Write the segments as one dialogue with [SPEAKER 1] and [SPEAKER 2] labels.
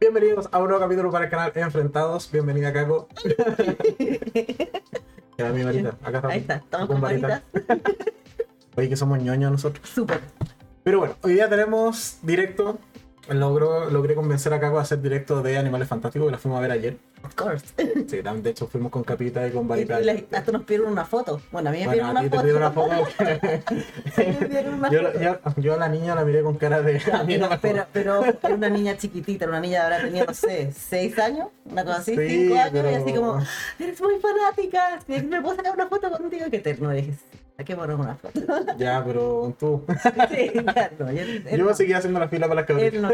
[SPEAKER 1] Bienvenidos a un nuevo capítulo para el canal Enfrentados. Bienvenida, Caco. Ya, mi varita. Acá estamos.
[SPEAKER 2] Ahí está, estamos con varitas.
[SPEAKER 1] Oye, que somos ñoños nosotros.
[SPEAKER 2] Súper.
[SPEAKER 1] Pero bueno, hoy día tenemos directo. Logró, logré convencer a Caco a hacer directo de Animales Fantásticos, que la fuimos a ver ayer.
[SPEAKER 2] Of course.
[SPEAKER 1] Sí, de hecho fuimos con Capita y con
[SPEAKER 2] les- hasta nos pidieron una foto. Bueno, a mí me
[SPEAKER 1] Bueno,
[SPEAKER 2] pidieron
[SPEAKER 1] a
[SPEAKER 2] una foto. pidieron una
[SPEAKER 1] yo,
[SPEAKER 2] foto.
[SPEAKER 1] yo- yo a la niña la miré con cara de. A mí no me
[SPEAKER 2] pero, pero era una niña chiquitita, una niña habrá tenido, no sé, seis años, una cosa así,
[SPEAKER 1] Sí,
[SPEAKER 2] cinco años,
[SPEAKER 1] pero-
[SPEAKER 2] y así como, eres muy fanática, ¿me puedo sacar una foto contigo? Qué terno, y dije, sí, saquémonos una foto.
[SPEAKER 1] Ya, pero tú.
[SPEAKER 2] sí, claro, no, él- él
[SPEAKER 1] Yo
[SPEAKER 2] no,
[SPEAKER 1] seguía haciendo la fila para las cabritas.
[SPEAKER 2] él no.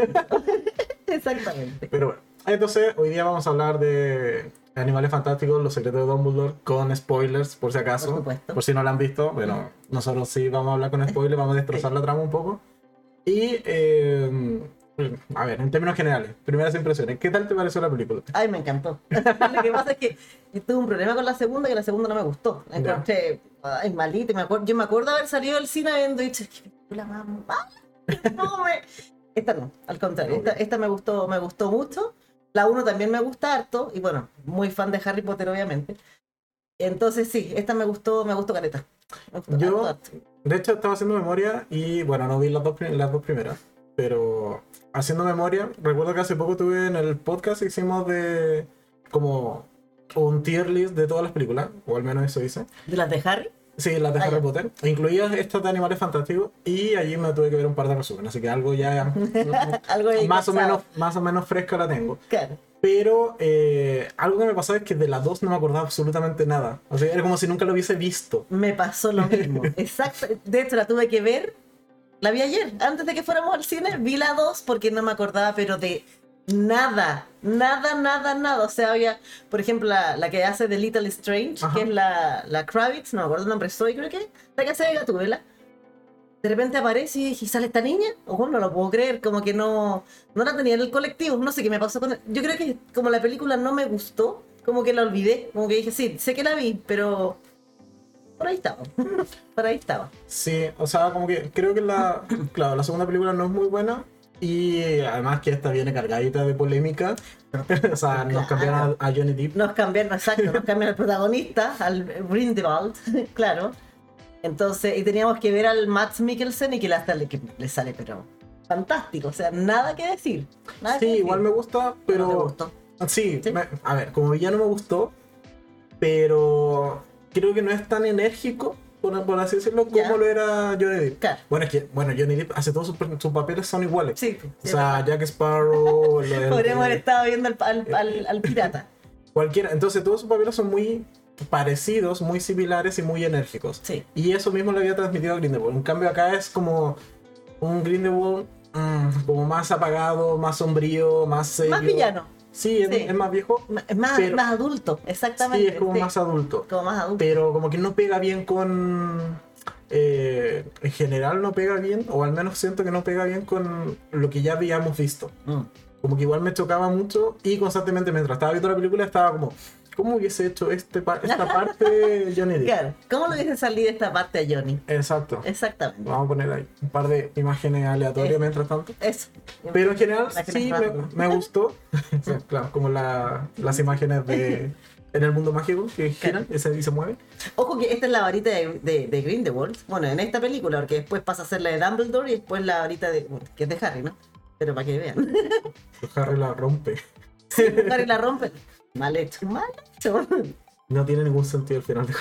[SPEAKER 2] Exactamente.
[SPEAKER 1] Pero bueno, entonces hoy día vamos a hablar de Animales Fantásticos, Los Secretos de Dumbledore, con spoilers, por si acaso.
[SPEAKER 2] Por.
[SPEAKER 1] Por si no lo han visto, bueno, nosotros sí vamos a hablar con spoilers, vamos a destrozar la trama un poco. Y, eh, a ver, en términos generales, primeras impresiones, ¿qué tal te pareció la película?
[SPEAKER 2] Ay, me encantó. Lo que pasa es que tuve un problema con la segunda, que la segunda no me gustó. La encontré ay, malita. Me acuerdo, yo me acuerdo haber salido del cine viendo y dicho, qué película más mala. No, me... Esta no, al contrario. Esta, esta me gustó, me gustó mucho. La 1 también me gusta harto. Y bueno, muy fan de Harry Potter, obviamente. Entonces sí, esta me gustó, me gustó careta. Me gustó
[SPEAKER 1] Yo-
[SPEAKER 2] harto.
[SPEAKER 1] De hecho, estaba haciendo memoria y, bueno, no vi las dos, las dos primeras, pero haciendo memoria, recuerdo que hace poco tuve en el podcast hicimos de como un tier list de todas las películas, o al menos eso hice.
[SPEAKER 2] ¿De las de Harry?
[SPEAKER 1] Sí, las de
[SPEAKER 2] Ah,
[SPEAKER 1] Harry. Potter. Incluía estas de Animales Fantásticos y allí me tuve que ver un par de resúmenes, así que algo ya
[SPEAKER 2] Algo
[SPEAKER 1] más o menos más o menos fresca la tengo.
[SPEAKER 2] Claro.
[SPEAKER 1] Pero eh, algo que me pasaba es que de las dos no me acordaba absolutamente nada. O sea, era como si nunca lo hubiese visto.
[SPEAKER 2] Me pasó lo mismo. Exacto. De hecho, la tuve que ver. La vi ayer. Antes de que fuéramos al cine, vi la 2 porque no me acordaba, pero de nada. Nada, nada, nada. O sea, había, por ejemplo, la, la que hace de Little Strange,
[SPEAKER 1] Ajá.
[SPEAKER 2] que es la, la Kravitz, no me acuerdo el nombre, soy creo que, la que hace de Gatúbela. De repente aparece y dije, ¿sale esta niña? Ojo, no lo puedo creer, como que no, no la tenía en el colectivo, no sé qué me pasó con Yo creo que como la película no me gustó, como que la olvidé, como que dije, sí, sé que la vi, pero por ahí estaba, por ahí estaba.
[SPEAKER 1] Sí, o sea, como que creo que la, claro, la segunda película no es muy buena y además que esta viene cargadita de polémica. o sea, nos cambiaron a, a Johnny Depp.
[SPEAKER 2] Nos cambiaron, exacto, nos cambiaron al protagonista, al Grindelwald, claro. Entonces, y teníamos que ver al Matt Mikkelsen y que le, hasta le, que le sale, pero fantástico, o sea, nada que decir. Nada
[SPEAKER 1] Sí,
[SPEAKER 2] que decir.
[SPEAKER 1] igual me gusta,
[SPEAKER 2] ¿No
[SPEAKER 1] pero...
[SPEAKER 2] gustó?
[SPEAKER 1] Sí,
[SPEAKER 2] Sí.
[SPEAKER 1] me- a ver, como villano me gustó, pero creo que no es tan enérgico, por, por así decirlo, como lo era Johnny Depp.
[SPEAKER 2] Claro,
[SPEAKER 1] Bueno, es que bueno, Johnny Depp hace todos sus, sus papeles son iguales.
[SPEAKER 2] sí.
[SPEAKER 1] O sea, Jack Sparrow,
[SPEAKER 2] Podríamos haber estado viendo al, al, al- al pirata.
[SPEAKER 1] cualquiera. Entonces todos sus papeles son muy parecidos, muy similares y muy enérgicos.
[SPEAKER 2] Sí,
[SPEAKER 1] Y eso mismo le había transmitido a Grindelwald. En cambio acá es como un Grindelwald mm, como más apagado, más sombrío, más serio.
[SPEAKER 2] más villano,
[SPEAKER 1] Sí, es,
[SPEAKER 2] Sí.
[SPEAKER 1] es más viejo.
[SPEAKER 2] es más,
[SPEAKER 1] Pero-
[SPEAKER 2] más adulto, exactamente.
[SPEAKER 1] Sí, es como
[SPEAKER 2] sí,
[SPEAKER 1] más adulto.
[SPEAKER 2] como más adulto.
[SPEAKER 1] Pero como que no pega bien con... eh, en general no pega bien, o al menos siento que no pega bien con lo que ya habíamos visto.
[SPEAKER 2] Mm.
[SPEAKER 1] Como que igual me chocaba mucho y constantemente mientras estaba viendo la película estaba como, ¿cómo hubiese hecho este pa- esta parte Johnny Depp?
[SPEAKER 2] Claro, ¿cómo le hubiese salido esta parte a Johnny?
[SPEAKER 1] Exacto.
[SPEAKER 2] Exactamente.
[SPEAKER 1] Vamos a poner ahí un par de imágenes aleatorias
[SPEAKER 2] Eh.
[SPEAKER 1] mientras tanto.
[SPEAKER 2] Eso.
[SPEAKER 1] Pero en general sí me, gustó. Sí, claro, como la- las imágenes de en el mundo mágico que giran y se, y se mueven.
[SPEAKER 2] Ojo que esta es la varita de, de, de Grindelwald. Bueno, en esta película, porque después pasa a ser la de Dumbledore y después la varita de. que es de Harry, ¿no? Pero para que vean.
[SPEAKER 1] Harry la rompe.
[SPEAKER 2] Harry la rompe. Mal hecho. Mal hecho.
[SPEAKER 1] No tiene ningún sentido el final de.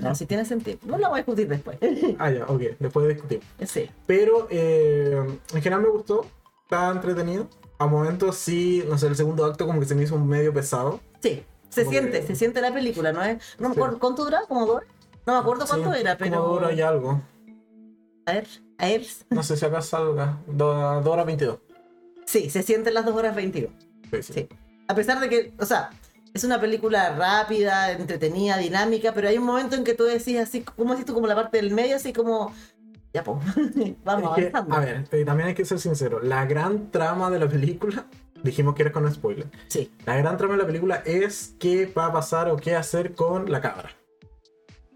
[SPEAKER 2] No, si tiene sentido. No lo voy a discutir después.
[SPEAKER 1] Ah, ya, ok, después discutimos.
[SPEAKER 2] Sí.
[SPEAKER 1] Pero eh, en general me gustó, estaba entretenido. A momentos sí, no sé, el segundo acto como que se me hizo un medio pesado.
[SPEAKER 2] Sí. Se
[SPEAKER 1] Como
[SPEAKER 2] siente,
[SPEAKER 1] que-
[SPEAKER 2] se siente la película, ¿no es? No me
[SPEAKER 1] Sí.
[SPEAKER 2] acuerdo cuánto dura, como dos. horas? No me acuerdo cuánto
[SPEAKER 1] Sí,
[SPEAKER 2] era, pero.
[SPEAKER 1] Como dos horas y algo.
[SPEAKER 2] A ver, a ver.
[SPEAKER 1] No sé si acá salga. do- Dos horas 22.
[SPEAKER 2] Sí, se sienten las 2 horas 22.
[SPEAKER 1] Sí, sí.
[SPEAKER 2] Sí. A pesar de que, o sea, es una película rápida, entretenida, dinámica, pero hay un momento en que tú decís así, ¿cómo decís tú? Como la parte del medio, así como, ya pues, vamos
[SPEAKER 1] Es que,
[SPEAKER 2] avanzando.
[SPEAKER 1] a ver, también hay que ser sincero. La gran trama de la película, dijimos que era con spoiler.
[SPEAKER 2] Sí,
[SPEAKER 1] La gran trama de la película es qué va a pasar o qué hacer con la cabra.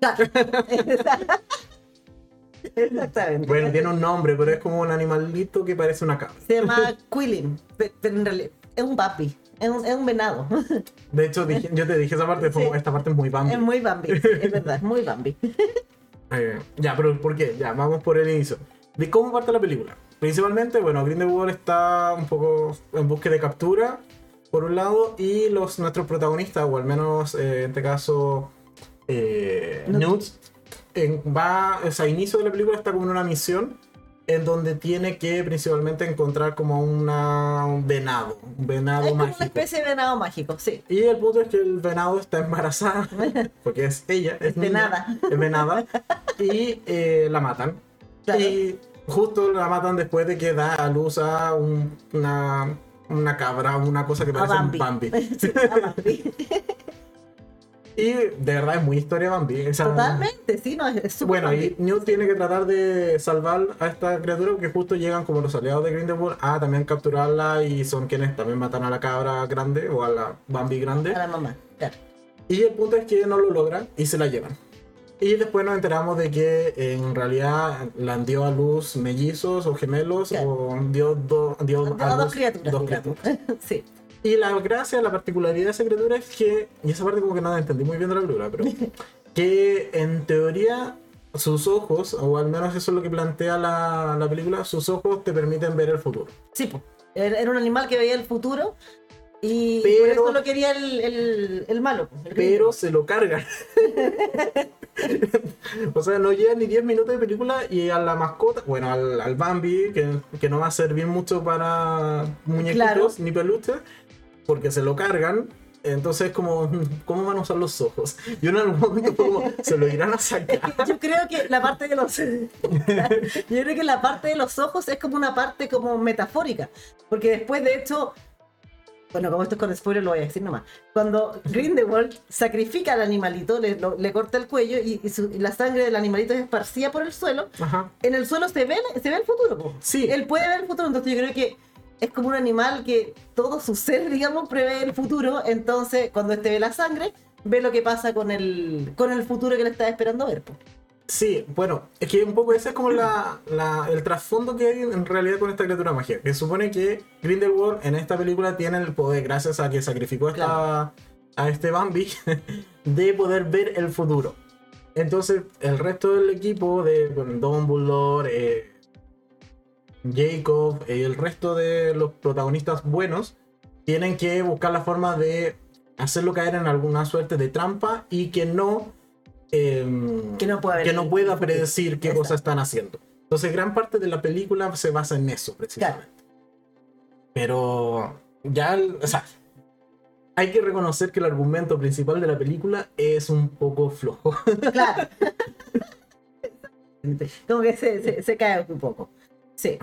[SPEAKER 2] Exactamente.
[SPEAKER 1] Bueno, tiene un nombre, pero es como un animalito que parece una cabra.
[SPEAKER 2] Se llama Quilling, pe- pero en realidad es un papi, es un, es un venado.
[SPEAKER 1] De hecho, dije- yo te dije esa parte, fue como,
[SPEAKER 2] Sí.
[SPEAKER 1] esta parte es muy Bambi.
[SPEAKER 2] Es muy Bambi, sí, es verdad, es muy Bambi.
[SPEAKER 1] Eh, ya, pero ¿por qué? Ya, vamos por el inicio. ¿De cómo parte la película? Principalmente, bueno, Grindelwald está un poco en búsqueda de captura, por un lado, y los nuestros protagonistas, o al menos eh, en este caso, eh. Newt, en- va, o sea, a inicio de la película está como en una misión en donde tiene que principalmente encontrar como una, un venado, un venado
[SPEAKER 2] Es como
[SPEAKER 1] mágico.
[SPEAKER 2] una especie de venado mágico, sí.
[SPEAKER 1] Y el punto es que el venado está embarazada, porque es ella, es,
[SPEAKER 2] Es
[SPEAKER 1] niña,
[SPEAKER 2] venada.
[SPEAKER 1] es venada, y eh, la matan.
[SPEAKER 2] Claro.
[SPEAKER 1] Y justo la matan después de que da a luz a un- una, una cabra, una cosa que
[SPEAKER 2] A
[SPEAKER 1] parece
[SPEAKER 2] Bambi.
[SPEAKER 1] un Bambi.
[SPEAKER 2] Sí, a Bambi.
[SPEAKER 1] Y de verdad es muy historia Bambi. o sea,
[SPEAKER 2] Totalmente, sí, no, es súper
[SPEAKER 1] Bueno, y
[SPEAKER 2] Bambi.
[SPEAKER 1] Newt tiene que tratar de salvar a esta criatura porque justo llegan como los aliados de Grindelwald a también capturarla y son quienes también matan a la cabra grande o a la Bambi grande.
[SPEAKER 2] A la mamá, claro.
[SPEAKER 1] Y el punto es que no lo logran y se la llevan. Y después nos enteramos de que en realidad la dio a luz mellizos o gemelos
[SPEAKER 2] Claro.
[SPEAKER 1] o dio, do- dio
[SPEAKER 2] A
[SPEAKER 1] a
[SPEAKER 2] dos criaturas.
[SPEAKER 1] dos criaturas.
[SPEAKER 2] sí.
[SPEAKER 1] Y la gracia, la particularidad de esa criatura es que, y esa parte como que no la entendí muy bien de la película, pero que en teoría sus ojos, o al menos eso es lo que plantea la, la película, sus ojos te permiten ver el futuro.
[SPEAKER 2] Sí, po. Era un animal que veía el futuro y
[SPEAKER 1] Pero-
[SPEAKER 2] por eso lo quería el, el, el malo. el
[SPEAKER 1] Pero se lo cargan. o sea, no llegan ni 10 minutos de película y a la mascota, bueno, al, al Bambi, que, que no va a servir mucho para muñequitos
[SPEAKER 2] Claro.
[SPEAKER 1] ni peluches, porque se lo cargan. Entonces, como, ¿cómo van a usar los ojos? Yo en algún momento fue como, ¿se lo irán a sacar?
[SPEAKER 2] Yo creo que la parte de los yo creo que la parte de los ojos es como una parte como metafórica, porque después de hecho bueno, como esto es con spoiler lo voy a decir nomás. Cuando Grindelwald sacrifica al animalito, le, lo- le corta el cuello y, y su- y la sangre del animalito es esparcida por el suelo,
[SPEAKER 1] Ajá.
[SPEAKER 2] en el suelo se ve, se ve el futuro.
[SPEAKER 1] Sí.
[SPEAKER 2] Él puede ver el futuro, entonces yo creo que es como un animal que todo su ser, digamos, prevé el futuro, entonces cuando este ve la sangre, ve lo que pasa con el, con el futuro que le está esperando ver. po.
[SPEAKER 1] Sí, bueno, es que un poco ese es como la, la- el trasfondo que hay en realidad con esta criatura mágica. Que supone que Grindelwald en esta película tiene el poder, gracias a que sacrificó a este Bambi, de poder ver el futuro. Entonces, el resto del equipo de bueno, Dumbledore, eh, Jacob y el resto de los protagonistas buenos tienen que buscar la forma de hacerlo caer en alguna suerte de trampa y que no em,
[SPEAKER 2] Que no pueda
[SPEAKER 1] que no predecir qué
[SPEAKER 2] Exacto.
[SPEAKER 1] cosas están haciendo. Entonces, gran parte de la película se basa en eso, precisamente. Pero ya, o sea, hay que reconocer que el argumento principal de la película es un poco flojo.
[SPEAKER 2] Claro. Como que se, se, se cae un poco. Sí.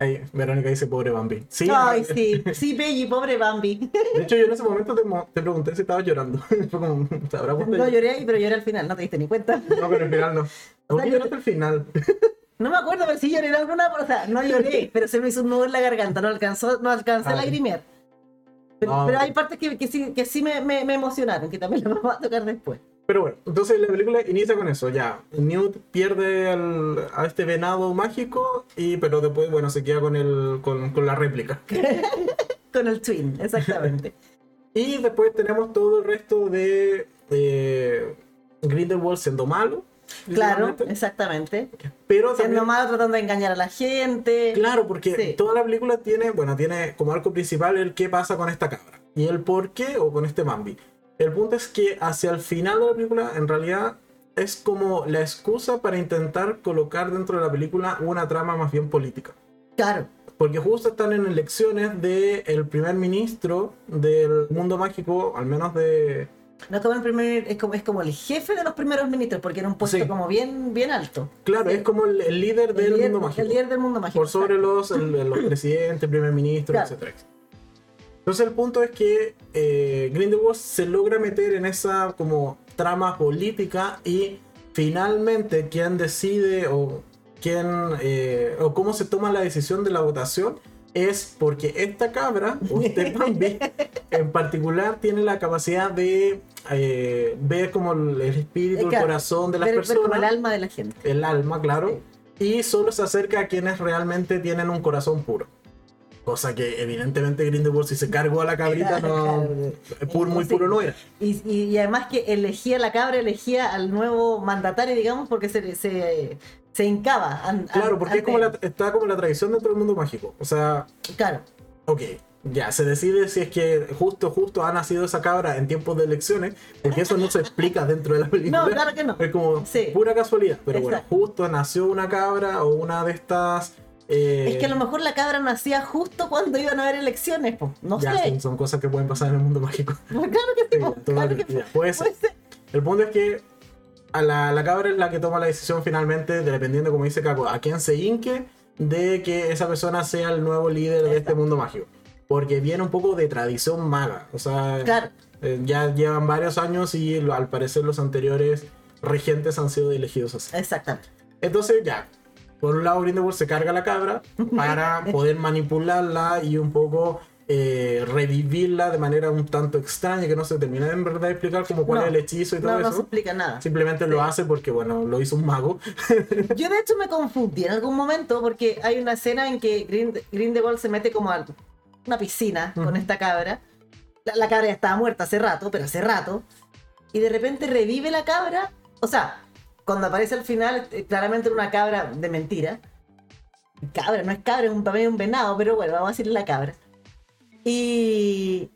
[SPEAKER 1] Ahí, Verónica dice, pobre Bambi. Sí,
[SPEAKER 2] Ay, sí. Sí, Belly, pobre Bambi.
[SPEAKER 1] de hecho yo en ese momento te, pregunté si estabas llorando. Fue como, ¿te habrá puesto
[SPEAKER 2] No lloré ahí, pero lloré al final, no te diste ni cuenta.
[SPEAKER 1] No, pero al final no. ¿Por qué lloraste al final?
[SPEAKER 2] No me acuerdo, pero sí lloré en alguna, o sea, no lloré, pero se me hizo un nudo en la garganta, no alcanzó, no alcancé a lagrimear. Pero,
[SPEAKER 1] No,
[SPEAKER 2] pero hay partes que, que sí, que sí me, me, me emocionaron, que también las vamos a tocar después.
[SPEAKER 1] Pero bueno, entonces la película inicia con eso, ya. Newt pierde al- a este venado mágico, y pero después, bueno, se queda con, el, con, con la réplica.
[SPEAKER 2] Con el twin, exactamente.
[SPEAKER 1] Y después tenemos todo el resto de eh, Grindelwald siendo malo.
[SPEAKER 2] Claro, exactamente.
[SPEAKER 1] Pero
[SPEAKER 2] Siendo
[SPEAKER 1] también,
[SPEAKER 2] malo, tratando de engañar a la gente.
[SPEAKER 1] claro, porque
[SPEAKER 2] Sí.
[SPEAKER 1] toda la película tiene, bueno, tiene como arco principal el qué pasa con esta cabra. Y el por qué o con este Bambi. El punto es que hacia el final de la película, en realidad, es como la excusa para intentar colocar dentro de la película una trama más bien política.
[SPEAKER 2] Claro,
[SPEAKER 1] Porque justo están en elecciones del primer ministro del mundo mágico, al menos de...
[SPEAKER 2] no es como el primer, es como, es como el jefe de los primeros ministros, porque era un puesto
[SPEAKER 1] Sí.
[SPEAKER 2] como bien, bien alto.
[SPEAKER 1] Claro,
[SPEAKER 2] Sí.
[SPEAKER 1] es como el, el líder
[SPEAKER 2] El
[SPEAKER 1] del
[SPEAKER 2] líder,
[SPEAKER 1] mundo mágico.
[SPEAKER 2] el líder del mundo mágico.
[SPEAKER 1] por sobre
[SPEAKER 2] exacto.
[SPEAKER 1] los, el- los presidentes, primer ministro,
[SPEAKER 2] Claro.
[SPEAKER 1] etcétera, etcétera. Entonces el punto es que eh, Grindelwald se logra meter en esa como trama política y finalmente quien decide o quién eh, o cómo se toma la decisión de la votación es porque esta cabra o este Bambi en particular tiene la capacidad de eh, ver como el espíritu, el corazón de las
[SPEAKER 2] ver, ver como
[SPEAKER 1] personas.
[SPEAKER 2] el alma de la gente.
[SPEAKER 1] el alma, claro, y solo se acerca a quienes realmente tienen un corazón puro. Cosa que evidentemente Grindelwald si se cargó a la cabrita
[SPEAKER 2] Claro,
[SPEAKER 1] no
[SPEAKER 2] claro.
[SPEAKER 1] pur- muy puro no era.
[SPEAKER 2] Y, y- además que elegía la cabra, elegía al nuevo mandatario, digamos, porque se, se, se hincaba. an-
[SPEAKER 1] Claro, porque es como la, está como la tradición dentro del mundo mágico. O sea,
[SPEAKER 2] Claro,
[SPEAKER 1] ok, ya, se decide si es que justo, justo ha nacido esa cabra en tiempos de elecciones, porque eso no se explica dentro de la película.
[SPEAKER 2] No, claro que no.
[SPEAKER 1] Es como
[SPEAKER 2] Sí.
[SPEAKER 1] pura casualidad. Pero
[SPEAKER 2] Exacto.
[SPEAKER 1] bueno, justo nació una cabra o una de estas... eh,
[SPEAKER 2] es que a lo mejor la cabra nacía justo cuando iban a haber elecciones, po. no
[SPEAKER 1] ya,
[SPEAKER 2] sé.
[SPEAKER 1] son, cosas que pueden pasar en el mundo mágico.
[SPEAKER 2] Pues claro que sí,
[SPEAKER 1] Sí, total,
[SPEAKER 2] claro que
[SPEAKER 1] ya, puede ser.
[SPEAKER 2] puede ser.
[SPEAKER 1] El punto es que a la, la cabra es la que toma la decisión finalmente, dependiendo, como dice Caco, a quién se hinque de que esa persona sea el nuevo líder de este mundo mágico. Porque viene un poco de tradición maga. O sea,
[SPEAKER 2] Claro,
[SPEAKER 1] eh, ya llevan varios años y al parecer los anteriores regentes han sido elegidos así.
[SPEAKER 2] exactamente.
[SPEAKER 1] Entonces ya, por un lado Grindelwald se carga la cabra para poder manipularla y un poco eh, revivirla de manera un tanto extraña que no se termina en verdad de explicar como cuál
[SPEAKER 2] No.
[SPEAKER 1] es el hechizo y todo
[SPEAKER 2] No, no se
[SPEAKER 1] eso.
[SPEAKER 2] explica nada.
[SPEAKER 1] Simplemente lo hace porque, bueno, lo hizo un mago.
[SPEAKER 2] Yo de hecho me confundí en algún momento porque hay una escena en que Grind- Grindelwald se mete como a una piscina con esta cabra. La, la cabra ya estaba muerta hace rato, pero hace rato. Y de repente revive la cabra. O sea, cuando aparece al final, eh, claramente era una cabra de mentira. Cabra, no es cabra, es un, para mí un venado, pero bueno, vamos a decirle la cabra. Y,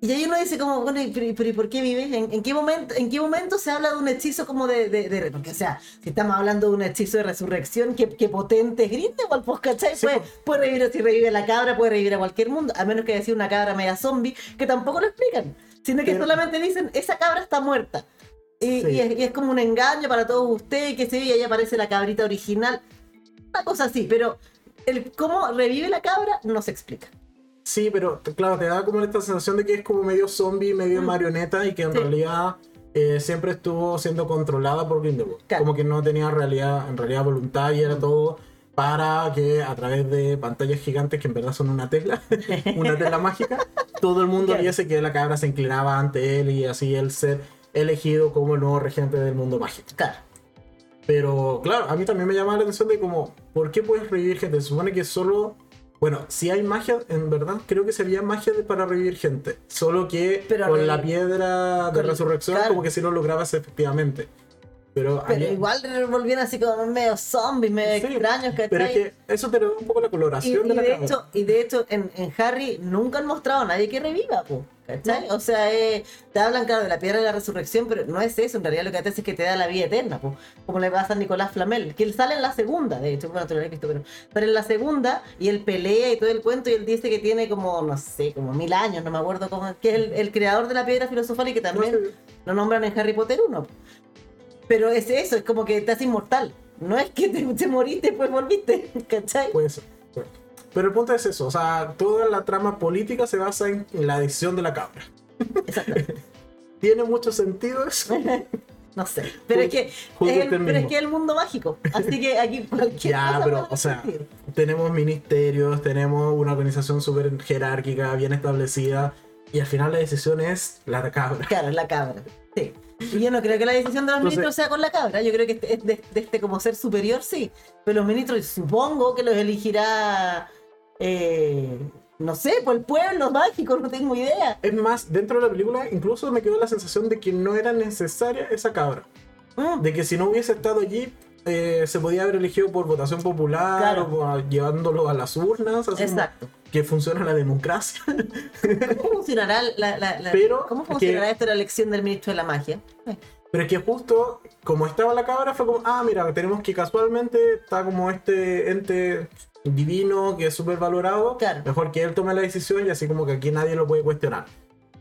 [SPEAKER 2] y ahí uno dice como, bueno, ¿y- pero, pero ¿y por qué vives? ¿En, en qué momento, ¿En qué momento se habla de un hechizo como de, de, de- Porque, o sea, si estamos hablando de un hechizo de resurrección, qué, qué potente es Grindelwald, pues, ¿cachai?
[SPEAKER 1] Sí,
[SPEAKER 2] puede,
[SPEAKER 1] pues.
[SPEAKER 2] puede revivir, si revive la cabra, puede revivir a cualquier mundo, a menos que decir una cabra media zombie, que tampoco lo explican, sino que
[SPEAKER 1] Pero-
[SPEAKER 2] solamente dicen, esa cabra está muerta. Y,
[SPEAKER 1] Sí.
[SPEAKER 2] y es, y es como un engaño para todos ustedes, que se ve, y ahí aparece la cabrita original. Una cosa así, pero el cómo revive la cabra no se explica.
[SPEAKER 1] Sí, pero claro, te da como esta sensación de que es como medio zombie, medio
[SPEAKER 2] Mm.
[SPEAKER 1] marioneta y que en
[SPEAKER 2] Sí.
[SPEAKER 1] realidad eh, siempre estuvo siendo controlada por Grindelwald.
[SPEAKER 2] Claro.
[SPEAKER 1] Como que no tenía realidad, en realidad voluntad y era
[SPEAKER 2] Mm.
[SPEAKER 1] todo para que a través de pantallas gigantes, que en verdad son una tela, una tela mágica, todo el mundo viese que la cabra se inclinaba ante él y así él ser elegido como el nuevo regente del mundo mágico.
[SPEAKER 2] Claro.
[SPEAKER 1] Pero claro, a mí también me llama la atención de como, ¿por qué puedes revivir gente? Se supone que solo, bueno, si hay magia, en verdad, creo que sería magia de- para revivir gente. Solo que
[SPEAKER 2] Pero
[SPEAKER 1] con la piedra de
[SPEAKER 2] con-
[SPEAKER 1] resurrección,
[SPEAKER 2] claro.
[SPEAKER 1] como que si lo lograbas efectivamente. Pero,
[SPEAKER 2] Pero igual volvían así como medio zombies, medio
[SPEAKER 1] Sí,
[SPEAKER 2] extraños, ¿cachai?
[SPEAKER 1] Pero es que eso te lo da un poco la
[SPEAKER 2] y,
[SPEAKER 1] coloración
[SPEAKER 2] y
[SPEAKER 1] de la
[SPEAKER 2] de hecho, y de hecho en, en Harry nunca han mostrado a nadie que reviva, po, ¿cachai? O sea, eh, te hablan, claro, de la piedra de la resurrección, pero no es eso. En realidad lo que te hace es que te da la vida eterna, po, como le pasa a Nicolás Flamel, que él sale en la segunda, de hecho, bueno, tú lo has visto, pero sale en la segunda y él pelea y todo el cuento y él dice que tiene como, no sé, como mil años, no me acuerdo cómo, que es el, el creador de la piedra filosofal y que
[SPEAKER 1] No
[SPEAKER 2] también
[SPEAKER 1] sé,
[SPEAKER 2] lo nombran en Harry Potter 1. Pero es eso, es como que te hace inmortal. No es que te, te moriste y después volviste, ¿cachai?
[SPEAKER 1] puede ser. puede. Pero el punto es eso, o sea, toda la trama política se basa en la decisión de la cabra.
[SPEAKER 2] Exacto.
[SPEAKER 1] Tiene mucho sentido eso.
[SPEAKER 2] No sé. Pero es que es el, pero es que es el mundo mágico. Así que aquí cualquier
[SPEAKER 1] Ya,
[SPEAKER 2] cosa
[SPEAKER 1] pero, o sea, tenemos ministerios, tenemos una organización súper jerárquica, bien establecida, y al final la decisión es la cabra.
[SPEAKER 2] Claro, la cabra. Sí. Y yo no creo que la decisión de los
[SPEAKER 1] Entonces-
[SPEAKER 2] ministros sea con la cabra. Yo creo que este- es de, de este como ser superior, sí. Pero los ministros supongo que los elegirá, eh, no sé, por el pueblo mágico, no tengo idea.
[SPEAKER 1] Es más, dentro de la película incluso me quedó la sensación de que no era necesaria esa cabra.
[SPEAKER 2] Mm,
[SPEAKER 1] De que si no hubiese estado allí, eh, se podía haber elegido por votación popular
[SPEAKER 2] Claro.
[SPEAKER 1] o por- llevándolo a las urnas, así
[SPEAKER 2] Exacto.
[SPEAKER 1] que funciona la democracia.
[SPEAKER 2] ¿Cómo funcionará, la, la- la-
[SPEAKER 1] Pero
[SPEAKER 2] ¿cómo
[SPEAKER 1] que-
[SPEAKER 2] funcionará esto la elección del ministro de la magia?
[SPEAKER 1] Pero es que justo como estaba la cabra fue como, ah, mira, tenemos que casualmente está como este ente divino que es súper valorado.
[SPEAKER 2] Claro.
[SPEAKER 1] Mejor que él tome la decisión y así como que aquí nadie lo puede cuestionar.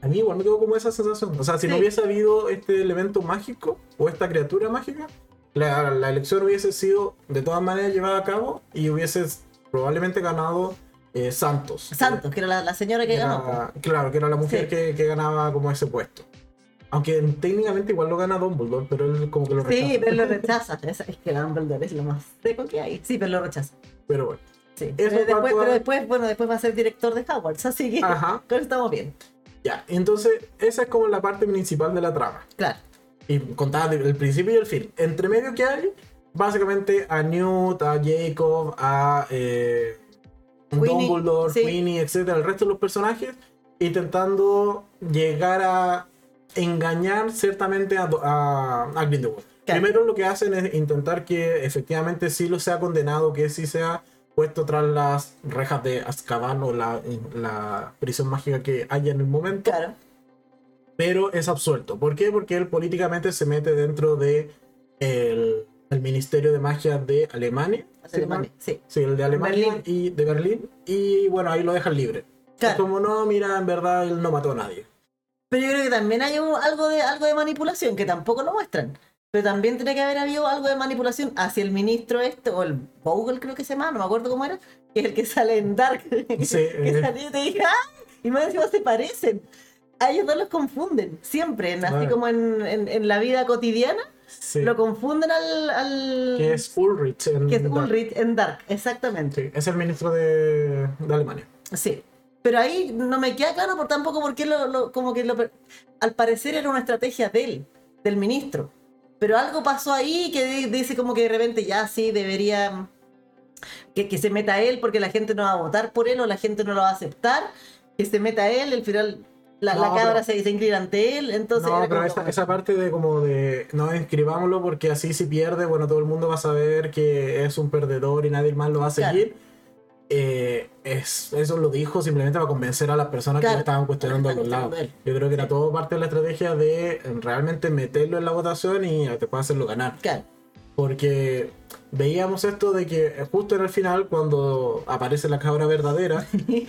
[SPEAKER 1] A mí igual me quedó como esa sensación. O sea, si no
[SPEAKER 2] Sí.
[SPEAKER 1] hubiese habido este elemento mágico o esta criatura mágica, la, la elección hubiese sido de todas maneras llevada a cabo y hubiese probablemente ganado eh, Santos.
[SPEAKER 2] Santos, que era la, la señora que
[SPEAKER 1] Era-
[SPEAKER 2] ganó.
[SPEAKER 1] Claro, que era la mujer
[SPEAKER 2] Sí.
[SPEAKER 1] que, que ganaba como ese puesto. Aunque técnicamente igual lo gana Dumbledore, pero él como que lo rechaza.
[SPEAKER 2] Sí, pero lo rechaza. Es, es que Dumbledore es lo más seco que hay. Sí, pero lo rechaza.
[SPEAKER 1] Pero bueno.
[SPEAKER 2] Sí. Pero después,
[SPEAKER 1] a-
[SPEAKER 2] pero después, bueno, después va a ser director de Hogwarts, así que
[SPEAKER 1] Ajá.
[SPEAKER 2] con eso estamos bien.
[SPEAKER 1] Ya, entonces esa es como la parte principal de la trama.
[SPEAKER 2] Claro.
[SPEAKER 1] Y contaba el principio y el fin. Entre medio que hay, básicamente a Newt, a Jacob, a eh, Dumbledore,
[SPEAKER 2] sí.
[SPEAKER 1] Queenie, etcétera, el resto de los personajes, intentando llegar a engañar ciertamente a, a, a Grindelwald.
[SPEAKER 2] Claro.
[SPEAKER 1] Primero lo que hacen es intentar que efectivamente sí lo sea condenado, que sí sea puesto tras las rejas de Azkaban o la, la prisión mágica que haya en el momento
[SPEAKER 2] Claro.
[SPEAKER 1] Pero es absuelto. ¿Por qué? Porque él políticamente se mete dentro de el, el Ministerio de Magia de Alemania. ¿sí,
[SPEAKER 2] Alemania, sí.
[SPEAKER 1] Sí, el de Alemania
[SPEAKER 2] Berlín.
[SPEAKER 1] y de Berlín. Y bueno, ahí lo dejan libre.
[SPEAKER 2] Claro.
[SPEAKER 1] Como, no, mira, en verdad él no mató a nadie.
[SPEAKER 2] Pero yo creo que también hay un- algo, de, algo de manipulación que tampoco lo muestran. Pero también tiene que haber habido algo de manipulación hacia el ministro este, o el Bogle creo que se llama, no me acuerdo cómo era, que es el que sale en Dark. que
[SPEAKER 1] Sí, eh.
[SPEAKER 2] salió y te dije, ¡ay! Y más encima se parecen. A ellos dos los confunden, siempre, en- así como en, en- en la vida cotidiana,
[SPEAKER 1] Sí.
[SPEAKER 2] lo confunden al... al
[SPEAKER 1] Que es Ulrich. En
[SPEAKER 2] que es
[SPEAKER 1] Dark.
[SPEAKER 2] Ulrich en Dark, exactamente.
[SPEAKER 1] Sí, es el ministro de, de Alemania.
[SPEAKER 2] Sí. Pero ahí no me queda claro por tampoco por qué lo, lo- como que lo, al parecer era una estrategia de él, del ministro. Pero algo pasó ahí que di- dice como que de repente ya sí debería que, que se meta él porque la gente no va a votar por él o la gente no lo va a aceptar. Que se meta él, al final la, la
[SPEAKER 1] No,
[SPEAKER 2] cabra
[SPEAKER 1] pero-
[SPEAKER 2] se, se inclina ante él. Entonces
[SPEAKER 1] no, pero esa, parte de como de no inscribámoslo porque así si pierde, bueno, todo el mundo va a saber que es un perdedor y nadie más lo va a
[SPEAKER 2] Claro.
[SPEAKER 1] seguir. Eh, es, eso lo dijo simplemente para convencer a las personas que
[SPEAKER 2] Claro.
[SPEAKER 1] lo estaban cuestionando a los lados. Yo creo que era todo parte de la estrategia de realmente meterlo en la votación y después hacerlo ganar.
[SPEAKER 2] Claro,
[SPEAKER 1] Porque veíamos esto de que justo en el final, cuando aparece la cabra verdadera,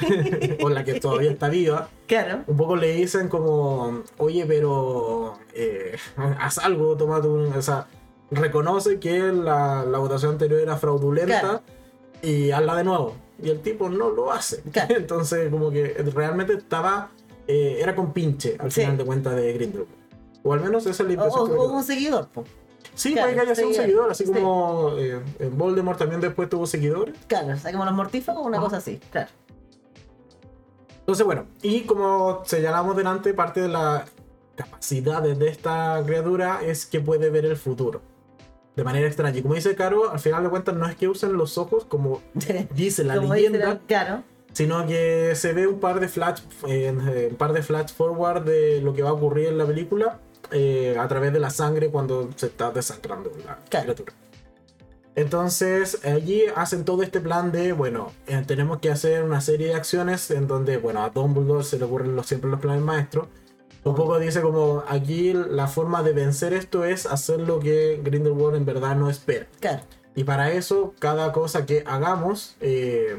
[SPEAKER 1] o la que todavía está viva,
[SPEAKER 2] claro,
[SPEAKER 1] un poco le dicen como, oye, pero eh, haz algo, tu... O sea, reconoce que la, la votación anterior era fraudulenta
[SPEAKER 2] Claro.
[SPEAKER 1] y hazla de nuevo. Y el tipo no lo hace.
[SPEAKER 2] Claro.
[SPEAKER 1] Entonces, como que realmente estaba... eh, era con pinche al
[SPEAKER 2] Sí.
[SPEAKER 1] final de cuentas de Grindelwald. O al menos esa es la impresión
[SPEAKER 2] o-
[SPEAKER 1] que
[SPEAKER 2] un seguidor. po.
[SPEAKER 1] Sí,
[SPEAKER 2] Claro,
[SPEAKER 1] puede que haya sido un
[SPEAKER 2] seguidor.
[SPEAKER 1] así
[SPEAKER 2] Sí.
[SPEAKER 1] como eh, Voldemort también después tuvo seguidores.
[SPEAKER 2] Claro, o sea, como los mortífagos, una cosa así, claro.
[SPEAKER 1] Entonces, bueno, y como señalamos delante, parte de las capacidades de esta criatura es que puede ver el futuro. De manera extraña. Y como dice Caro, al final de cuentas no es que usen los ojos como dice la
[SPEAKER 2] Como
[SPEAKER 1] leyenda, sino que se ve un par de flash, eh, un par de flash forward de lo que va a ocurrir en la película eh, a través de la sangre cuando se está desangrando la
[SPEAKER 2] Claro.
[SPEAKER 1] criatura. Entonces allí hacen todo este plan de, bueno, eh, tenemos que hacer una serie de acciones en donde, bueno, a Dumbledore se le ocurren los, siempre los planes maestros. Un poco dice como aquí la forma de vencer esto es hacer lo que Grindelwald en verdad no espera.
[SPEAKER 2] claro.
[SPEAKER 1] Y para eso, cada cosa que hagamos eh,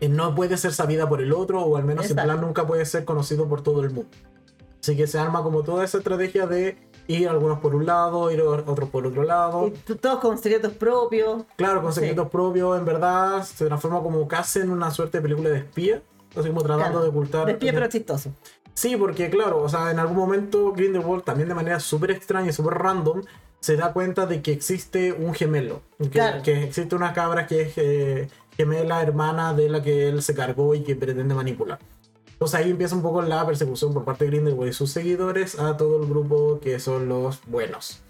[SPEAKER 1] eh, no puede ser sabida por el otro, o al menos en
[SPEAKER 2] Exacto.
[SPEAKER 1] plan nunca puede ser conocido por todo el mundo. Así que se arma como toda esa estrategia de ir algunos por un lado, ir otros por otro lado.
[SPEAKER 2] Y todos con secretos propios.
[SPEAKER 1] Claro, con
[SPEAKER 2] Sí.
[SPEAKER 1] secretos propios, en verdad se transforma como casi en una suerte de película de espía. Así como tratando
[SPEAKER 2] Claro.
[SPEAKER 1] de ocultar.
[SPEAKER 2] De pie, pero chistoso.
[SPEAKER 1] Sí, porque claro, o sea, en algún momento Grindelwald también de manera súper extraña y súper random se da cuenta de que existe un gemelo. Que,
[SPEAKER 2] Claro.
[SPEAKER 1] que existe una cabra que es eh, gemela hermana de la que él se cargó y que pretende manipular. Entonces ahí empieza un poco la persecución por parte de Grindelwald y sus seguidores a todo el grupo que son los buenos.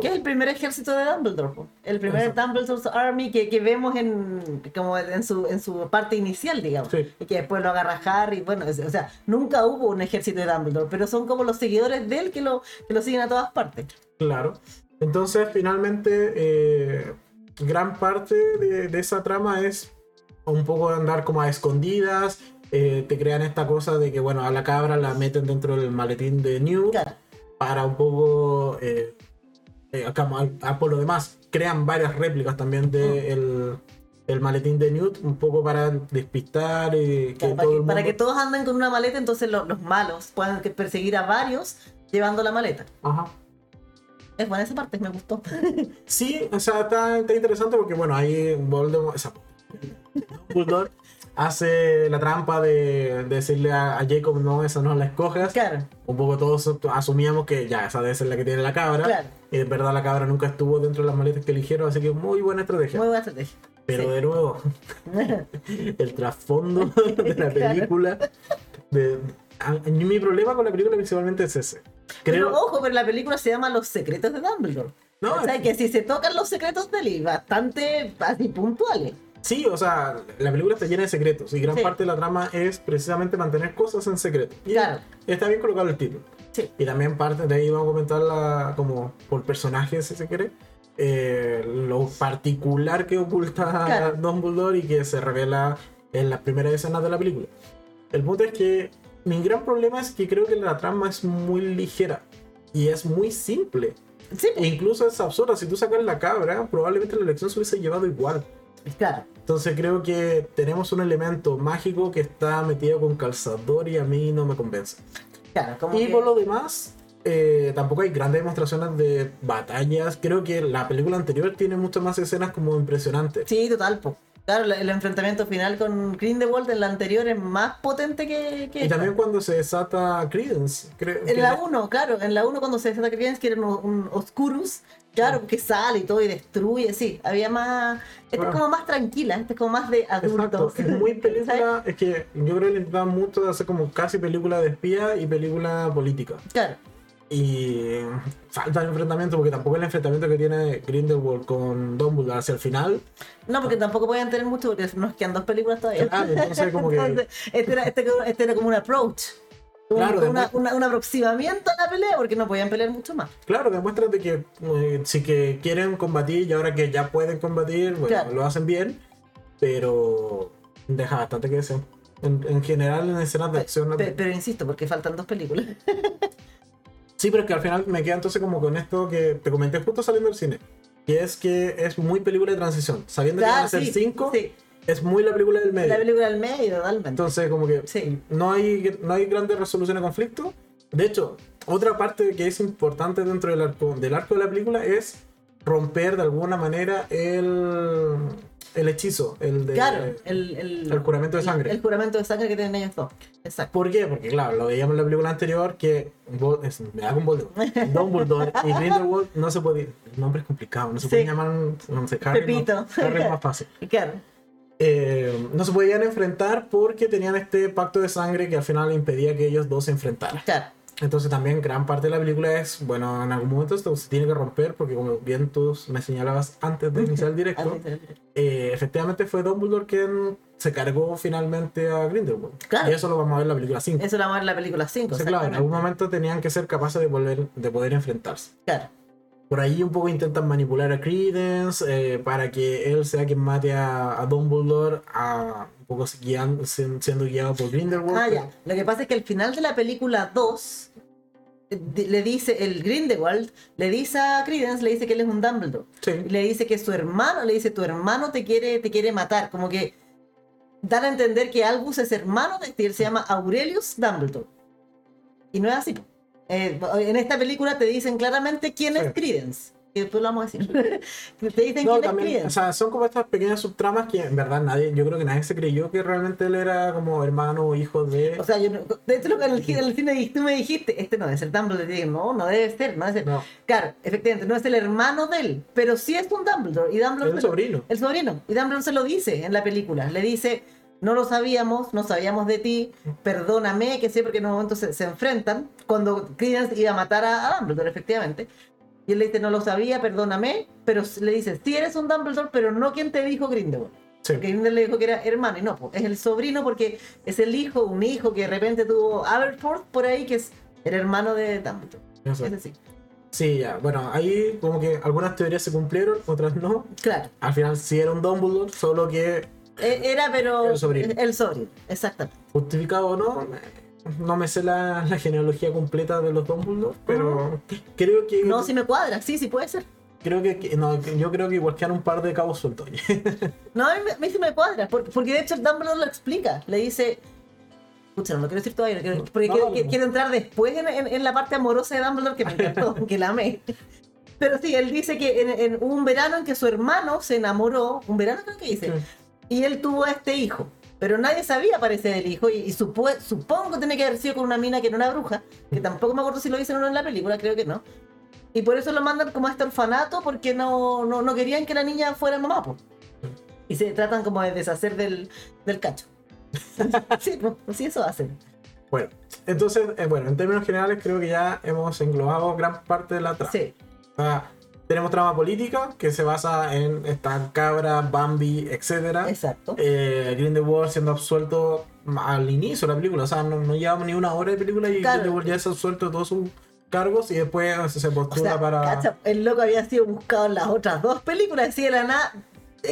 [SPEAKER 2] Que es el primer ejército de Dumbledore. po. El primer
[SPEAKER 1] Exacto.
[SPEAKER 2] Dumbledore's Army que, que vemos en, como en, su, en su parte inicial, digamos.
[SPEAKER 1] Sí.
[SPEAKER 2] Y que después lo agarra Harry. Bueno, es- o sea, nunca hubo un ejército de Dumbledore, pero son como los seguidores de él que lo, que lo siguen a todas partes.
[SPEAKER 1] Claro. Entonces, finalmente, eh, gran parte de, de esa trama es un poco andar como a escondidas. Eh, te crean esta cosa de que, bueno, a la cabra la meten dentro del maletín de New
[SPEAKER 2] Claro.
[SPEAKER 1] para un poco. Eh, eh, acá, a- a por lo demás, crean varias réplicas también de el, el maletín de Newt, un poco para despistar y que
[SPEAKER 2] Claro, para,
[SPEAKER 1] todo
[SPEAKER 2] que,
[SPEAKER 1] el
[SPEAKER 2] para
[SPEAKER 1] mundo-
[SPEAKER 2] que todos anden con una maleta, entonces lo- los malos puedan que- perseguir a varios llevando la maleta.
[SPEAKER 1] Ajá.
[SPEAKER 2] Es buena esa parte, me gustó.
[SPEAKER 1] Sí, o sea, está, está interesante porque, bueno, ahí Voldemort, o sea, Dumbledore hace la trampa de, de decirle a, a Jacob, no, esa no la escojas.
[SPEAKER 2] Claro,
[SPEAKER 1] Un poco todos asumíamos que ya, esa debe ser la que tiene la cabra.
[SPEAKER 2] claro.
[SPEAKER 1] Y en verdad la cabra nunca estuvo dentro de las maletas que eligieron, así que muy buena estrategia.
[SPEAKER 2] Muy buena estrategia.
[SPEAKER 1] Pero
[SPEAKER 2] sí.
[SPEAKER 1] de nuevo, el trasfondo de la película, de, a- mi problema con la película principalmente es ese.
[SPEAKER 2] Pero ojo, pero la película se llama Los secretos de Dumbledore.
[SPEAKER 1] No,
[SPEAKER 2] o sea, que si se tocan los secretos de él, bastante así puntuales.
[SPEAKER 1] Sí, o sea, la película está llena de secretos y gran
[SPEAKER 2] Sí.
[SPEAKER 1] parte de la trama es precisamente mantener cosas en secreto. Y
[SPEAKER 2] Claro.
[SPEAKER 1] está bien colocado el título.
[SPEAKER 2] Sí.
[SPEAKER 1] Y también parte de ahí vamos a comentar la, como por personajes, si se quiere, eh, lo particular que oculta
[SPEAKER 2] Claro.
[SPEAKER 1] Dumbledore y que se revela en las primeras escenas de la película. El punto es que mi gran problema es que creo que la trama es muy ligera y es muy simple.
[SPEAKER 2] Sí,
[SPEAKER 1] E incluso es absurda. Si tú sacas la cabra, probablemente la elección se hubiese llevado igual.
[SPEAKER 2] Claro.
[SPEAKER 1] Entonces creo que tenemos un elemento mágico que está metido con calzador y a mí no me convence.
[SPEAKER 2] Claro, como
[SPEAKER 1] Y
[SPEAKER 2] que-
[SPEAKER 1] por lo demás, eh, tampoco hay grandes demostraciones de batallas. Creo que la película anterior tiene muchas más escenas como impresionantes.
[SPEAKER 2] Sí, total, po. Claro, el- enfrentamiento final con Grindelwald en la anterior es más potente que, que
[SPEAKER 1] Y
[SPEAKER 2] esta.
[SPEAKER 1] también cuando se desata Credence. Creo
[SPEAKER 2] En la 1, claro, en la 1 cuando se desata Credence, que era un, un Oscurus, claro, que sale y todo y destruye, sí, había más... Esta es como más tranquila, esta es como más de
[SPEAKER 1] Exacto,
[SPEAKER 2] adultos.
[SPEAKER 1] es muy película, es que yo creo que le intentaban mucho de hacer como casi película de espía y película política.
[SPEAKER 2] Claro,
[SPEAKER 1] Y falta el enfrentamiento, porque tampoco el enfrentamiento que tiene Grindelwald con Dumbledore hacia el final.
[SPEAKER 2] no, porque tampoco podían tener mucho, porque nos quedan dos películas todavía.
[SPEAKER 1] Claro, entonces como que-
[SPEAKER 2] Entonces, este, era, este, este era como un approach.
[SPEAKER 1] Claro,
[SPEAKER 2] una- una- un aproximamiento a la pelea, porque no podían pelear mucho más.
[SPEAKER 1] Claro, demuestra de que eh, sí que quieren combatir y ahora que ya pueden combatir, bueno,
[SPEAKER 2] Claro.
[SPEAKER 1] lo hacen bien, pero deja bastante que desear. En, en general, en escenas de acción. no-
[SPEAKER 2] Pe- pero insisto, porque faltan dos películas.
[SPEAKER 1] Sí, pero es que al final me queda entonces como con esto que te comenté justo saliendo del cine. Que es que es muy película de transición. Sabiendo que van a
[SPEAKER 2] Ah,
[SPEAKER 1] ser
[SPEAKER 2] sí,
[SPEAKER 1] cinco,
[SPEAKER 2] sí,
[SPEAKER 1] es muy la película del medio.
[SPEAKER 2] la película del medio, totalmente.
[SPEAKER 1] Entonces, como que
[SPEAKER 2] Sí.
[SPEAKER 1] no, hay, no hay grandes resoluciones de conflicto. De hecho, otra parte que es importante dentro del arco, del arco de la película es romper de alguna manera el, el hechizo, el de...
[SPEAKER 2] Claro, el, el,
[SPEAKER 1] el juramento de sangre.
[SPEAKER 2] El, juramento de sangre que tienen ellos dos. Exacto.
[SPEAKER 1] ¿Por qué? Porque claro, lo veíamos en la película anterior que es- me da con Voldemort. Dumbledore y Grindelwald no se podían, el nombre es complicado, no se
[SPEAKER 2] Sí.
[SPEAKER 1] pueden llamar, no sé, Harry,
[SPEAKER 2] Pepito.
[SPEAKER 1] no- Harry es más fácil.
[SPEAKER 2] Claro.
[SPEAKER 1] Eh, no se podían enfrentar porque tenían este pacto de sangre que al final impedía que ellos dos se enfrentaran.
[SPEAKER 2] Claro.
[SPEAKER 1] Entonces también gran parte de la película es, bueno, en algún momento esto se tiene que romper porque como bien tú me señalabas antes de iniciar el directo, eh, efectivamente fue Dumbledore quien se cargó finalmente a Grindelwald.
[SPEAKER 2] Claro.
[SPEAKER 1] Y eso lo vamos a ver en la película 5.
[SPEAKER 2] Eso lo vamos a ver en la película 5.
[SPEAKER 1] Entonces, claro, en algún momento tenían que ser capaces de, volver, de poder enfrentarse.
[SPEAKER 2] Claro.
[SPEAKER 1] Por ahí un poco intentan manipular a Credence eh, para que él sea quien mate a, a Dumbledore, a, un poco guiando- siendo guiado por Grindelwald.
[SPEAKER 2] Ah, ya. Lo que pasa es que al final de la película 2 eh, le dice, el Grindelwald le dice a Credence, le dice que él es un Dumbledore.
[SPEAKER 1] Sí.
[SPEAKER 2] Le dice que su hermano, le dice, tu hermano te quiere, te quiere matar. Como que dan a entender que Albus es hermano de él se llama Aurelius Dumbledore. Y no es así. Eh, en esta película te dicen claramente quién
[SPEAKER 1] Sí.
[SPEAKER 2] es Credence. Y después lo vamos a decir. te dicen
[SPEAKER 1] No,
[SPEAKER 2] quién
[SPEAKER 1] también,
[SPEAKER 2] es
[SPEAKER 1] o
[SPEAKER 2] Credence.
[SPEAKER 1] sea, son como estas pequeñas subtramas que en verdad nadie, yo creo que nadie se creyó que realmente él era como hermano o hijo de...
[SPEAKER 2] O sea, yo no- de hecho, lo que en el, en el cine tú me dijiste, este no debe ser Dumbledore. Y dije, no, no debe ser, no debe ser.
[SPEAKER 1] no,
[SPEAKER 2] Claro, efectivamente, no es el hermano de él, pero sí es un Dumbledore. Y Dumbledore
[SPEAKER 1] es el sobrino.
[SPEAKER 2] El sobrino. Y Dumbledore se lo dice en la película. Le dice, no lo sabíamos, no sabíamos de ti, perdóname, que sé, porque en un momento se, se enfrentan. Cuando Credence iba a matar a, a Dumbledore, efectivamente. Y él le dice, no lo sabía, perdóname. Pero le dice, sí eres un Dumbledore, pero no quien te dijo Grindelwald.
[SPEAKER 1] Sí.
[SPEAKER 2] Porque Grindelwald le dijo que era hermano, y no, es el sobrino porque es el hijo, un hijo que de repente tuvo Aberforth por ahí, que es el hermano de Dumbledore.
[SPEAKER 1] Eso.
[SPEAKER 2] Es decir,
[SPEAKER 1] Sí, ya, bueno, ahí como que algunas teorías se cumplieron, otras no.
[SPEAKER 2] claro.
[SPEAKER 1] Al final sí era un Dumbledore, solo que
[SPEAKER 2] Era, pero.
[SPEAKER 1] El sobrino.
[SPEAKER 2] El sobrino, exactamente.
[SPEAKER 1] justificado o no, no me sé la, la genealogía completa de los Dumbledore, pero creo que...
[SPEAKER 2] No, si me cuadra, sí, sí puede ser.
[SPEAKER 1] Creo que, no, yo creo que igual quedan un par de cabos sueltos.
[SPEAKER 2] No, a mí, me- me cuadra, porque, porque de hecho el Dumbledore lo explica. Le dice. Escucha, no lo quiero decir todavía, no quiero- porque
[SPEAKER 1] No,
[SPEAKER 2] quiero,
[SPEAKER 1] no.
[SPEAKER 2] quiero- quiero entrar después en, en- en la parte amorosa de Dumbledore que me encantó, que la amé. Pero sí, él dice que en, en un verano en que su hermano se enamoró, un verano creo que dice, y él tuvo a este hijo. Pero nadie sabía, parece, del hijo, y, y supo- supongo que tiene que haber sido con una mina que era una bruja, que tampoco me acuerdo si lo dicen o no en la película, creo que no. Y por eso lo mandan como a este orfanato, porque no, no, no querían que la niña fuera mamá. Y se tratan como de deshacer del, del cacho. sí, pues, sí, eso hacen.
[SPEAKER 1] Bueno, entonces, eh, bueno, en términos generales creo que ya hemos englobado gran parte de la trama.
[SPEAKER 2] Sí,
[SPEAKER 1] sea, tenemos trama política que se basa en esta cabra, Bambi, etcétera.
[SPEAKER 2] exacto.
[SPEAKER 1] Eh, Grindelwald siendo absuelto al inicio de la película, o sea, no, no llevamos ni una hora de película y
[SPEAKER 2] Claro.
[SPEAKER 1] Grindelwald ya es absuelto de todos sus cargos y después se
[SPEAKER 2] O
[SPEAKER 1] postula
[SPEAKER 2] sea,
[SPEAKER 1] para...
[SPEAKER 2] cacha, el loco había sido buscado en las otras dos películas, así de la nada,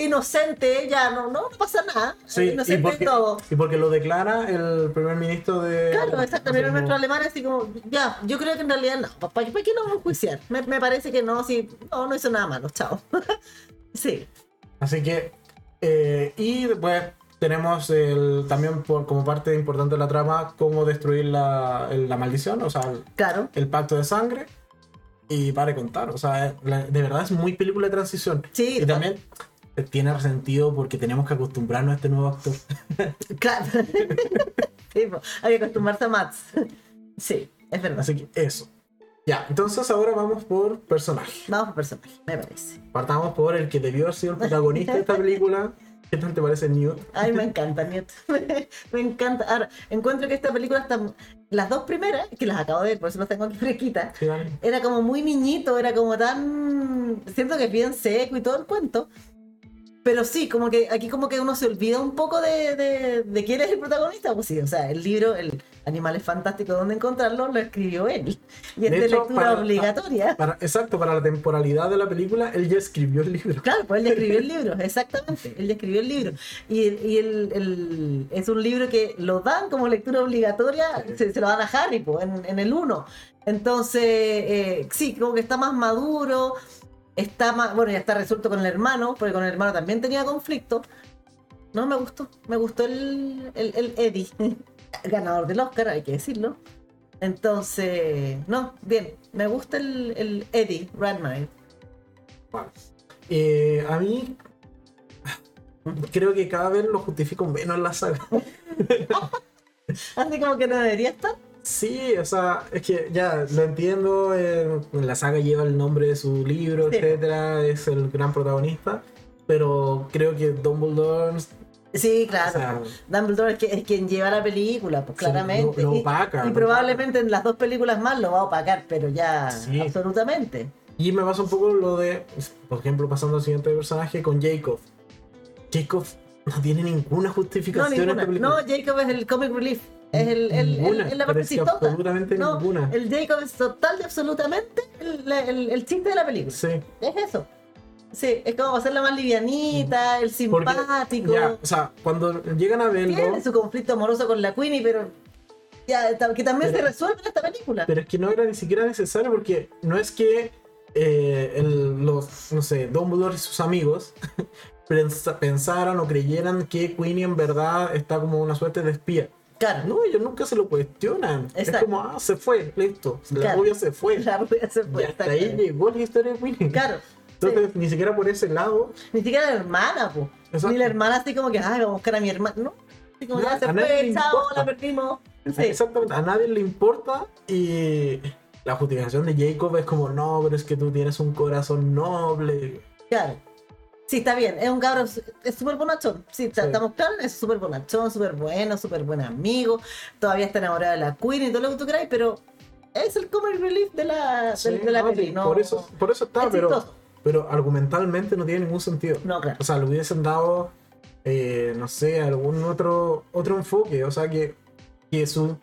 [SPEAKER 2] inocente, ella, no, no, pasa nada,
[SPEAKER 1] Sí, y
[SPEAKER 2] inocente
[SPEAKER 1] porque,
[SPEAKER 2] y todo.
[SPEAKER 1] y porque lo declara el primer ministro de...
[SPEAKER 2] Claro, exacto, pero
[SPEAKER 1] como-
[SPEAKER 2] nuestro alemán así como, ya, yo creo que en realidad no, ¿para, para qué lo vamos a juiciar? Me, me parece que no, sí, no, no hizo nada malo, chao. sí,
[SPEAKER 1] Así que, eh, y después tenemos el, también por, como parte importante de la trama cómo destruir la, el- la maldición, o sea, el,
[SPEAKER 2] claro,
[SPEAKER 1] el pacto de sangre. Y para contar, o sea, la- de verdad es muy película de transición.
[SPEAKER 2] sí,
[SPEAKER 1] Y también tiene sentido porque tenemos que acostumbrarnos a este nuevo actor.
[SPEAKER 2] claro. sí, hay que acostumbrarse a Mats. sí, es verdad.
[SPEAKER 1] Así que eso. Ya, entonces ahora vamos por personaje.
[SPEAKER 2] Vamos por personaje, me parece.
[SPEAKER 1] Partamos por el que debió haber sido el protagonista de esta película. ¿Qué tal te parece Newt?
[SPEAKER 2] Ay, me encanta, Newt. me encanta. Ahora, encuentro que esta película está. Las dos primeras, que las acabo de ver, por eso las tengo aquí fresquitas,
[SPEAKER 1] Sí,
[SPEAKER 2] era como muy niñito, era como tan. Siento que es bien seco y todo el cuento. Pero sí, como que aquí como que uno se olvida un poco de, de, de quién es el protagonista. Pues sí, o sea, el libro, el Animales Fantásticos, ¿dónde encontrarlo? Lo escribió él. Y es
[SPEAKER 1] De
[SPEAKER 2] de,
[SPEAKER 1] hecho,
[SPEAKER 2] lectura
[SPEAKER 1] para-
[SPEAKER 2] obligatoria.
[SPEAKER 1] Para, exacto, para la temporalidad de la película, él ya escribió el libro.
[SPEAKER 2] Claro, pues él ya escribió el libro, exactamente. Él ya escribió el libro. Y, y el, el- es un libro que lo dan como lectura obligatoria,
[SPEAKER 1] Sí.
[SPEAKER 2] se, se lo dan a Harry pues, en, en el 1. Entonces, eh, sí, como que está más maduro, está más, bueno, ya está resuelto con el hermano, porque con el hermano también tenía conflicto. No, me gustó, me gustó el, el, el Eddie, ganador del Oscar, hay que decirlo. Entonces, no, bien, me gusta el, el Eddie Redmayne.
[SPEAKER 1] Eh, a mí creo que cada vez lo justifico menos la saga.
[SPEAKER 2] Así como que no debería estar.
[SPEAKER 1] Sí, o sea, es que ya lo entiendo, eh, la saga lleva el nombre de su libro,
[SPEAKER 2] Sí.
[SPEAKER 1] etcétera, es el gran protagonista, pero creo que Dumbledore
[SPEAKER 2] Sí,
[SPEAKER 1] o
[SPEAKER 2] claro.
[SPEAKER 1] sea,
[SPEAKER 2] Dumbledore es, que- es quien lleva la película, pues
[SPEAKER 1] Sí,
[SPEAKER 2] claramente.
[SPEAKER 1] lo- opaca,
[SPEAKER 2] y, probablemente en las dos películas más lo va a opacar, pero ya
[SPEAKER 1] Sí.
[SPEAKER 2] absolutamente.
[SPEAKER 1] Y me pasa un poco lo de, por ejemplo, pasando al siguiente personaje con Jacob. Jacob no tiene ninguna
[SPEAKER 2] No,
[SPEAKER 1] justificación en esta película.
[SPEAKER 2] No, Jacob es el comic relief. Es el, el, el-
[SPEAKER 1] Ninguna,
[SPEAKER 2] el- la chistosa.
[SPEAKER 1] absolutamente
[SPEAKER 2] No,
[SPEAKER 1] ninguna.
[SPEAKER 2] El Jacob es total y absolutamente el, el- el chiste de la película.
[SPEAKER 1] Sí,
[SPEAKER 2] Es eso. Sí, es como hacerla más livianita, el
[SPEAKER 1] porque
[SPEAKER 2] simpático.
[SPEAKER 1] ya, o sea, cuando llegan a verlo,
[SPEAKER 2] Tiene su conflicto amoroso con la Queenie, pero ya, que también
[SPEAKER 1] Pero-
[SPEAKER 2] se resuelve en esta película.
[SPEAKER 1] pero es que no era ni siquiera necesario porque no es que eh, el- los, no sé, Dumbledore y sus amigos pensa- pensaran o creyeran que Queenie en verdad está como una suerte de espía.
[SPEAKER 2] Claro.
[SPEAKER 1] No, ellos nunca se lo cuestionan. Es como, ah, se fue, listo. La
[SPEAKER 2] Claro.
[SPEAKER 1] rubia se fue.
[SPEAKER 2] La rubia se fue,
[SPEAKER 1] y hasta ahí llegó la historia de Queenie.
[SPEAKER 2] Claro.
[SPEAKER 1] Entonces,
[SPEAKER 2] sí.
[SPEAKER 1] ni siquiera por ese lado.
[SPEAKER 2] Ni siquiera la hermana, po.
[SPEAKER 1] Exacto.
[SPEAKER 2] Ni la hermana así como que, ay, vamos a buscar a mi hermana. No. Así como ya se
[SPEAKER 1] a nadie
[SPEAKER 2] fue, chao, la perdimos. Sí.
[SPEAKER 1] Exactamente, a nadie le importa y la justificación de Jacob es como, no, pero es que tú tienes un corazón noble.
[SPEAKER 2] Claro. Sí, está bien. Es un cabro, es súper bonachón. Sí, está-
[SPEAKER 1] Sí.
[SPEAKER 2] estamos claros. Es súper bonachón, súper bueno, súper buen amigo. Todavía está enamorado de la Queen y todo lo que tú queráis, pero es el comic relief de la,
[SPEAKER 1] Sí,
[SPEAKER 2] de, de la
[SPEAKER 1] no,
[SPEAKER 2] peli. No,
[SPEAKER 1] por, eso, por eso está,
[SPEAKER 2] es
[SPEAKER 1] pero,
[SPEAKER 2] chistoso.
[SPEAKER 1] pero argumentalmente no tiene ningún sentido.
[SPEAKER 2] No, claro.
[SPEAKER 1] O sea, le hubiesen dado, eh, no sé, algún otro, otro enfoque. O sea, que, que su,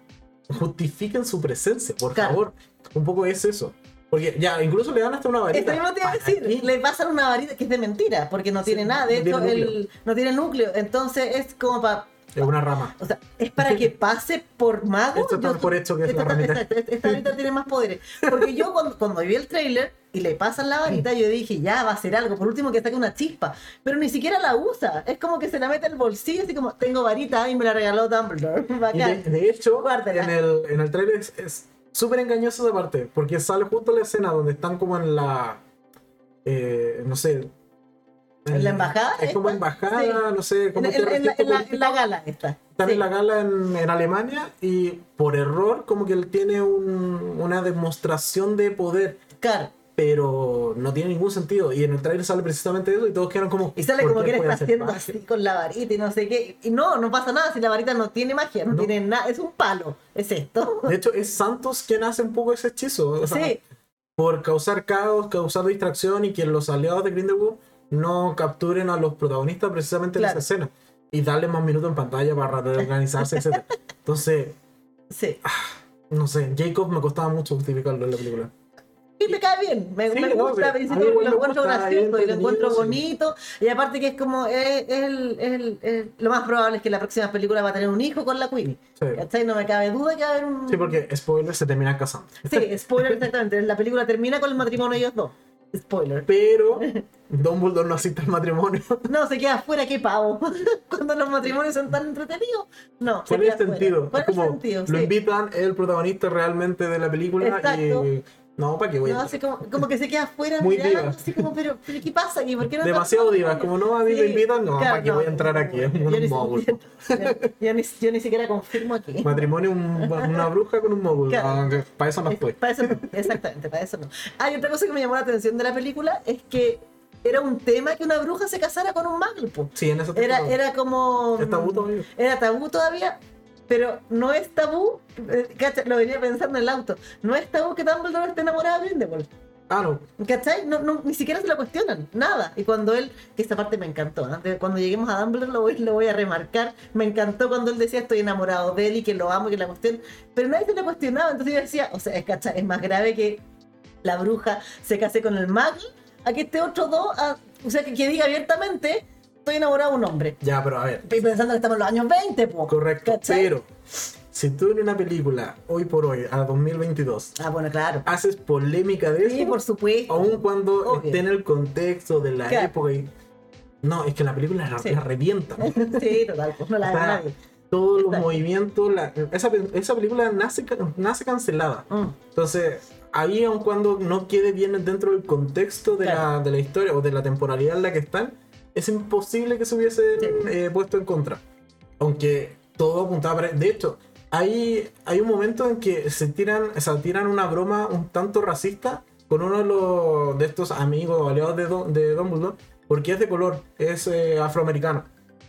[SPEAKER 1] justifiquen su presencia, por
[SPEAKER 2] Claro.
[SPEAKER 1] favor. Un poco es eso. Porque ya, incluso le dan hasta una varita.
[SPEAKER 2] Esto mismo te iba a decir,
[SPEAKER 1] Aquí-
[SPEAKER 2] le pasan una varita que es de mentira, porque no
[SPEAKER 1] Sí,
[SPEAKER 2] tiene nada. De
[SPEAKER 1] no
[SPEAKER 2] hecho, el, no tiene núcleo. Entonces es como para.
[SPEAKER 1] Es una rama.
[SPEAKER 2] O sea, es para que pase por mago.
[SPEAKER 1] Esto está por hecho que es
[SPEAKER 2] esta,
[SPEAKER 1] la ramita.
[SPEAKER 2] esta varita tiene más poderes. Porque yo cuando, cuando vi el trailer y le pasan la varita, yo dije, ya va a ser algo. Por último, que saque una chispa. Pero ni siquiera la usa. Es como que se la mete el bolsillo, así como, tengo varita y me la regaló Dumbledore.
[SPEAKER 1] Y de, hecho, en el, en el trailer es- es súper engañosa esa parte, porque sale justo la escena donde están como en la. eh, no sé.
[SPEAKER 2] ¿En la embajada
[SPEAKER 1] Es como embajada,
[SPEAKER 2] Sí.
[SPEAKER 1] no sé. Como
[SPEAKER 2] en- en la, en la- en la gala esta.
[SPEAKER 1] Están
[SPEAKER 2] Sí.
[SPEAKER 1] en la gala en, en Alemania y por error, como que él tiene un- una demostración de poder.
[SPEAKER 2] Claro.
[SPEAKER 1] Pero no tiene ningún sentido. Y en el trailer sale precisamente eso y todos quedan como.
[SPEAKER 2] Y sale
[SPEAKER 1] ¿por
[SPEAKER 2] como que él está haciendo
[SPEAKER 1] magia?
[SPEAKER 2] así con la varita y no sé qué. Y no, no pasa nada si la varita no tiene magia, no,
[SPEAKER 1] No.
[SPEAKER 2] tiene nada, es un palo, es esto.
[SPEAKER 1] De hecho, es Santos quien hace un poco ese hechizo. o sea,
[SPEAKER 2] Sí,
[SPEAKER 1] Por causar caos, causar distracción y que los aliados de Grindelwald no capturen a los protagonistas precisamente
[SPEAKER 2] Claro.
[SPEAKER 1] en esa escena. Y darle más minutos en pantalla para reorganizarse, etc. Entonces,
[SPEAKER 2] sí.
[SPEAKER 1] no sé, Jacob me costaba mucho justificarlo en la película.
[SPEAKER 2] Y me cae bien, me,
[SPEAKER 1] Sí,
[SPEAKER 2] me
[SPEAKER 1] no,
[SPEAKER 2] gusta,
[SPEAKER 1] a
[SPEAKER 2] principio lo
[SPEAKER 1] me
[SPEAKER 2] encuentro gracioso y lo encuentro
[SPEAKER 1] sí.
[SPEAKER 2] bonito. Y aparte que es como, es, es el, es el- es- lo más probable es que la próxima película va a tener un hijo con la Queenie.
[SPEAKER 1] Sí,
[SPEAKER 2] ¿Cachai? No me cabe duda que va a haber un...
[SPEAKER 1] Sí, porque spoiler se termina casando.
[SPEAKER 2] Sí, spoiler exactamente. La película termina con el matrimonio de ellos dos. Spoiler.
[SPEAKER 1] Pero Dumbledore no asiste al matrimonio.
[SPEAKER 2] No, se queda afuera, qué pavo. Cuando los matrimonios son tan entretenidos. No, se
[SPEAKER 1] ¿Cuál es
[SPEAKER 2] queda
[SPEAKER 1] el sentido?
[SPEAKER 2] ¿Cuál
[SPEAKER 1] es
[SPEAKER 2] es
[SPEAKER 1] como,
[SPEAKER 2] sentido?
[SPEAKER 1] lo
[SPEAKER 2] Sí.
[SPEAKER 1] invitan, es el protagonista realmente de la película
[SPEAKER 2] Exacto.
[SPEAKER 1] y... No, ¿para qué voy a
[SPEAKER 2] No, así como, como que se queda afuera
[SPEAKER 1] Muy
[SPEAKER 2] mirando,
[SPEAKER 1] diva.
[SPEAKER 2] así como, pero, pero ¿qué pasa aquí? ¿Por qué no
[SPEAKER 1] Demasiado
[SPEAKER 2] pasa?
[SPEAKER 1] diva, como no, a mí me
[SPEAKER 2] Sí,
[SPEAKER 1] invitan, no,
[SPEAKER 2] claro,
[SPEAKER 1] ¿para qué
[SPEAKER 2] no,
[SPEAKER 1] voy a entrar
[SPEAKER 2] no,
[SPEAKER 1] aquí? Es
[SPEAKER 2] yo
[SPEAKER 1] un
[SPEAKER 2] ni-
[SPEAKER 1] mogul.
[SPEAKER 2] Yo, yo ni, yo ni siquiera confirmo aquí.
[SPEAKER 1] Matrimonio, un- una bruja con un mogul.
[SPEAKER 2] Claro.
[SPEAKER 1] aunque para eso no estoy.
[SPEAKER 2] Para eso no, exactamente, para eso no. Hay otra cosa que me llamó la atención de la película es que era un tema que una bruja se casara con un mago. po.
[SPEAKER 1] Sí, en eso
[SPEAKER 2] Era, era como.
[SPEAKER 1] Es tabú todavía.
[SPEAKER 2] Era tabú todavía, pero no es tabú. eh, cacha, lo venía pensando en el auto. No es tabú que Dumbledore esté enamorado de Grindelwald.
[SPEAKER 1] Ah, no.
[SPEAKER 2] ¿Cachai? No, no, ni siquiera se lo cuestionan, nada. Y cuando él, que esta parte me encantó, antes, cuando lleguemos a Dumbledore lo voy, lo voy a remarcar, me encantó cuando él decía estoy enamorado de él y que lo amo y que la cuestión, pero nadie se lo cuestionaba, entonces yo decía, o sea, es, ¿cachai? es más grave que la bruja se case con el mago a que este otro dos, a- o sea, que, que diga abiertamente, estoy enamorado de un hombre.
[SPEAKER 1] Ya, pero a ver.
[SPEAKER 2] Estoy pensando que estamos en los años 20, po.
[SPEAKER 1] Correcto.
[SPEAKER 2] ¿Cachai?
[SPEAKER 1] Pero, si tú en una película, hoy por hoy, a 2022,
[SPEAKER 2] Ah, bueno, claro.
[SPEAKER 1] haces polémica de
[SPEAKER 2] Sí,
[SPEAKER 1] eso,
[SPEAKER 2] por supuesto.
[SPEAKER 1] aun cuando
[SPEAKER 2] Obvio.
[SPEAKER 1] esté en el contexto de la
[SPEAKER 2] Claro.
[SPEAKER 1] época y... No, es que la película la,
[SPEAKER 2] Sí.
[SPEAKER 1] la revienta.
[SPEAKER 2] sí, total, pues no la
[SPEAKER 1] O
[SPEAKER 2] ve
[SPEAKER 1] sea,
[SPEAKER 2] nadie.
[SPEAKER 1] Todos los movimientos, la- esa, pe- esa película nace, ca- nace cancelada.
[SPEAKER 2] Mm.
[SPEAKER 1] Entonces, ahí aun cuando no quede bien dentro del contexto de,
[SPEAKER 2] Claro.
[SPEAKER 1] la, de la historia o de la temporalidad en la que están, es imposible que se hubiese eh, puesto en contra. Aunque todo apuntaba para... De hecho, hay, hay un momento en que se tiran, o sea, tiran una broma un tanto racista con uno de, los, de estos amigos o aliados de, Dum- de Dumbledore, porque es de color, es eh, afroamericano.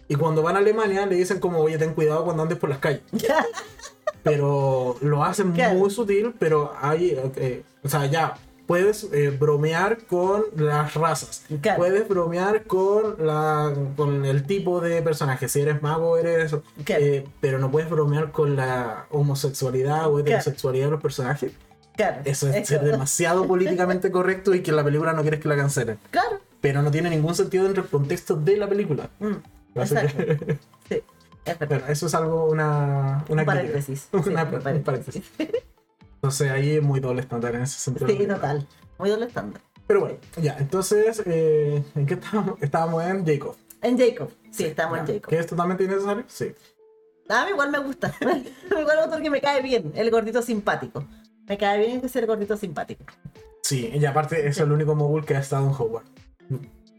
[SPEAKER 1] Y cuando van a Alemania le dicen como, oye, ten cuidado cuando andes por las calles. pero lo hacen muy sutil, pero hay, eh, o sea, ya, puedes eh, bromear con las razas,
[SPEAKER 2] Claro.
[SPEAKER 1] puedes bromear con, la, con el tipo de personaje, si eres mago eres
[SPEAKER 2] Claro.
[SPEAKER 1] Eh, pero no puedes bromear con la homosexualidad o heterosexualidad de los personajes.
[SPEAKER 2] Claro.
[SPEAKER 1] Eso es ser demasiado políticamente correcto y que la película no quieres que la cancelen.
[SPEAKER 2] Claro.
[SPEAKER 1] Pero no tiene ningún sentido dentro del contexto de la película.
[SPEAKER 2] Mm,
[SPEAKER 1] Así
[SPEAKER 2] exacto.
[SPEAKER 1] que-
[SPEAKER 2] Sí, es verdad.
[SPEAKER 1] Bueno, eso es algo, una, una
[SPEAKER 2] un paréntesis. Sí,
[SPEAKER 1] Una-
[SPEAKER 2] un
[SPEAKER 1] un paréntesis. Entonces ahí es muy doble estándar en ese sentido.
[SPEAKER 2] Sí, total. Muy doble estándar.
[SPEAKER 1] Pero bueno, ya, entonces, eh, ¿en qué estábamos? Estábamos en Jacob.
[SPEAKER 2] En Jacob. Sí, estamos en Jacob.
[SPEAKER 1] ¿Que es totalmente innecesario? Sí.
[SPEAKER 2] A mí igual me gusta. igual me gusta porque me cae bien. El gordito simpático. Me cae bien que sea el gordito simpático.
[SPEAKER 1] Sí, y aparte es el único mogul que ha estado en Hogwarts.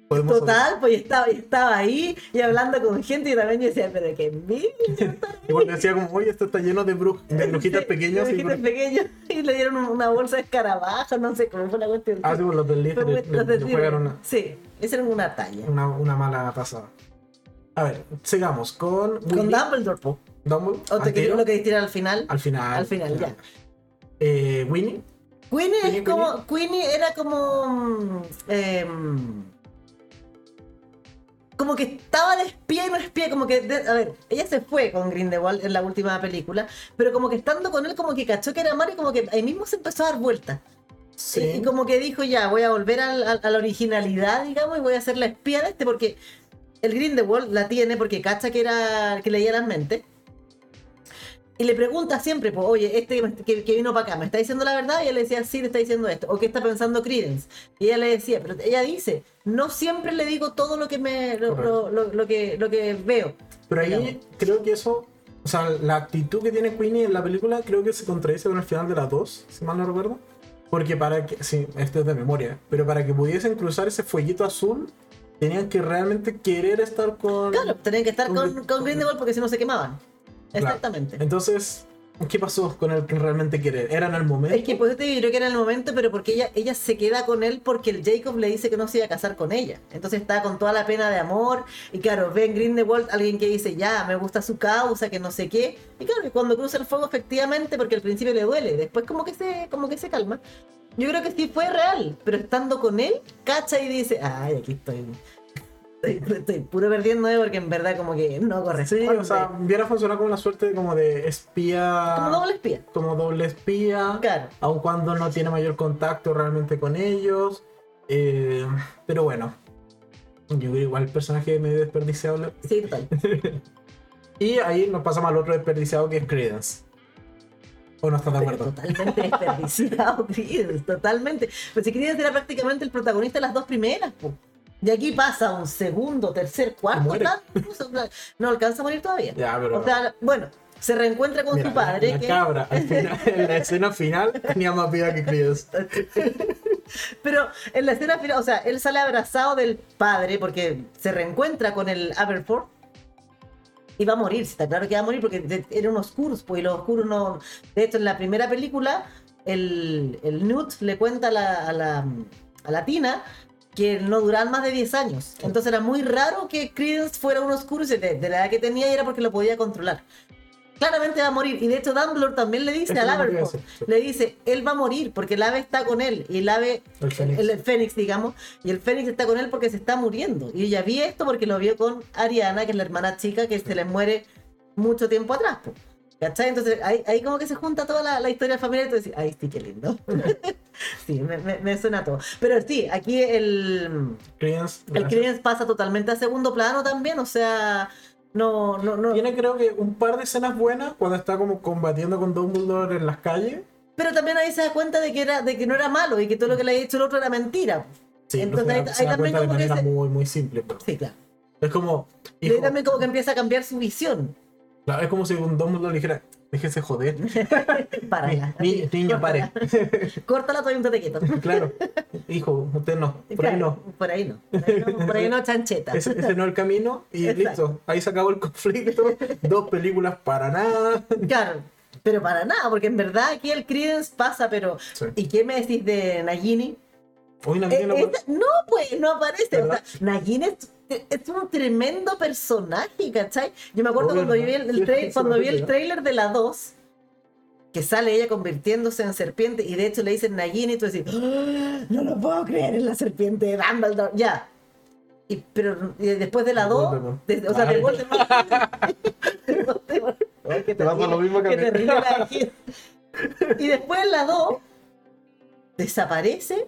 [SPEAKER 1] Podemos
[SPEAKER 2] Total, pues y estaba, y estaba ahí y hablando con gente y también yo decía, pero qué envidia.
[SPEAKER 1] Igual decía como, oye, esto está lleno de, bruj- de brujitas
[SPEAKER 2] Sí,
[SPEAKER 1] pequeñas.
[SPEAKER 2] de
[SPEAKER 1] y
[SPEAKER 2] brujitas pequeñas. Y le dieron una bolsa de escarabajo, no sé cómo fue la cuestión.
[SPEAKER 1] Ah, sí, pues los del
[SPEAKER 2] muy-
[SPEAKER 1] le, le jugaron
[SPEAKER 2] River.
[SPEAKER 1] una,
[SPEAKER 2] Sí, hicieron una talla.
[SPEAKER 1] una, una mala pasada. A ver, sigamos con
[SPEAKER 2] Con Dumbledore, po.
[SPEAKER 1] Dumbledore.
[SPEAKER 2] ¿O te quería lo que tirar al final?
[SPEAKER 1] al final.
[SPEAKER 2] Al final, ya.
[SPEAKER 1] Eh, Winnie.
[SPEAKER 2] Queenie, es como. Queenie era como. mm, em, como que estaba de espía y no espía, como que, de- a ver, ella se fue con Grindelwald en la última película, pero como que estando con él, como que cachó que era malo y como que ahí mismo se empezó a dar vueltas.
[SPEAKER 1] Sí.
[SPEAKER 2] Y como que dijo, ya, voy a volver a la originalidad, digamos, y voy a ser la espía de este, porque el Grindelwald la tiene porque cacha que era que leía las mentes. Y le pregunta siempre, pues, oye, este que, que vino para acá, ¿me está diciendo la verdad? Y él le decía, sí, le está diciendo esto. ¿O qué está pensando Credence? Y ella le decía, pero ella dice, no siempre le digo todo lo que me lo, lo- lo- lo que, lo que veo.
[SPEAKER 1] Pero ahí
[SPEAKER 2] digamos.
[SPEAKER 1] creo que eso, o sea, la actitud que tiene Queenie en la película creo que se contradice con el final de las dos, si mal no recuerdo. Porque para que, sí, esto es de memoria, pero para que pudiesen cruzar ese fueguito azul, tenían que realmente querer estar con...
[SPEAKER 2] Claro, tenían que estar
[SPEAKER 1] Con
[SPEAKER 2] con, con Grindelwald porque si no se quemaban.
[SPEAKER 1] Claro.
[SPEAKER 2] Exactamente.
[SPEAKER 1] Entonces, ¿Qué pasó con el que realmente quiere? ¿Era en el momento?
[SPEAKER 2] Es que pues yo creo que era el momento, pero porque ella, ella se queda con él porque el Jacob le dice que no se iba a casar con ella. Entonces está con toda la pena de amor. Y claro, ve en Grindelwald alguien que dice, ya, me gusta su causa, que no sé qué. Y claro, que cuando cruza el fuego, efectivamente, porque al principio le duele, después como que se, como que se calma. Yo creo que sí fue real, pero estando con él, cacha y dice, ay, aquí estoy. Estoy, estoy puro perdiendo eh, porque en verdad como que no
[SPEAKER 1] Sí,
[SPEAKER 2] corresponde.
[SPEAKER 1] o sea, hubiera funcionado como una suerte como de espía.
[SPEAKER 2] como doble espía.
[SPEAKER 1] como doble espía.
[SPEAKER 2] Claro.
[SPEAKER 1] Aun cuando no tiene mayor contacto realmente con ellos. Eh, pero bueno. Yo creo igual el personaje es medio desperdiciable.
[SPEAKER 2] Sí, total.
[SPEAKER 1] Y ahí nos pasamos al otro desperdiciado que es Credence. ¿O no estás de acuerdo?
[SPEAKER 2] totalmente desperdiciado, Credence, totalmente. Pues si Credence era prácticamente el protagonista de las dos primeras, po. Y aquí pasa un segundo, tercer, cuarto, tal, incluso, claro, no alcanza a morir todavía.
[SPEAKER 1] Ya, pero.
[SPEAKER 2] O sea, bueno, se reencuentra con
[SPEAKER 1] mira,
[SPEAKER 2] su padre,
[SPEAKER 1] la
[SPEAKER 2] que-
[SPEAKER 1] cabra, al final, en la escena final, tenía más vida que Credence.
[SPEAKER 2] pero en la escena final, o sea, él sale abrazado del padre porque se reencuentra con el Aberforth y va a morir, está claro que va a morir porque eran unos oscuros, pues y los oscuros no... De hecho, en la primera película, el, el Newt le cuenta a la, a la, a la Tina que no duraban más de 10 años. Entonces era muy raro que Credence fuera un oscuro y de, de la edad que tenía y era porque lo podía controlar. Claramente va a morir. Y de hecho Dumbledore también le dice
[SPEAKER 1] a sí.
[SPEAKER 2] le dice, él va a morir porque el ave está con él. Y el ave,
[SPEAKER 1] El Fénix.
[SPEAKER 2] el, el Fénix, digamos, y el Fénix está con él porque se está muriendo. Y ella vi esto porque lo vio con Ariana, que es la hermana chica que se le muere mucho tiempo atrás. ¿Cachai? Entonces ahí, ahí como que se junta toda la, la historia familiar y tú dices, ay, sí, qué lindo. sí, me, me- me suena todo. Pero sí, aquí el,
[SPEAKER 1] Credence.
[SPEAKER 2] el. Credence pasa totalmente a segundo plano también, o sea, no, no, no.
[SPEAKER 1] Tiene creo que un par de escenas buenas cuando está como combatiendo con Dumbledore en las calles.
[SPEAKER 2] Pero también ahí se da cuenta de que, era, de que no era malo y que todo lo que le había hecho el otro era mentira.
[SPEAKER 1] Sí,
[SPEAKER 2] Entonces
[SPEAKER 1] pero
[SPEAKER 2] ahí-
[SPEAKER 1] se,
[SPEAKER 2] ahí
[SPEAKER 1] da
[SPEAKER 2] también
[SPEAKER 1] cuenta de
[SPEAKER 2] como que
[SPEAKER 1] muy, muy simple. pues.
[SPEAKER 2] Sí, claro.
[SPEAKER 1] Es como.
[SPEAKER 2] Y ahí también como que empieza a cambiar su visión.
[SPEAKER 1] Claro, es como si un Dumbledore le dijera, déjese joder.
[SPEAKER 2] Para allá.
[SPEAKER 1] ni- niño, pare.
[SPEAKER 2] Córtala todavía un tate quieto.
[SPEAKER 1] claro. Hijo, usted no. Por ahí no.
[SPEAKER 2] Por ahí no. Por ahí no, por ahí no, chancheta.
[SPEAKER 1] Ese, ese no es el camino y
[SPEAKER 2] Exacto.
[SPEAKER 1] listo. Ahí se acabó el conflicto. Dos películas para nada.
[SPEAKER 2] Claro. Pero para nada, porque en verdad aquí el Credence pasa, pero.
[SPEAKER 1] Sí.
[SPEAKER 2] ¿Y qué me decís de Nagini?
[SPEAKER 1] Hoy una
[SPEAKER 2] Eh,
[SPEAKER 1] no
[SPEAKER 2] esta- no, pues, no aparece. O sea, Nagini es, es un tremendo personaje, ¿cachai? Yo me acuerdo cuando vi el, el tra- cuando vi el trailer de la 2, que sale ella convirtiéndose en serpiente, y de hecho le dicen Nagini, y tú decís, "Ah, no lo puedo creer, es la serpiente de Dumbledore. Ya. Y, pero y después de la 2,
[SPEAKER 1] Voldemort.
[SPEAKER 2] de- o sea, de. Voldemort. De qué
[SPEAKER 1] Te
[SPEAKER 2] terrible,
[SPEAKER 1] lo mismo que
[SPEAKER 2] terrible la. Y después en la 2 desaparece.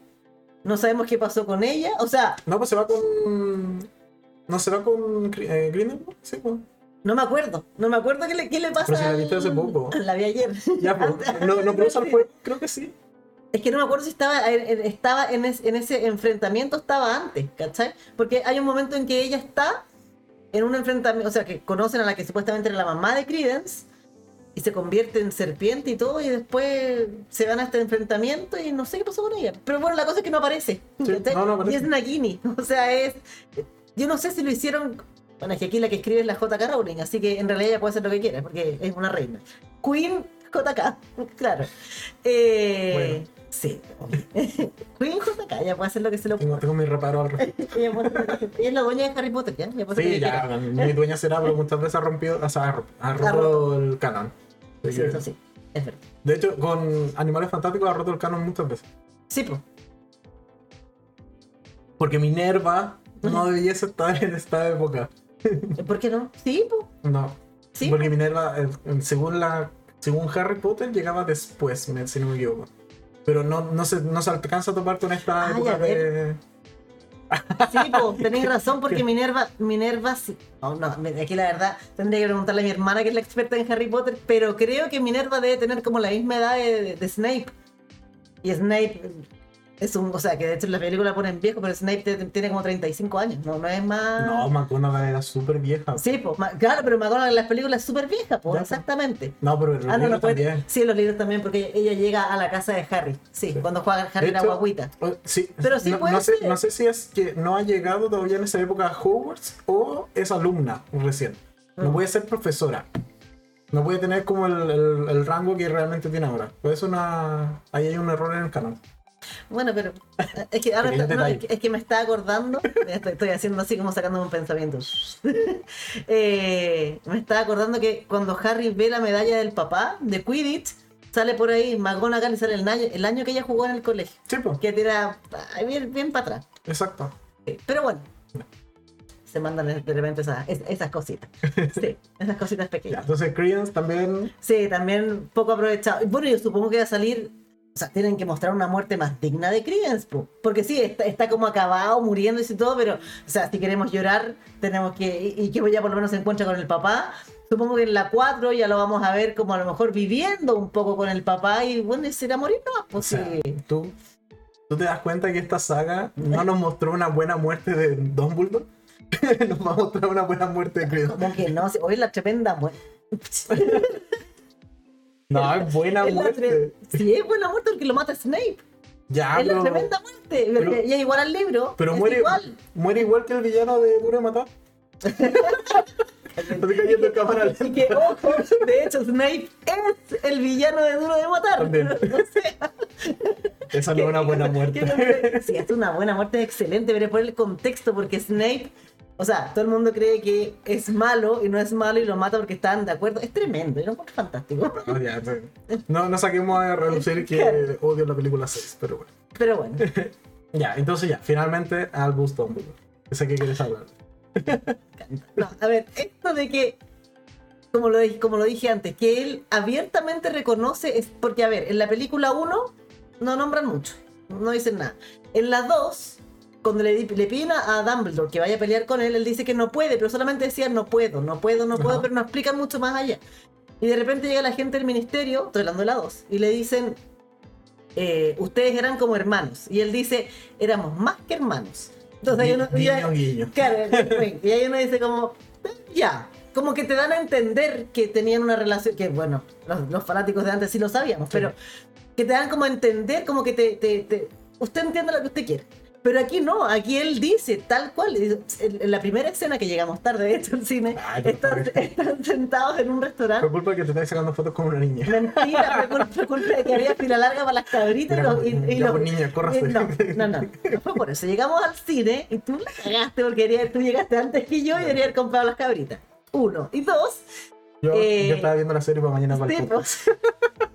[SPEAKER 2] No sabemos qué pasó con ella. O sea,
[SPEAKER 1] No, pues se va con. No se va con eh, Grindelwald. Sí, pues.
[SPEAKER 2] no me acuerdo. No me acuerdo qué le, qué le pasa.
[SPEAKER 1] Pero si la viste hace poco.
[SPEAKER 2] La vi ayer.
[SPEAKER 1] Ya, pues. No, no cruza el fuego. Creo que sí.
[SPEAKER 2] Es que no me acuerdo si estaba, en- en- estaba en, es- en ese enfrentamiento, estaba antes, ¿cachai? Porque hay un momento en que ella está en un enfrentamiento, o sea, que conocen a la que supuestamente era la mamá de Credence y se convierte en serpiente y todo, y después se van a este enfrentamiento y no sé qué pasó con ella. Pero bueno, la cosa es que no aparece.
[SPEAKER 1] Sí,
[SPEAKER 2] ¿cachai?
[SPEAKER 1] no, no aparece.
[SPEAKER 2] Y es Nagini, o sea, es... Yo no sé si lo hicieron... Bueno, es que aquí la que escribe es la JK Rowling, así que en realidad ella puede hacer lo que quiera, porque es una reina. Queen JK, claro. Eh,
[SPEAKER 1] Bueno.
[SPEAKER 2] Sí. Queen JK, ella puede hacer lo que se le
[SPEAKER 1] Tengo,
[SPEAKER 2] ocurra.
[SPEAKER 1] tengo mi reparo al respecto.
[SPEAKER 2] Ella, lo es la dueña de Harry Potter, ¿ya? Ella puede hacer
[SPEAKER 1] Sí,
[SPEAKER 2] lo
[SPEAKER 1] ya,
[SPEAKER 2] quiera.
[SPEAKER 1] mi dueña será, pero muchas veces ha rompido, o sea, ha, ro- ha roto, el canon.
[SPEAKER 2] Sí,
[SPEAKER 1] que-
[SPEAKER 2] eso sí, es verdad.
[SPEAKER 1] De hecho, con Animales Fantásticos ha roto el canon muchas veces.
[SPEAKER 2] Sí, pues.
[SPEAKER 1] Porque Minerva no debiese estar en esta época.
[SPEAKER 2] ¿Por qué no? Sí, pues.
[SPEAKER 1] No.
[SPEAKER 2] Sí,
[SPEAKER 1] Porque Minerva, según la según Harry Potter, llegaba después, si no me equivoco. Pero no, no, se, no se alcanza a topar con esta
[SPEAKER 2] Ay,
[SPEAKER 1] época de.
[SPEAKER 2] Sí, pues, tenéis razón, porque Minerva, Minerva sí. No, no, aquí la verdad tendría que preguntarle a mi hermana que es la experta en Harry Potter, pero creo que Minerva debe tener como la misma edad de, de Snape. Y Snape es un, o sea, que de hecho en la película ponen viejo, pero Snape tiene como 35 años, no, no es más.
[SPEAKER 1] No, McGonagall era súper vieja.
[SPEAKER 2] Sí, pues, claro, pero McGonagall en las películas es súper vieja, pues, exactamente.
[SPEAKER 1] No, pero en los
[SPEAKER 2] Ah, no, no
[SPEAKER 1] libros
[SPEAKER 2] puede.
[SPEAKER 1] también.
[SPEAKER 2] Sí, en los libros también, porque ella llega a la casa de Harry. Sí,
[SPEAKER 1] Sí.
[SPEAKER 2] cuando juega Harry
[SPEAKER 1] De
[SPEAKER 2] la
[SPEAKER 1] hecho,
[SPEAKER 2] guaguita.
[SPEAKER 1] o- sí,
[SPEAKER 2] Pero sí
[SPEAKER 1] no,
[SPEAKER 2] puede
[SPEAKER 1] no sé,
[SPEAKER 2] ser.
[SPEAKER 1] no sé si es que no ha llegado todavía en esa época a Hogwarts o es alumna recién. No
[SPEAKER 2] Mm.
[SPEAKER 1] puede ser profesora. No puede tener como el, el- el rango que realmente tiene ahora. Pues es una. Ahí hay un error en el canal.
[SPEAKER 2] Bueno, pero es que ahora no, es, que, es que me está acordando, estoy, estoy haciendo así como sacándome un pensamiento. Eh, me está acordando que cuando Harry ve la medalla del papá de Quidditch, sale por ahí McGonagall y sale el año, el año que ella jugó en el colegio,
[SPEAKER 1] Sí, pues.
[SPEAKER 2] que tira bien, bien para atrás.
[SPEAKER 1] Exacto.
[SPEAKER 2] Pero bueno, se mandan de repente esas, es- esas cositas. Sí, esas cositas
[SPEAKER 1] Ya,
[SPEAKER 2] pequeñas.
[SPEAKER 1] entonces Credence también.
[SPEAKER 2] Sí, también poco aprovechado. Bueno, yo supongo que va a salir. O sea, tienen que mostrar una muerte más digna de Credence, po. porque sí, está, está como acabado, muriéndose y todo, pero, o sea, si queremos llorar, tenemos que. Y, y que ya por lo menos se encuentra con el papá. Supongo que en la 4 ya lo vamos a ver como a lo mejor viviendo un poco con el papá y bueno, será morir nomás,
[SPEAKER 1] O
[SPEAKER 2] pues
[SPEAKER 1] sea,
[SPEAKER 2] sí.
[SPEAKER 1] tú, tú te das cuenta que esta saga no nos mostró una buena muerte de Dumbledore. nos va a mostrar una buena muerte de Credence.
[SPEAKER 2] Como que no, si- hoy la tremenda muerte.
[SPEAKER 1] No, es buena
[SPEAKER 2] Es
[SPEAKER 1] muerte.
[SPEAKER 2] Sí, es buena muerte porque lo mata Snape.
[SPEAKER 1] Ya,
[SPEAKER 2] es la tremenda muerte.
[SPEAKER 1] pero-
[SPEAKER 2] y es igual al libro.
[SPEAKER 1] pero muere,
[SPEAKER 2] igual.
[SPEAKER 1] muere igual que el villano de Duro de Matar. Estoy cayendo en cámara lenta.
[SPEAKER 2] que, ojo, de hecho, Snape es el villano de Duro de Matar.
[SPEAKER 1] También.
[SPEAKER 2] O sea,
[SPEAKER 1] Esa no es una buena muerte.
[SPEAKER 2] Sí, es una buena muerte, es excelente, pero por el contexto, porque Snape, o sea, todo el mundo cree que es malo y no es malo y lo mata porque están de acuerdo. Es tremendo, lo encuentro fantástico.
[SPEAKER 1] No, ya, no, no saquemos a relucir que odio la película 6, pero bueno.
[SPEAKER 2] Pero bueno,
[SPEAKER 1] Ya, entonces ya, finalmente Albus Dumbledore. Ese que quieres hablar.
[SPEAKER 2] no, a ver, esto de que, como lo, dije- como lo dije antes, que él abiertamente reconoce, es porque, a ver, en la película 1 no nombran mucho, no dicen nada. En la 2, cuando le, le piden a a Dumbledore que vaya a pelear con él, él dice que no puede, pero solamente decía no puedo, no puedo, no puedo,
[SPEAKER 1] Ajá.
[SPEAKER 2] pero no explican mucho más allá. Y de repente llega la gente del ministerio, estoy hablando de la 2, y le dicen, eh, ustedes eran como hermanos. Y él dice, éramos más que hermanos. Entonces ahí uno-
[SPEAKER 1] guiño.
[SPEAKER 2] Claro, y ahí uno dice como, ya, como que te dan a entender que tenían una relación, que bueno, los, los fanáticos de antes sí lo sabíamos, pero que te dan como a entender, como que te, te- te- usted entiende lo que usted quiere. Pero aquí no, aquí él dice tal cual. En la primera escena que llegamos tarde, de hecho, al cine,
[SPEAKER 1] Ay, por
[SPEAKER 2] están, están sentados en un restaurante.
[SPEAKER 1] Fue culpa de que te estás sacando fotos con una niña.
[SPEAKER 2] Mentira, fue culpa, de que había fila larga para las cabritas y
[SPEAKER 1] Mira,
[SPEAKER 2] los- y, y
[SPEAKER 1] ya,
[SPEAKER 2] los-
[SPEAKER 1] pues, niña, córrase.
[SPEAKER 2] y No, no, no, no fue por eso. Llegamos al cine y tú la cagaste porque tú llegaste antes que yo y querías haber comprado las cabritas. Uno. Y dos,
[SPEAKER 1] Yo,
[SPEAKER 2] Eh,
[SPEAKER 1] yo estaba viendo la serie para mañana para el
[SPEAKER 2] sí, pues,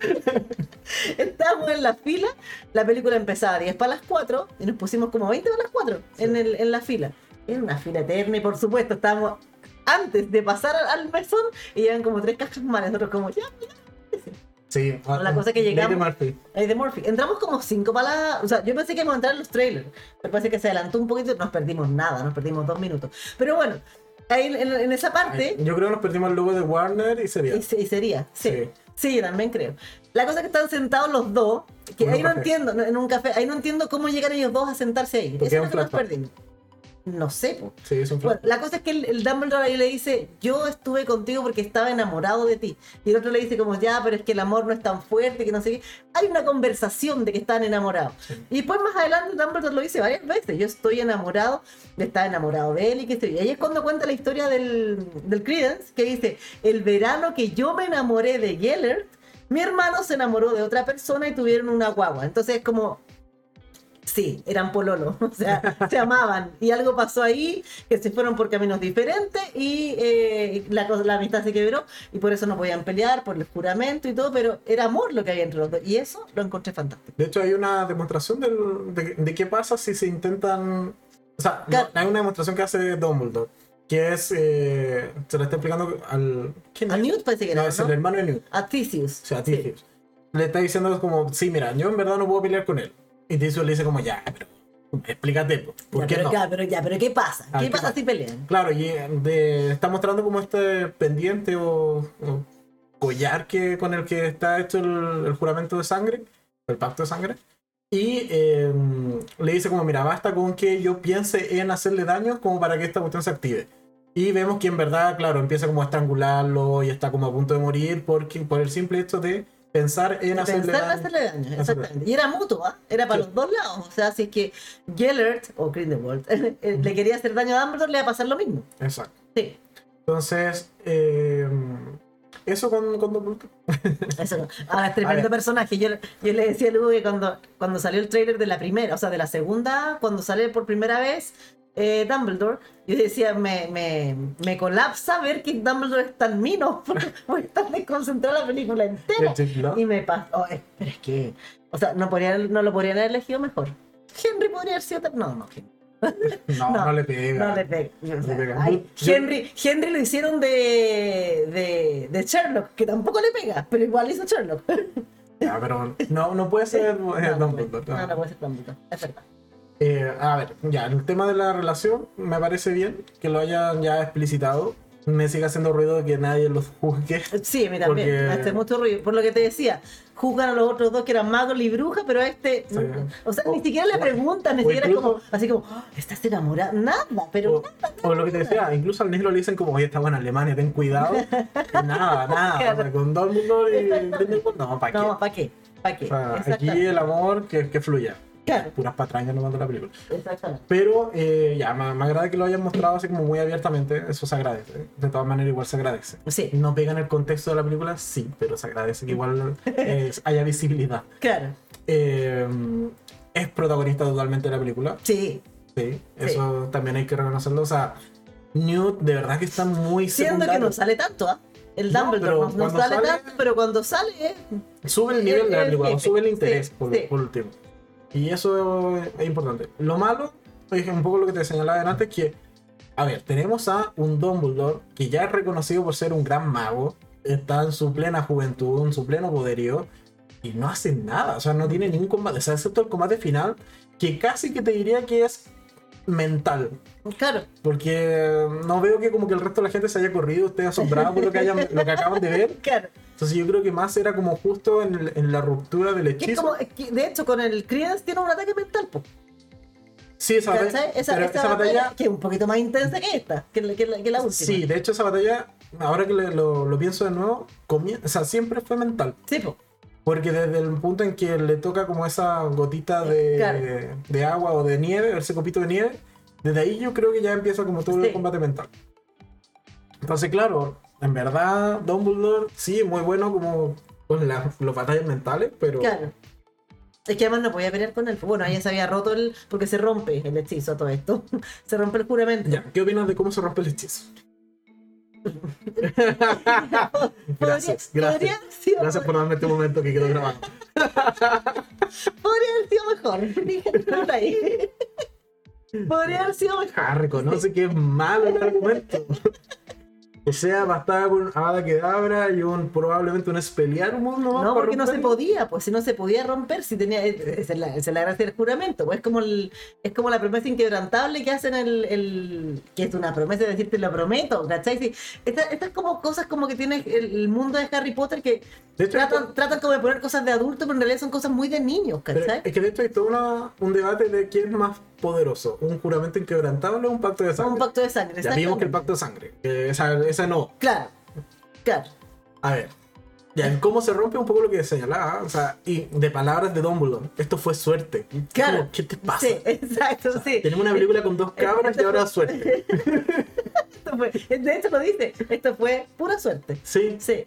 [SPEAKER 2] estábamos en la fila, la película empezaba a 10 para las 4 y nos pusimos como 20 para las 4 en, el, en la fila. Era una fila eterna y por supuesto estábamos antes de pasar al, al mesón y llevan como tres cajas más. Nosotros como, ya,
[SPEAKER 1] Sí,
[SPEAKER 2] La cosa que llegamos-
[SPEAKER 1] Lady Murphy.
[SPEAKER 2] De Murphy. Entramos como cinco para la... O sea, yo pensé que íbamos a entrar en los trailers. Pero parece que se adelantó un poquito y nos perdimos nada. Nos perdimos dos minutos. Pero bueno, ahí en, en esa parte...
[SPEAKER 1] Yo creo que nos perdimos el logo de Warner y sería.
[SPEAKER 2] Y, se- y sería, sí.
[SPEAKER 1] Sí.
[SPEAKER 2] también creo. La cosa es que están sentados los dos, que ahí no
[SPEAKER 1] café.
[SPEAKER 2] entiendo, en un café, ahí no entiendo cómo llegan ellos dos a sentarse ahí.
[SPEAKER 1] Porque
[SPEAKER 2] Eso
[SPEAKER 1] es
[SPEAKER 2] lo que nos perdimos. No sé, po.
[SPEAKER 1] Sí, es un
[SPEAKER 2] Bueno,
[SPEAKER 1] flash.
[SPEAKER 2] la cosa es que el, el Dumbledore ahí le dice, yo estuve contigo porque estaba enamorado de ti. Y el otro le dice como, ya, pero es que el amor no es tan fuerte, que no sé qué. Hay una conversación de que están enamorados.
[SPEAKER 1] Sí.
[SPEAKER 2] Y después más adelante Dumbledore lo dice varias veces, yo estoy enamorado, estaba enamorado de él y que sé yo. Y ahí es cuando cuenta la historia del, del Credence, que dice, el verano que yo me enamoré de Gellert, mi hermano se enamoró de otra persona y tuvieron una guagua. Entonces es como, Sí, eran pololo, o sea, se amaban. Y algo pasó ahí, que se fueron por caminos diferentes y eh, la, la amistad se quebró y por eso no podían pelear, por el juramento y todo, pero era amor lo que había entre los dos. Y eso lo encontré fantástico.
[SPEAKER 1] De hecho, hay una demostración del- de, de qué pasa si se intentan. O sea, no, hay una demostración que hace Dumbledore. Que es. eh, se la está explicando al. ¿Quién
[SPEAKER 2] A
[SPEAKER 1] es?
[SPEAKER 2] Newt parece que
[SPEAKER 1] No, es
[SPEAKER 2] ¿no?
[SPEAKER 1] el hermano de Newt.
[SPEAKER 2] A Theseus.
[SPEAKER 1] O sea, a
[SPEAKER 2] Sí.
[SPEAKER 1] Theseus. Le está diciendo como, sí, mira, yo en verdad no puedo pelear con él. Y Theseus le dice como, ya, pero explícate, po, ¿por
[SPEAKER 2] Ya,
[SPEAKER 1] qué
[SPEAKER 2] pero,
[SPEAKER 1] no?
[SPEAKER 2] ya, pero ya, pero ¿qué pasa?
[SPEAKER 1] Ah,
[SPEAKER 2] ¿Qué,
[SPEAKER 1] ¿qué
[SPEAKER 2] pasa
[SPEAKER 1] pasa?
[SPEAKER 2] si pelean?
[SPEAKER 1] Claro, y eh, de- está mostrando como este pendiente o, o collar que, con el que está hecho el, el juramento de sangre, el pacto de sangre. Y eh, le dice como, mira, basta con que yo piense en hacerle daño como para que esta cuestión se active. Y vemos que en verdad, claro, empieza como a estrangularlo y está como a punto de morir porque, por el simple hecho de pensar en hacerle
[SPEAKER 2] Pensar en
[SPEAKER 1] daño.
[SPEAKER 2] hacerle daño, exactamente. Y era mutuo, ¿ah? Era para
[SPEAKER 1] Sí.
[SPEAKER 2] los dos lados. O sea, si es que Gellert o Grindelwald eh, le quería hacer daño a Dumbledore, le iba a pasar lo mismo.
[SPEAKER 1] Exacto.
[SPEAKER 2] Sí.
[SPEAKER 1] Entonces, eh, eso con, con Dumbledore.
[SPEAKER 2] Eso no. Ahora, es tremendo personaje. Yo, yo le decía a Lugo que cuando, cuando salió el trailer de la primera, o sea, de la segunda, cuando sale por primera vez eh, Dumbledore, yo decía, me, me, me colapsa ver que Dumbledore es tan mino, porque a estar desconcentrada la película entera.
[SPEAKER 1] Law.
[SPEAKER 2] Y me pasó. oh, es- pero es que. O sea, no, podría, no lo podrían haber elegido mejor. Henry podría haber sido. No, no, Henry.
[SPEAKER 1] No, no,
[SPEAKER 2] No,
[SPEAKER 1] le pega.
[SPEAKER 2] No le pega. O sea,
[SPEAKER 1] le pega.
[SPEAKER 2] ay, Henry, Henry lo hicieron de, de, de Sherlock, que tampoco le pega, pero igual hizo Sherlock.
[SPEAKER 1] Ya, pero no, no puede ser eh,
[SPEAKER 2] No, no,
[SPEAKER 1] Dumbledore.
[SPEAKER 2] no,
[SPEAKER 1] no.
[SPEAKER 2] no puede ser Dumbledore, es verdad.
[SPEAKER 1] Eh, a ver, ya, el tema de la relación me parece bien que lo hayan ya explicitado. Me sigue haciendo ruido de que nadie los juzgue.
[SPEAKER 2] Sí, a mí también,
[SPEAKER 1] Porque-
[SPEAKER 2] me hace mucho ruido. Por lo que te decía, juzgan a los otros dos que eran magos y bruja, pero a este.
[SPEAKER 1] Sí.
[SPEAKER 2] O sea,
[SPEAKER 1] O-
[SPEAKER 2] ni siquiera le preguntan, ni siquiera es como.
[SPEAKER 1] incluso-
[SPEAKER 2] Así como, "Ah, ¿estás enamorada? Nada, pero
[SPEAKER 1] O,
[SPEAKER 2] nada.
[SPEAKER 1] o lo que te decía, incluso al negro le dicen como, oye, estamos en Alemania, ten cuidado. Y nada, nada. O sea, con Dumbledore y Grindelwald, no, ¿para qué?
[SPEAKER 2] No, ¿para qué? ¿Para qué?
[SPEAKER 1] O sea, aquí el amor que, que fluya.
[SPEAKER 2] Claro,
[SPEAKER 1] Puras patrañas no mando la película.
[SPEAKER 2] exactamente.
[SPEAKER 1] Pero eh, ya, me, me agrada que lo hayan mostrado así como muy abiertamente. Eso se agradece. De todas maneras, igual se agradece.
[SPEAKER 2] Sí,
[SPEAKER 1] No pega en el contexto de la película, sí, pero se agradece que igual eh, haya visibilidad.
[SPEAKER 2] claro.
[SPEAKER 1] Eh, es protagonista totalmente de la película,
[SPEAKER 2] Sí.
[SPEAKER 1] sí, eso también hay que reconocerlo. O sea, Newt de verdad que está muy
[SPEAKER 2] Siendo que
[SPEAKER 1] secundario.
[SPEAKER 2] no sale tanto, ¿ah? El Dumbledore no, no sale
[SPEAKER 1] sale-
[SPEAKER 2] tanto, pero cuando sale eh,
[SPEAKER 1] Sube el nivel de la
[SPEAKER 2] el
[SPEAKER 1] película,
[SPEAKER 2] jefe,
[SPEAKER 1] sube el
[SPEAKER 2] sí,
[SPEAKER 1] interés por,
[SPEAKER 2] sí.
[SPEAKER 1] por último. Y eso es importante. Lo malo, es un poco lo que te señalaba antes, que, a ver, tenemos a un Dumbledore que ya es reconocido por ser un gran mago, está en su plena juventud, en su pleno poderío, y no hace nada, o sea, no tiene ningún combate, o sea, excepto el combate final, que casi que te diría que es mental,
[SPEAKER 2] Claro,
[SPEAKER 1] porque no veo que como que el resto de la gente se haya corrido, esté asombrado por lo que, hayan, lo que acaban de ver,
[SPEAKER 2] claro.
[SPEAKER 1] Entonces yo creo que más era como justo en, el- en la ruptura del
[SPEAKER 2] es
[SPEAKER 1] hechizo.
[SPEAKER 2] como, es que, de hecho, con el Credence tiene un ataque mental, po,
[SPEAKER 1] Sí, esa batalla.
[SPEAKER 2] Esa,
[SPEAKER 1] pero
[SPEAKER 2] esa
[SPEAKER 1] esa
[SPEAKER 2] batalla,
[SPEAKER 1] batalla,
[SPEAKER 2] que es un poquito más intensa que esta, que la, que la, que la última.
[SPEAKER 1] sí, de hecho esa batalla, ahora que lo, lo pienso de nuevo, comie- o sea, siempre fue mental.
[SPEAKER 2] Sí, po.
[SPEAKER 1] Porque desde el punto en que le toca como esa gotita de,
[SPEAKER 2] Claro.
[SPEAKER 1] de agua o de nieve, ese copito de nieve, desde ahí yo creo que ya empieza como todo
[SPEAKER 2] Sí.
[SPEAKER 1] el combate mental. Entonces, claro, en verdad, Dumbledore sí es muy bueno como con las las batallas mentales, pero
[SPEAKER 2] Claro. Es que además no podía pelear con él. Bueno, ella se había roto el. porque se rompe el hechizo, todo esto. se rompe el juramento.
[SPEAKER 1] ya, ¿qué opinas de cómo se rompe el hechizo? gracias, gracias. Gracias por darme este momento que quedó grabado.
[SPEAKER 2] Podría haber sido mejor. Ahí. Podría haber sido mejor.
[SPEAKER 1] Ah, reconoce que es malo el argumento. O sea, bastaba con un Avada Kedavra y un probablemente un Expelliarmus
[SPEAKER 2] No,
[SPEAKER 1] para
[SPEAKER 2] porque no se podía, pues si no se podía romper, si tenía. Esa es la, esa es la gracia del juramento, pues es como el, es como la promesa inquebrantable que hacen el, el- que es una promesa de decir te lo prometo, ¿cachai? Esta- estas como cosas como que tiene el, el mundo de Harry Potter que
[SPEAKER 1] hecho,
[SPEAKER 2] tratan, tratan como de poner cosas de adulto, pero en realidad son cosas muy de niños, ¿cachai?
[SPEAKER 1] es que de hecho hay todo una- un debate de quién es más poderoso, un juramento inquebrantable o un pacto de sangre.
[SPEAKER 2] un pacto de sangre,
[SPEAKER 1] ya vimos que el pacto de sangre, esa, esa no.
[SPEAKER 2] Claro, claro.
[SPEAKER 1] A ver, ya en cómo se rompe un poco lo que señalaba, o sea, y de palabras de Dumbledore, esto fue suerte.
[SPEAKER 2] Claro.
[SPEAKER 1] Como, ¿Qué te pasa?
[SPEAKER 2] Sí, exacto, sí.
[SPEAKER 1] Tenemos una película con dos cabras y ahora suerte.
[SPEAKER 2] Esto fue- de hecho lo dice, esto fue pura suerte.
[SPEAKER 1] Sí,
[SPEAKER 2] Sí,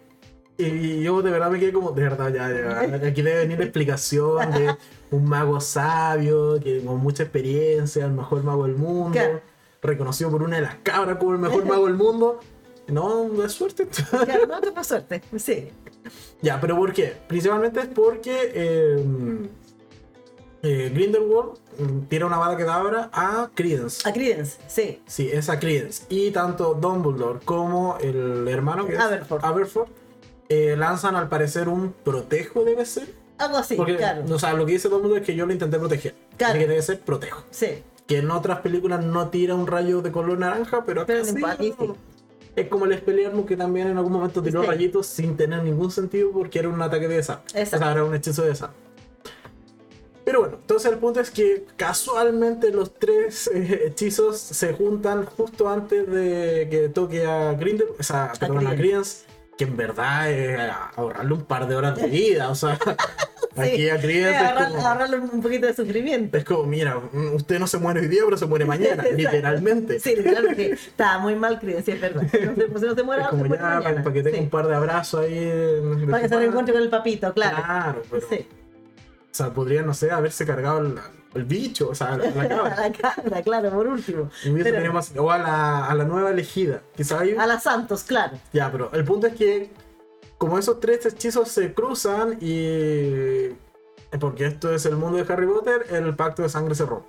[SPEAKER 1] Y yo de verdad me quedé como, de verdad, ya, ya, aquí debe venir la explicación de un mago sabio, que con mucha experiencia, el mejor mago del mundo, reconocido por una de las cabras como el mejor mago del mundo. No, es suerte.
[SPEAKER 2] claro, no, esto fue suerte. Sí,
[SPEAKER 1] ya, pero ¿por qué? Principalmente es porque eh, eh, Grindelwald mm, tira una bada kedavra a Credence.
[SPEAKER 2] a Credence, sí.
[SPEAKER 1] Sí, es a Credence. Y tanto Dumbledore como el hermano que es
[SPEAKER 2] Aberforth.
[SPEAKER 1] Aberforth, eh, lanzan al parecer un protejo, debe ser.
[SPEAKER 2] Algo así,
[SPEAKER 1] Porque,
[SPEAKER 2] claro.
[SPEAKER 1] o sea, lo que dice Dumbledore es que yo lo intenté proteger.
[SPEAKER 2] Claro.
[SPEAKER 1] Así que debe ser protejo.
[SPEAKER 2] Sí,
[SPEAKER 1] Que en otras películas no tira un rayo de color naranja, pero acá
[SPEAKER 2] Pero
[SPEAKER 1] sí,
[SPEAKER 2] en aquí sí.
[SPEAKER 1] Es como el Expelliarmus que también en algún momento tiró
[SPEAKER 2] Sí.
[SPEAKER 1] rayitos sin tener ningún sentido porque era un ataque de esa.
[SPEAKER 2] Exacto.
[SPEAKER 1] O sea, era un hechizo de esa. Pero bueno, entonces el punto es que casualmente los tres eh, hechizos se juntan justo antes de que toque a Grindel, o sea, perdón, a
[SPEAKER 2] Credence.
[SPEAKER 1] Que en verdad es ahorrarle un par de horas de vida, o sea, Aquí a es
[SPEAKER 2] ahorrarle un poquito de sufrimiento.
[SPEAKER 1] Es como, mira, usted no se muere hoy día, pero se muere mañana, literalmente.
[SPEAKER 2] Sí, literalmente. Estaba muy mal creído, sí, es verdad. No se, no se
[SPEAKER 1] Es
[SPEAKER 2] muere
[SPEAKER 1] ya,
[SPEAKER 2] mañana.
[SPEAKER 1] para que tenga
[SPEAKER 2] Sí.
[SPEAKER 1] un par de abrazos ahí. de-
[SPEAKER 2] Para que se reencuentre con el papito, claro.
[SPEAKER 1] Claro, pero,
[SPEAKER 2] Sí.
[SPEAKER 1] o sea, podría, no sé, haberse cargado el, el bicho, o sea, la, la
[SPEAKER 2] A
[SPEAKER 1] cabra.
[SPEAKER 2] la cabra, claro, por último.
[SPEAKER 1] Y
[SPEAKER 2] Pero-
[SPEAKER 1] o a la, a la nueva elegida. Quizá ahí.
[SPEAKER 2] A la Santos, claro.
[SPEAKER 1] Ya, pero el punto es que, como esos tres hechizos se cruzan y. Porque esto es el mundo de Harry Potter, el pacto de sangre se rompe.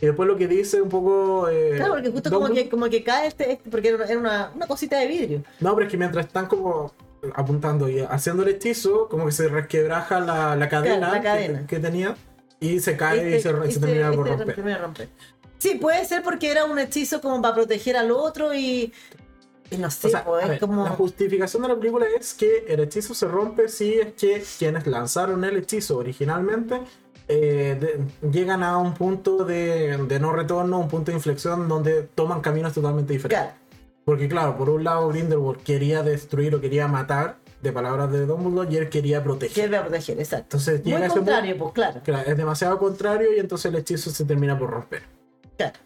[SPEAKER 1] Y después lo que dice un poco. eh,
[SPEAKER 2] Claro, porque justo como que, como que cae este, este- porque era una, una cosita de vidrio.
[SPEAKER 1] No, pero es que mientras están como apuntando y haciendo el hechizo, como que se resquebraja la, la cadena,
[SPEAKER 2] Claro, la
[SPEAKER 1] que-
[SPEAKER 2] cadena.
[SPEAKER 1] Que, tenía y se cae y
[SPEAKER 2] Este-
[SPEAKER 1] se, se
[SPEAKER 2] este-
[SPEAKER 1] termina por
[SPEAKER 2] este
[SPEAKER 1] romper.
[SPEAKER 2] termina de romper. Sí, puede ser porque era un hechizo como para proteger al otro y. Y no sé,
[SPEAKER 1] O sea,
[SPEAKER 2] pues,
[SPEAKER 1] ver,
[SPEAKER 2] como.
[SPEAKER 1] La justificación de la película es que el hechizo se rompe si es que quienes lanzaron el hechizo originalmente eh, de- llegan a un punto de, de no retorno, un punto de inflexión donde toman caminos totalmente diferentes.
[SPEAKER 2] Claro,
[SPEAKER 1] Porque claro, por un lado Grindelwald quería destruir o quería matar, de palabras de Dumbledore, y él quería proteger.
[SPEAKER 2] que va a proteger, exacto.
[SPEAKER 1] Entonces llega
[SPEAKER 2] Muy
[SPEAKER 1] ese
[SPEAKER 2] contrario, pues claro.
[SPEAKER 1] Claro, es demasiado contrario y entonces el hechizo se termina por romper.
[SPEAKER 2] Claro.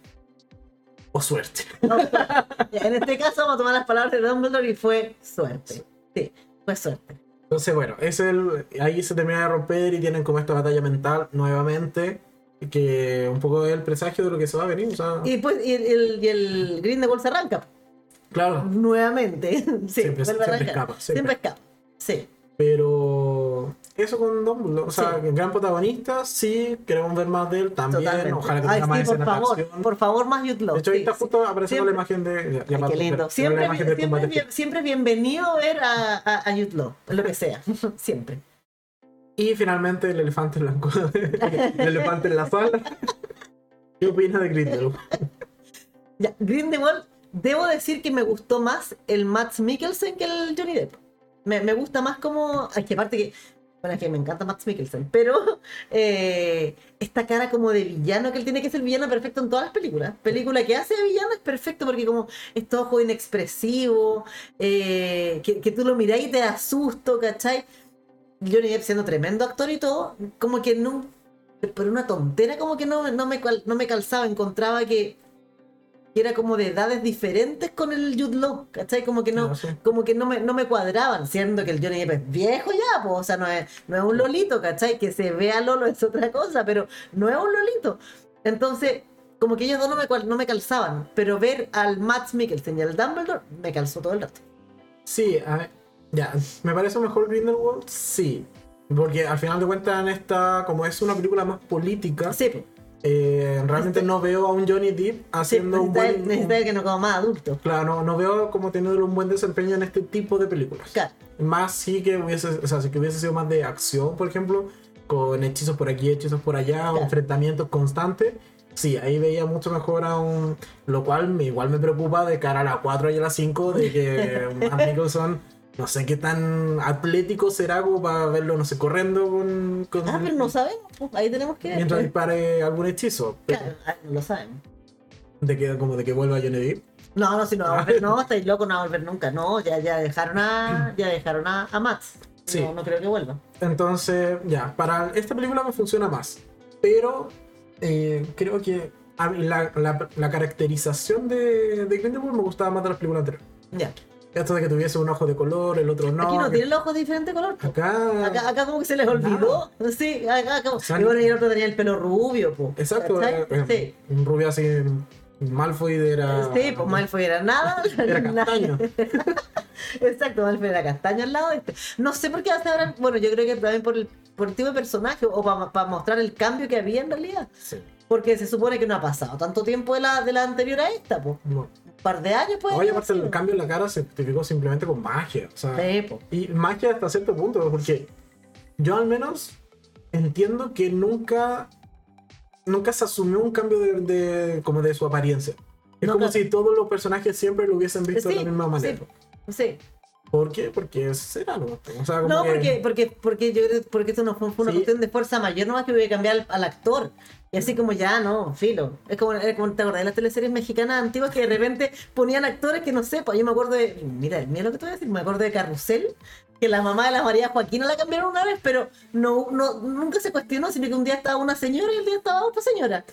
[SPEAKER 1] O suerte.
[SPEAKER 2] No, claro. en este caso vamos a tomar las palabras de Dumbledore y fue suerte. Sí, fue suerte.
[SPEAKER 1] Entonces, bueno, es el, ahí se termina de romper y tienen como esta batalla mental nuevamente, que un poco es el presagio de lo que se va a venir. O sea,
[SPEAKER 2] Y pues y el, el, y el Grindelwald se arranca
[SPEAKER 1] claro,
[SPEAKER 2] nuevamente. Sí,
[SPEAKER 1] Siempre- siempre escapa, siempre.
[SPEAKER 2] Siempre escapa. Sí.
[SPEAKER 1] pero eso con Dumbledore, o sea,
[SPEAKER 2] Sí.
[SPEAKER 1] gran protagonista, sí, queremos ver más de él también,
[SPEAKER 2] Totalmente.
[SPEAKER 1] ojalá que tenga más
[SPEAKER 2] sí, por
[SPEAKER 1] escenas de
[SPEAKER 2] favor,
[SPEAKER 1] acción.
[SPEAKER 2] por favor, más Youth Law.
[SPEAKER 1] De hecho, ahí
[SPEAKER 2] sí,
[SPEAKER 1] está justo apareciendo la imagen de... ya-
[SPEAKER 2] Ay, qué lindo. Siempre, siempre, bien- bienvenido ver a, a, a Jude Law, lo que sea. siempre.
[SPEAKER 1] Y finalmente el elefante blanco. el elefante en la sala. ¿Qué opinas de Grindelwald?
[SPEAKER 2] Ya, Grindelwald, debo decir que me gustó más el Matt Mikkelsen que el Johnny Depp. Me, me gusta más como. Es que aparte que. Bueno, es que me encanta Matt Mikkelsen, pero eh, esta cara como de villano que él tiene que ser villano perfecto en todas las películas. Película que hace de villano es perfecto porque como es todo ojo inexpresivo, eh, que, que tú lo mirás y te da susto, ¿cachai? Johnny Depp siendo tremendo actor y todo, como que no, por una tontera como que no, no, me, no me calzaba, encontraba que, que era como de edades diferentes con el Jude Law, ¿cachai? Como que no,
[SPEAKER 1] No sé.
[SPEAKER 2] como que no me, no me cuadraban, siendo que el Johnny Depp es viejo ya, pues, o sea, no es, no es un lolito, ¿cachai? Que se vea Lolo es otra cosa, pero no es un lolito. Entonces, como que ellos dos no me, no me calzaban, pero ver al Matt Mikkelsen y al Dumbledore me calzó todo el rato.
[SPEAKER 1] Sí, a ver, ya, ¿me parece mejor Grindelwald? Sí. Porque al final de cuentas, en esta, como es una película más política,
[SPEAKER 2] Sí, pues,
[SPEAKER 1] eh, realmente no veo a un Johnny Depp
[SPEAKER 2] sí,
[SPEAKER 1] haciendo un buen.
[SPEAKER 2] necesita que no como más adulto.
[SPEAKER 1] Claro, no, no veo como teniendo un buen desempeño en este tipo de películas.
[SPEAKER 2] Claro.
[SPEAKER 1] Más sí que hubiese, o sea, si que hubiese sido más de acción, por ejemplo, con hechizos por aquí, hechizos por allá, o enfrentamientos constantes. Sí, ahí veía mucho mejor a un. Lo cual me, igual me preocupa de cara a la 4 y a la 5, de que Nicholson, no sé qué tan atlético será como para verlo, no sé, corriendo con. con-
[SPEAKER 2] Ah, pero no sabemos, pues, ahí tenemos que ver.
[SPEAKER 1] mientras dispare algún hechizo.
[SPEAKER 2] Claro, ah, no lo sabemos.
[SPEAKER 1] de que, como de que vuelva Johnny Depp.
[SPEAKER 2] No, no, si no va a volver, no, estáis loco, no va a volver nunca. No, ya, ya dejaron a, ya dejaron a, a Matt.
[SPEAKER 1] Sí.
[SPEAKER 2] No, no creo que vuelva.
[SPEAKER 1] Entonces, ya, para esta película me funciona más. Pero eh, creo que la- la caracterización de, de Grindelwald me gustaba más de las películas anteriores.
[SPEAKER 2] Ya.
[SPEAKER 1] Esto de que tuviese un ojo de color, el otro no.
[SPEAKER 2] Aquí no
[SPEAKER 1] que-
[SPEAKER 2] tienen los ojos de diferente color. po.
[SPEAKER 1] Acá.
[SPEAKER 2] Acá, acá como que se les olvidó. Sí, acá como. y bueno, y el otro tenía el pelo rubio, po.
[SPEAKER 1] Exacto, eh, eh,
[SPEAKER 2] Sí.
[SPEAKER 1] un rubio así. Malfoy era.
[SPEAKER 2] Sí, pues Malfoy era nada.
[SPEAKER 1] Era castaño.
[SPEAKER 2] Exacto, Malfoy era castaño al lado este. No sé por qué hasta ahora, bueno, yo creo que también por el, por el tipo de personaje o para mostrar el cambio que había en realidad.
[SPEAKER 1] Sí.
[SPEAKER 2] Porque se supone que no ha pasado tanto tiempo de la, de la anterior a esta, pues.
[SPEAKER 1] No.
[SPEAKER 2] Un par de años, pues.
[SPEAKER 1] Oye, aparte el cambio en la cara se justificó simplemente con magia. O sea,
[SPEAKER 2] Sí.
[SPEAKER 1] Y magia hasta cierto punto, porque yo al menos entiendo que nunca nunca se asumió un cambio de, de- como de su apariencia. Es
[SPEAKER 2] No,
[SPEAKER 1] como
[SPEAKER 2] claro.
[SPEAKER 1] si todos los personajes siempre lo hubiesen visto de la misma manera.
[SPEAKER 2] Sí, sí.
[SPEAKER 1] ¿Por qué? Porque es enano. O sea,
[SPEAKER 2] No,
[SPEAKER 1] que-
[SPEAKER 2] porque, porque, porque yo porque esto no fue, fue una
[SPEAKER 1] Sí.
[SPEAKER 2] cuestión de fuerza mayor, nomás que voy a cambiar al, al actor. Y así como ya, no, filo. Es como, es como te acordás de las teleseries mexicanas antiguas que de repente ponían actores que no sé, pues yo me acuerdo de. Mira, mira lo que te voy a decir, me acuerdo de Carrusel, que la mamá de la María Joaquina la cambiaron una vez, pero no, no, nunca se cuestionó, sino que un día estaba una señora y el día estaba otra señora.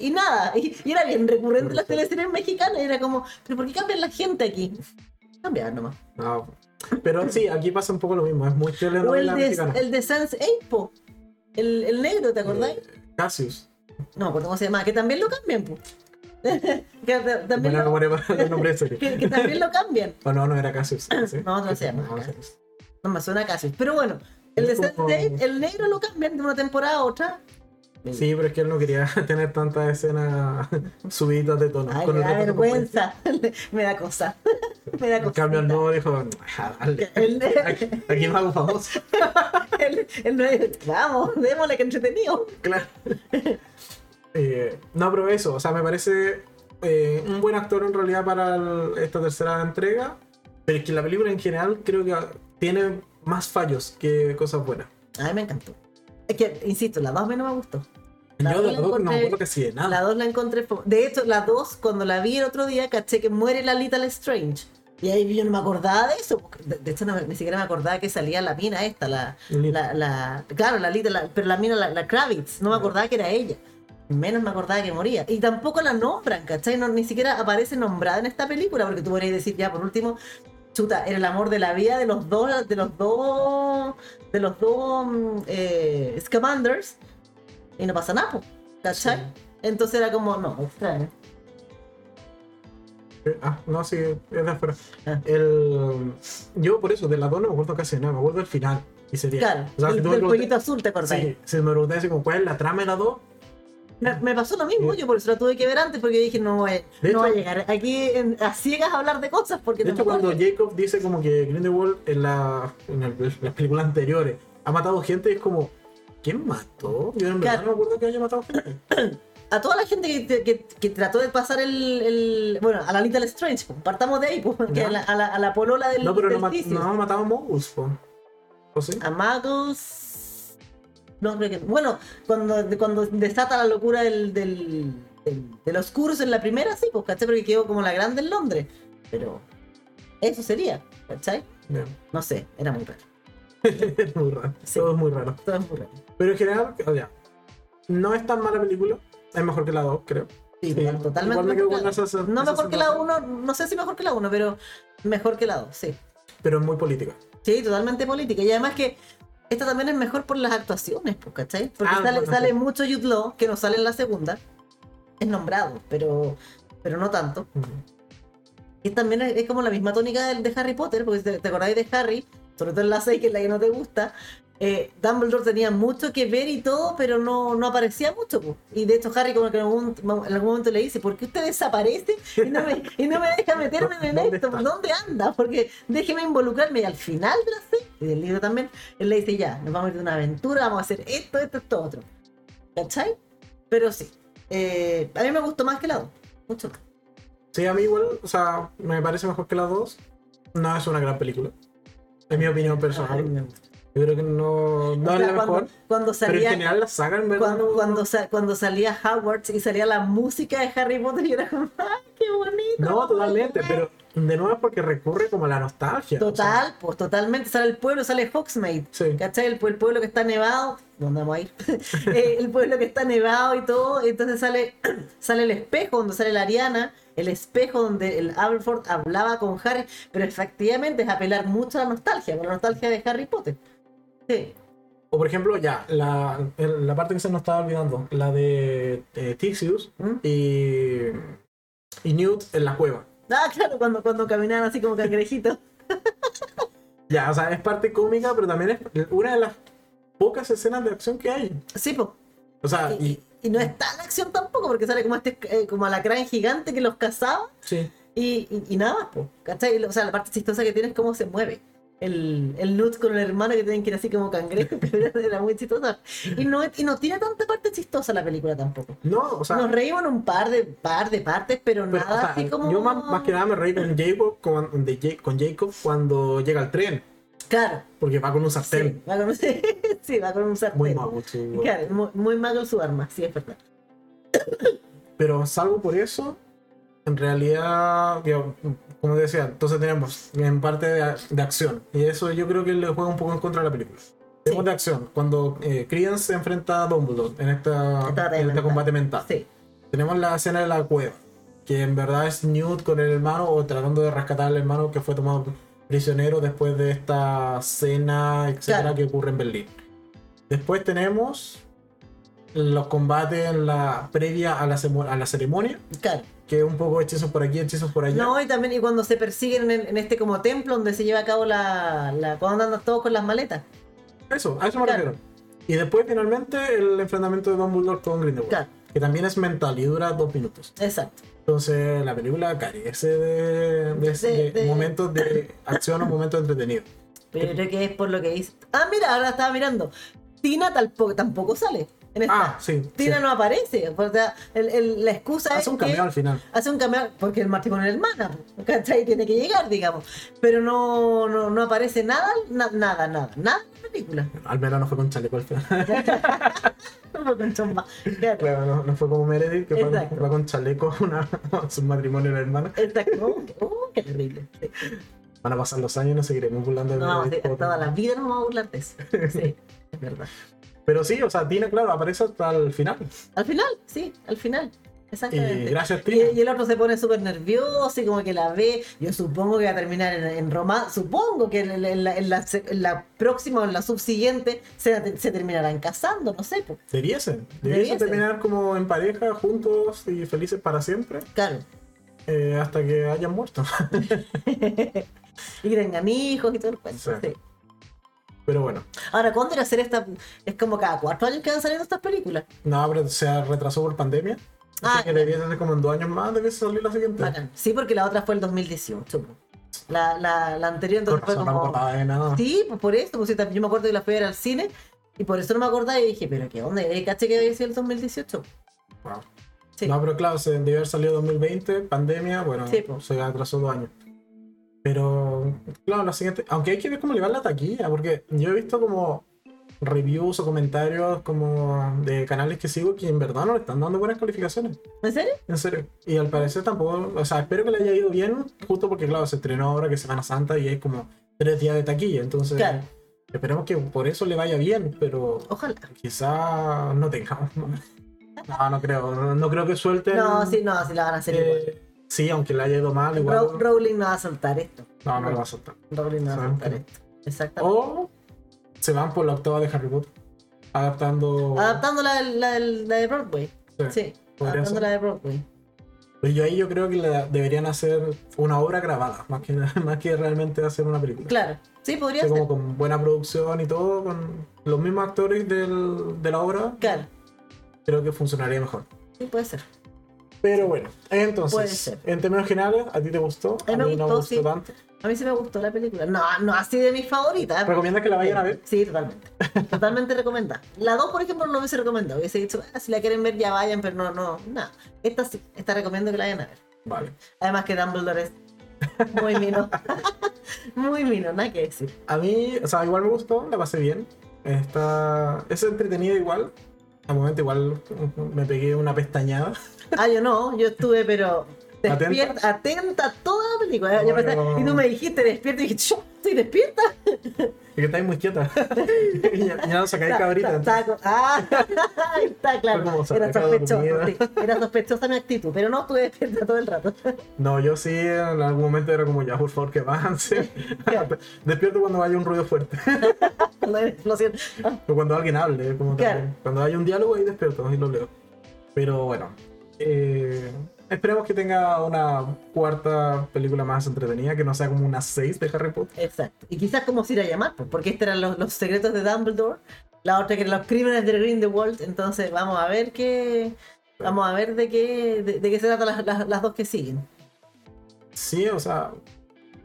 [SPEAKER 2] Y nada, y, y era bien recurrente en las teleseries mexicanas, y era como, ¿pero por qué cambian la gente aquí? Cambiar nomás.
[SPEAKER 1] No. Pero sí, aquí pasa un poco lo mismo. Es muy
[SPEAKER 2] el
[SPEAKER 1] telenovela
[SPEAKER 2] de,
[SPEAKER 1] mexicana.
[SPEAKER 2] el de Sans Eipo, el, el negro, ¿te acordáis?
[SPEAKER 1] Eh, Cassius.
[SPEAKER 2] No, por cómo se llama, que también lo cambian, pues. que ta- también
[SPEAKER 1] Buena
[SPEAKER 2] lo,
[SPEAKER 1] memoria para el nombre de serie.
[SPEAKER 2] que, que también lo cambian.
[SPEAKER 1] O no, no era Cassius. ¿sí?
[SPEAKER 2] No, no se llama
[SPEAKER 1] No, no.
[SPEAKER 2] Cassius. No me suena casi. Pero bueno, el de
[SPEAKER 1] como-
[SPEAKER 2] Sense8, el negro lo cambian de una temporada a otra.
[SPEAKER 1] Sí, pero es que él no quería tener tantas escenas subidas de tono.
[SPEAKER 2] Ay,
[SPEAKER 1] con
[SPEAKER 2] me da vergüenza. me da cosa. me da
[SPEAKER 1] En
[SPEAKER 2] cosa.
[SPEAKER 1] cambio, el nuevo dijo, "Ah, dale. Aquí, aquí me hago famoso.
[SPEAKER 2] el, el nuevo- vamos, démosle que entretenido.
[SPEAKER 1] Claro. Eh, no, pero eso, o sea, me parece eh, un buen actor en realidad para el- esta tercera entrega. Pero es que la película en general creo que tiene más fallos que cosas buenas.
[SPEAKER 2] A mí me encantó. Es que, insisto, la 2 a mí no me gustó. La
[SPEAKER 1] Yo
[SPEAKER 2] dos
[SPEAKER 1] la
[SPEAKER 2] la
[SPEAKER 1] dos no me
[SPEAKER 2] encontré-
[SPEAKER 1] acuerdo casi de nada.
[SPEAKER 2] La 2 la encontré. De hecho, la 2, cuando la vi el otro día, caché que muere la Little Strange. Y ahí yo no me acordaba de eso. De, hecho, no, ni siquiera me acordaba que salía la mina esta, la. la, la- claro, la Little, la- pero la mina, la, la Kravitz. No me acordaba que era ella. Menos me acordaba que moría. Y tampoco la nombran, ¿cachai? No, ni siquiera aparece nombrada en esta película, porque tú podrías decir, ya, por último, chuta, era el amor de la vida de los dos, de los dos, de los dos mm, eh, Scamanders. Y no pasa nada, po, ¿cachai?
[SPEAKER 1] Sí.
[SPEAKER 2] Entonces era como, no, extraño.
[SPEAKER 1] Ah, no, sí, es de afuera.
[SPEAKER 2] Ah.
[SPEAKER 1] El... Yo por eso, de la 2 no me acuerdo casi nada, me acuerdo del final. Y sería.
[SPEAKER 2] Claro,
[SPEAKER 1] o sea, si
[SPEAKER 2] del, pollito azul, ¿te acordás?
[SPEAKER 1] Sí, si me preguntas así como cuál es la trama de la 2,
[SPEAKER 2] Me, me pasó lo mismo,
[SPEAKER 1] Sí.
[SPEAKER 2] yo por eso la tuve que ver antes, porque dije, no voy, no voy a
[SPEAKER 1] hecho-
[SPEAKER 2] llegar aquí en- a ciegas a hablar de cosas, porque
[SPEAKER 1] De hecho, cuando
[SPEAKER 2] acuerdo.
[SPEAKER 1] Jacob dice como que Grindelwald en, la, en el- las películas anteriores ha matado gente, es como, ¿quién mató? Yo en verdad no me acuerdo que haya matado gente.
[SPEAKER 2] a toda la gente que, que- que trató de pasar el, el- bueno a la Little Strange pues, partamos de ahí pues, a, la, a, la, a la polola del,
[SPEAKER 1] No, pero no,
[SPEAKER 2] del
[SPEAKER 1] ma-
[SPEAKER 2] Theseus.
[SPEAKER 1] no mataba a Mogus, po. ¿o sí?
[SPEAKER 2] a Magos no creo que bueno cuando cuando desata la locura del, del, del- de los cursos en la primera sí pues ¿cachai? porque quedó como la grande en Londres pero eso sería ¿cachai?
[SPEAKER 1] Bien.
[SPEAKER 2] no sé era muy raro
[SPEAKER 1] es muy raro.
[SPEAKER 2] Sí.
[SPEAKER 1] Todo es muy raro.
[SPEAKER 2] todo es muy raro
[SPEAKER 1] Pero en general, o sea, no es tan mala película. Es mejor que la 2, creo.
[SPEAKER 2] Sí,
[SPEAKER 1] Sí,
[SPEAKER 2] totalmente
[SPEAKER 1] igual me quedo con esa-
[SPEAKER 2] no
[SPEAKER 1] esa
[SPEAKER 2] mejor que la
[SPEAKER 1] sensación.
[SPEAKER 2] 1 no sé si mejor que la 1 pero mejor que la 2 sí
[SPEAKER 1] Pero es muy política.
[SPEAKER 2] Sí, totalmente política. Y además que esta también es mejor por las actuaciones, pues, ¿cachai? Porque
[SPEAKER 1] Ah,
[SPEAKER 2] sale, sale mucho Jude Law, que no sale en la segunda. Es nombrado, pero, pero no tanto. Y también es, es como la misma tónica del de Harry Potter, porque si te, te acordáis de Harry, sobre todo en la 6, que es la que no te gusta, eh, Dumbledore tenía mucho que ver y todo, pero no, no aparecía mucho. pues. Y de hecho Harry como que en algún, en algún momento le dice, ¿por qué usted desaparece y no me, y no me deja meterme en
[SPEAKER 1] ¿Dónde
[SPEAKER 2] esto?
[SPEAKER 1] está?
[SPEAKER 2] ¿Dónde anda? Porque déjeme involucrarme. Y al final de la 6, y del libro también, él le dice, ya, nos vamos a ir de una aventura, vamos a hacer esto, esto, esto, otro. ¿Cachai? Pero sí, eh, a mí me gustó más que la 2. Mucho más.
[SPEAKER 1] Sí, a mí igual, o sea, me parece mejor que la 2. No es una gran película. Es mi opinión personal. Yo creo que no, no
[SPEAKER 2] O
[SPEAKER 1] es
[SPEAKER 2] sea,
[SPEAKER 1] la
[SPEAKER 2] cuando,
[SPEAKER 1] mejor.
[SPEAKER 2] cuando
[SPEAKER 1] Pero en
[SPEAKER 2] salía
[SPEAKER 1] general la saga en verdad.
[SPEAKER 2] cuando, cuando, sa- cuando salía Howard y salía la música de Harry Potter y era como, ¡ay, qué bonito!
[SPEAKER 1] No, totalmente, pero de nuevo es porque recurre como a la nostalgia. o sea,
[SPEAKER 2] Total, pues totalmente. Sale el pueblo, sale Hogsmeade.
[SPEAKER 1] sí.
[SPEAKER 2] ¿Cachai? El, el pueblo que está nevado. ¿Dónde vamos a ir? Eh, el pueblo que está nevado y todo. Entonces sale, sale el espejo donde sale la Ariana. El espejo donde el Aberford hablaba con Harry. Pero efectivamente es apelar mucho a la nostalgia. Por la nostalgia de Harry Potter. Sí.
[SPEAKER 1] O por ejemplo, ya, la, la parte que se nos estaba olvidando, la de eh, Tixius
[SPEAKER 2] ¿Mm?
[SPEAKER 1] y, y Newt en la cueva.
[SPEAKER 2] Ah, claro, cuando, cuando caminaban así como cangrejitos.
[SPEAKER 1] Ya, o sea, es parte cómica, pero también es una de las pocas escenas de acción que hay.
[SPEAKER 2] Sí, pues.
[SPEAKER 1] O sea,
[SPEAKER 2] Y,
[SPEAKER 1] y,
[SPEAKER 2] y no es tan acción tampoco, porque sale como este eh, como alacrán gigante que los cazaba
[SPEAKER 1] sí.
[SPEAKER 2] y, y, y nada más, po, ¿cachai? O sea, la parte chistosa que tiene es cómo se mueve. El, el Nut con el hermano que tienen que ir así como cangrejo, que era, muy chistosa. Y no, y no tiene tanta parte chistosa la película tampoco.
[SPEAKER 1] No, o sea,
[SPEAKER 2] Nos reímos en un par de, par de partes, pero,
[SPEAKER 1] pero,
[SPEAKER 2] nada
[SPEAKER 1] o sea,
[SPEAKER 2] así como.
[SPEAKER 1] yo más, más que nada me reí con Jacob, con, de con Jacob cuando llega al tren,
[SPEAKER 2] Claro.
[SPEAKER 1] porque va con un
[SPEAKER 2] Sí,
[SPEAKER 1] sartén.
[SPEAKER 2] va con, sí, va con un sartén.
[SPEAKER 1] Muy mago, sí,
[SPEAKER 2] Claro, muy, muy mago su arma, sí, es verdad.
[SPEAKER 1] Pero salvo por eso, en realidad, como decía, entonces tenemos en parte de, de acción. Y eso yo creo que le juega un poco en contra de la película. Tenemos de acción. Cuando eh, se enfrenta a Dumbledore en, esta, en este
[SPEAKER 2] mental.
[SPEAKER 1] combate mental.
[SPEAKER 2] Sí,
[SPEAKER 1] Tenemos la escena de la cueva, que en verdad es Newt con el hermano o tratando de rescatar al hermano que fue tomado prisionero después de esta cena, etcétera,
[SPEAKER 2] Claro.
[SPEAKER 1] que ocurre en Berlín. Después tenemos los combates en la previa a la, a la ceremonia,
[SPEAKER 2] claro.
[SPEAKER 1] Que un poco hechizos por aquí, hechizos por allá.
[SPEAKER 2] No, y también y cuando se persiguen en, en este como templo donde se lleva a cabo la, la cuando andan todos con las maletas.
[SPEAKER 1] Eso, a eso me
[SPEAKER 2] Claro.
[SPEAKER 1] refiero. Y después finalmente el enfrentamiento de Dumbledore con Grindelwald,
[SPEAKER 2] Claro.
[SPEAKER 1] que también es mental y dura dos minutos.
[SPEAKER 2] Exacto.
[SPEAKER 1] Entonces la película carece de, de-
[SPEAKER 2] De-
[SPEAKER 1] de
[SPEAKER 2] de-
[SPEAKER 1] momentos de acción o momentos entretenidos.
[SPEAKER 2] Pero creo que es por lo que dice. Ah, mira, ahora estaba mirando. Tina tampoco, tampoco sale en esta.
[SPEAKER 1] Ah, sí.
[SPEAKER 2] Tina
[SPEAKER 1] sí.
[SPEAKER 2] no aparece. O sea, el- el- la excusa
[SPEAKER 1] Hace
[SPEAKER 2] es
[SPEAKER 1] un
[SPEAKER 2] que
[SPEAKER 1] cameo al final.
[SPEAKER 2] hace un cameo porque el matrimonio es hermana, ¿cachai? Tiene que llegar, digamos. Pero no, no, no aparece nada, na- nada, nada, nada en la película.
[SPEAKER 1] Al menos no fue con chaleco al final.
[SPEAKER 2] No, con chomba. Claro.
[SPEAKER 1] Claro, no, no fue como Meredith, que fue, fue con chaleco una, a su matrimonio de la hermana.
[SPEAKER 2] Exacto. Oh, qué- oh, terrible. Sí.
[SPEAKER 1] Van a pasar los años y nos seguiremos burlando de
[SPEAKER 2] No, sí,
[SPEAKER 1] Meredith por-
[SPEAKER 2] toda la vida nos vamos a burlar de eso. Sí, es verdad.
[SPEAKER 1] Pero sí, o sea, Tina, claro, aparece hasta el final.
[SPEAKER 2] Al final, sí, al final. Exactamente.
[SPEAKER 1] Y gracias, Tina.
[SPEAKER 2] y el otro se pone súper nervioso y como que la ve. Yo supongo que va a terminar en, en Roma. Supongo que en, en la, en la- en la próxima o en la subsiguiente se, se terminarán casando, no sé. pues.
[SPEAKER 1] Debiesen. Debiesen
[SPEAKER 2] Debiesen.
[SPEAKER 1] terminar como en pareja, juntos y felices para siempre,
[SPEAKER 2] Claro.
[SPEAKER 1] eh, hasta que hayan muerto.
[SPEAKER 2] Y que tengan hijos y todo el cuento.
[SPEAKER 1] Sí.
[SPEAKER 2] sí.
[SPEAKER 1] Pero bueno,
[SPEAKER 2] Ahora, ¿cuándo ir a hacer esta? Es como cada cuatro años que van saliendo estas películas.
[SPEAKER 1] no, pero se retrasó por pandemia.
[SPEAKER 2] Ah,
[SPEAKER 1] Así que debiese ser como en dos años más, debiese salir la siguiente.
[SPEAKER 2] Bacán. Sí, porque la otra fue el 2018. po. La, la, la anterior entonces fue
[SPEAKER 1] no
[SPEAKER 2] como. Sí, pues por eso, pues yo me acuerdo que la fui a ver al cine y por eso no me acordaba y dije, pero qué onda, ¿eh? caché que había sido el 2018.
[SPEAKER 1] Wow.
[SPEAKER 2] Sí.
[SPEAKER 1] No, pero claro, se debió haber salido 2020, pandemia, bueno,
[SPEAKER 2] Sí, po.
[SPEAKER 1] se atrasó dos años. Pero, claro, la siguiente, aunque hay que ver cómo le va la taquilla, porque yo he visto como reviews o comentarios como de canales que sigo que en verdad no le están dando buenas calificaciones,
[SPEAKER 2] ¿En serio?
[SPEAKER 1] en serio. Y al parecer tampoco, o sea, espero que le haya ido bien, justo porque, claro, se estrenó ahora que es Semana Santa y hay como tres días de taquilla, entonces
[SPEAKER 2] Claro.
[SPEAKER 1] esperemos que por eso le vaya bien, pero
[SPEAKER 2] Ojalá.
[SPEAKER 1] quizá no tengamos. No, no creo, no, no creo que suelten.
[SPEAKER 2] No, sí, no, sí la van a hacer igual.
[SPEAKER 1] Sí, aunque le haya ido mal, igual.
[SPEAKER 2] Ro- Rowling no va a soltar esto.
[SPEAKER 1] no, no lo va a soltar.
[SPEAKER 2] Rowling no va a soltar esto. Exactamente.
[SPEAKER 1] O se van por la octava de Harry Potter. Adaptando.
[SPEAKER 2] Adaptando la, la, la de Broadway.
[SPEAKER 1] Sí,
[SPEAKER 2] adaptando
[SPEAKER 1] ser.
[SPEAKER 2] la de Broadway.
[SPEAKER 1] Pues yo ahí yo creo que deberían hacer una obra grabada, más que, más que realmente hacer una película.
[SPEAKER 2] Claro, sí, podría
[SPEAKER 1] O sea,
[SPEAKER 2] ser.
[SPEAKER 1] como con buena producción y todo, con los mismos actores del- de la obra,
[SPEAKER 2] Claro,
[SPEAKER 1] creo que funcionaría mejor.
[SPEAKER 2] sí, puede ser.
[SPEAKER 1] Pero bueno, entonces, en términos generales, ¿a ti te gustó?
[SPEAKER 2] A mí me
[SPEAKER 1] no
[SPEAKER 2] gustó,
[SPEAKER 1] me gustó
[SPEAKER 2] sí.
[SPEAKER 1] tanto.
[SPEAKER 2] A mí sí me gustó la película. No, no así de mis favoritas.
[SPEAKER 1] ¿Recomiendas que la vayan a ver?
[SPEAKER 2] Sí, totalmente. Totalmente recomendada. La 2, por ejemplo, no hubiese recomendado. Hubiese dicho, ah, si la quieren ver, ya vayan, pero no, no, nada. Esta sí, esta recomiendo que la vayan a ver.
[SPEAKER 1] Vale.
[SPEAKER 2] Además que Dumbledore es muy mino. muy mino, nada que decir.
[SPEAKER 1] A mí, o sea, igual me gustó, la pasé bien. Está. Es entretenida igual. Al momento igual me pegué una pestañada.
[SPEAKER 2] Ah, yo no, yo estuve, pero despierta, atenta, a toda la película. Y tú me dijiste despierta y dije, yo estoy despierta.
[SPEAKER 1] Y que estáis muy quieta. y ya, ya no sacáis cabrita.
[SPEAKER 2] está- está- ah, está, claro. Era sí. Era sospechosa mi actitud, pero no estuve despierta todo el rato.
[SPEAKER 1] No, yo sí, en algún momento era como ya, por favor, que avance. Despierto cuando haya un ruido fuerte.
[SPEAKER 2] La explosión. Ah,
[SPEAKER 1] o cuando alguien hable. Como
[SPEAKER 2] Claro.
[SPEAKER 1] Cuando haya un diálogo, ahí despierto y lo leo. Pero bueno. eh, esperemos que tenga una cuarta película más entretenida, que no sea como una 6 de Harry Potter.
[SPEAKER 2] Exacto. Y quizás como se irá a llamar, pues, porque estos eran los, los secretos de Dumbledore, la otra que eran los crímenes de Grindelwald, entonces vamos a ver qué... Vamos a ver de qué, de, de qué se tratan las, las- las dos que siguen.
[SPEAKER 1] Sí, o sea,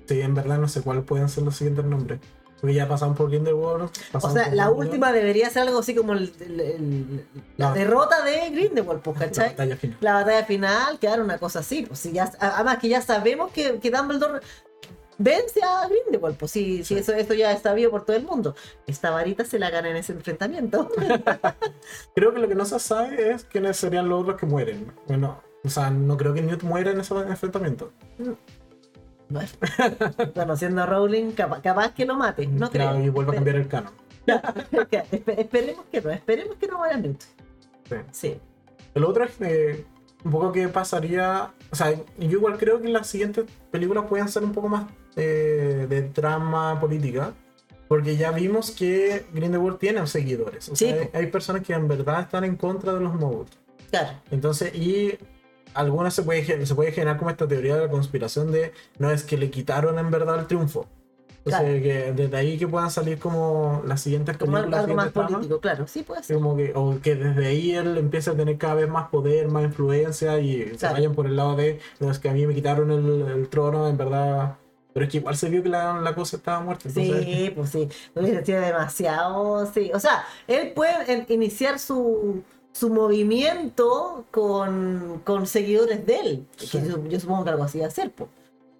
[SPEAKER 1] sí, en verdad no sé cuáles pueden ser los siguientes nombres. Porque ya pasaron por Grindelwald.
[SPEAKER 2] O sea, la última debería ser algo así como el- el- el- la derrota de Grindelwald, pues,
[SPEAKER 1] la
[SPEAKER 2] ¿cachai?
[SPEAKER 1] batalla final.
[SPEAKER 2] La batalla final, quedar una cosa así. Pues, si ya, además que ya sabemos que, que Dumbledore vence a Grindelwald, pues sí, sí,
[SPEAKER 1] Sí.
[SPEAKER 2] eso, eso ya está sabido por todo el mundo. Esta varita se la gana en ese enfrentamiento.
[SPEAKER 1] Creo que lo que no se sabe es quiénes serían los otros que mueren. Bueno, O sea, no creo que Newt muera en ese enfrentamiento.
[SPEAKER 2] Conociendo a Rowling, capa- capaz, que lo mate. No
[SPEAKER 1] Claro,
[SPEAKER 2] creo.
[SPEAKER 1] y vuelva a cambiar el canon.
[SPEAKER 2] Espe- esperemos que no, esperemos que no muera Newt.
[SPEAKER 1] Sí.
[SPEAKER 2] Sí.
[SPEAKER 1] El otro es eh, un poco que pasaría. O sea, yo igual creo que las siguientes películas pueden ser un poco más eh, de trama política. Porque ya vimos que Grindelwald tiene seguidores. O
[SPEAKER 2] Sí,
[SPEAKER 1] sea, hay, personas que en verdad están en contra de los moguls.
[SPEAKER 2] Claro.
[SPEAKER 1] Entonces, y algunas se puede, se puede generar como esta teoría de la conspiración de no es que le quitaron en verdad el triunfo. O sea,
[SPEAKER 2] Claro.
[SPEAKER 1] que desde ahí que puedan salir como las siguientes
[SPEAKER 2] Como
[SPEAKER 1] películas.
[SPEAKER 2] algo más
[SPEAKER 1] tramas.
[SPEAKER 2] político, claro. Sí, puede ser.
[SPEAKER 1] como que, o que desde ahí él empieza a tener cada vez más poder, más influencia y se
[SPEAKER 2] Claro.
[SPEAKER 1] vayan por el lado de, no es que a mí me quitaron el, el trono, en verdad. Pero es que igual se vio que la, la cosa estaba muerta. Entonces,
[SPEAKER 2] Sí, pues sí. Hubiera sido demasiado. Sí. O sea, él puede iniciar su, su movimiento con, con seguidores de él.
[SPEAKER 1] Sí.
[SPEAKER 2] Que yo, yo supongo que algo así va a hacer, pues.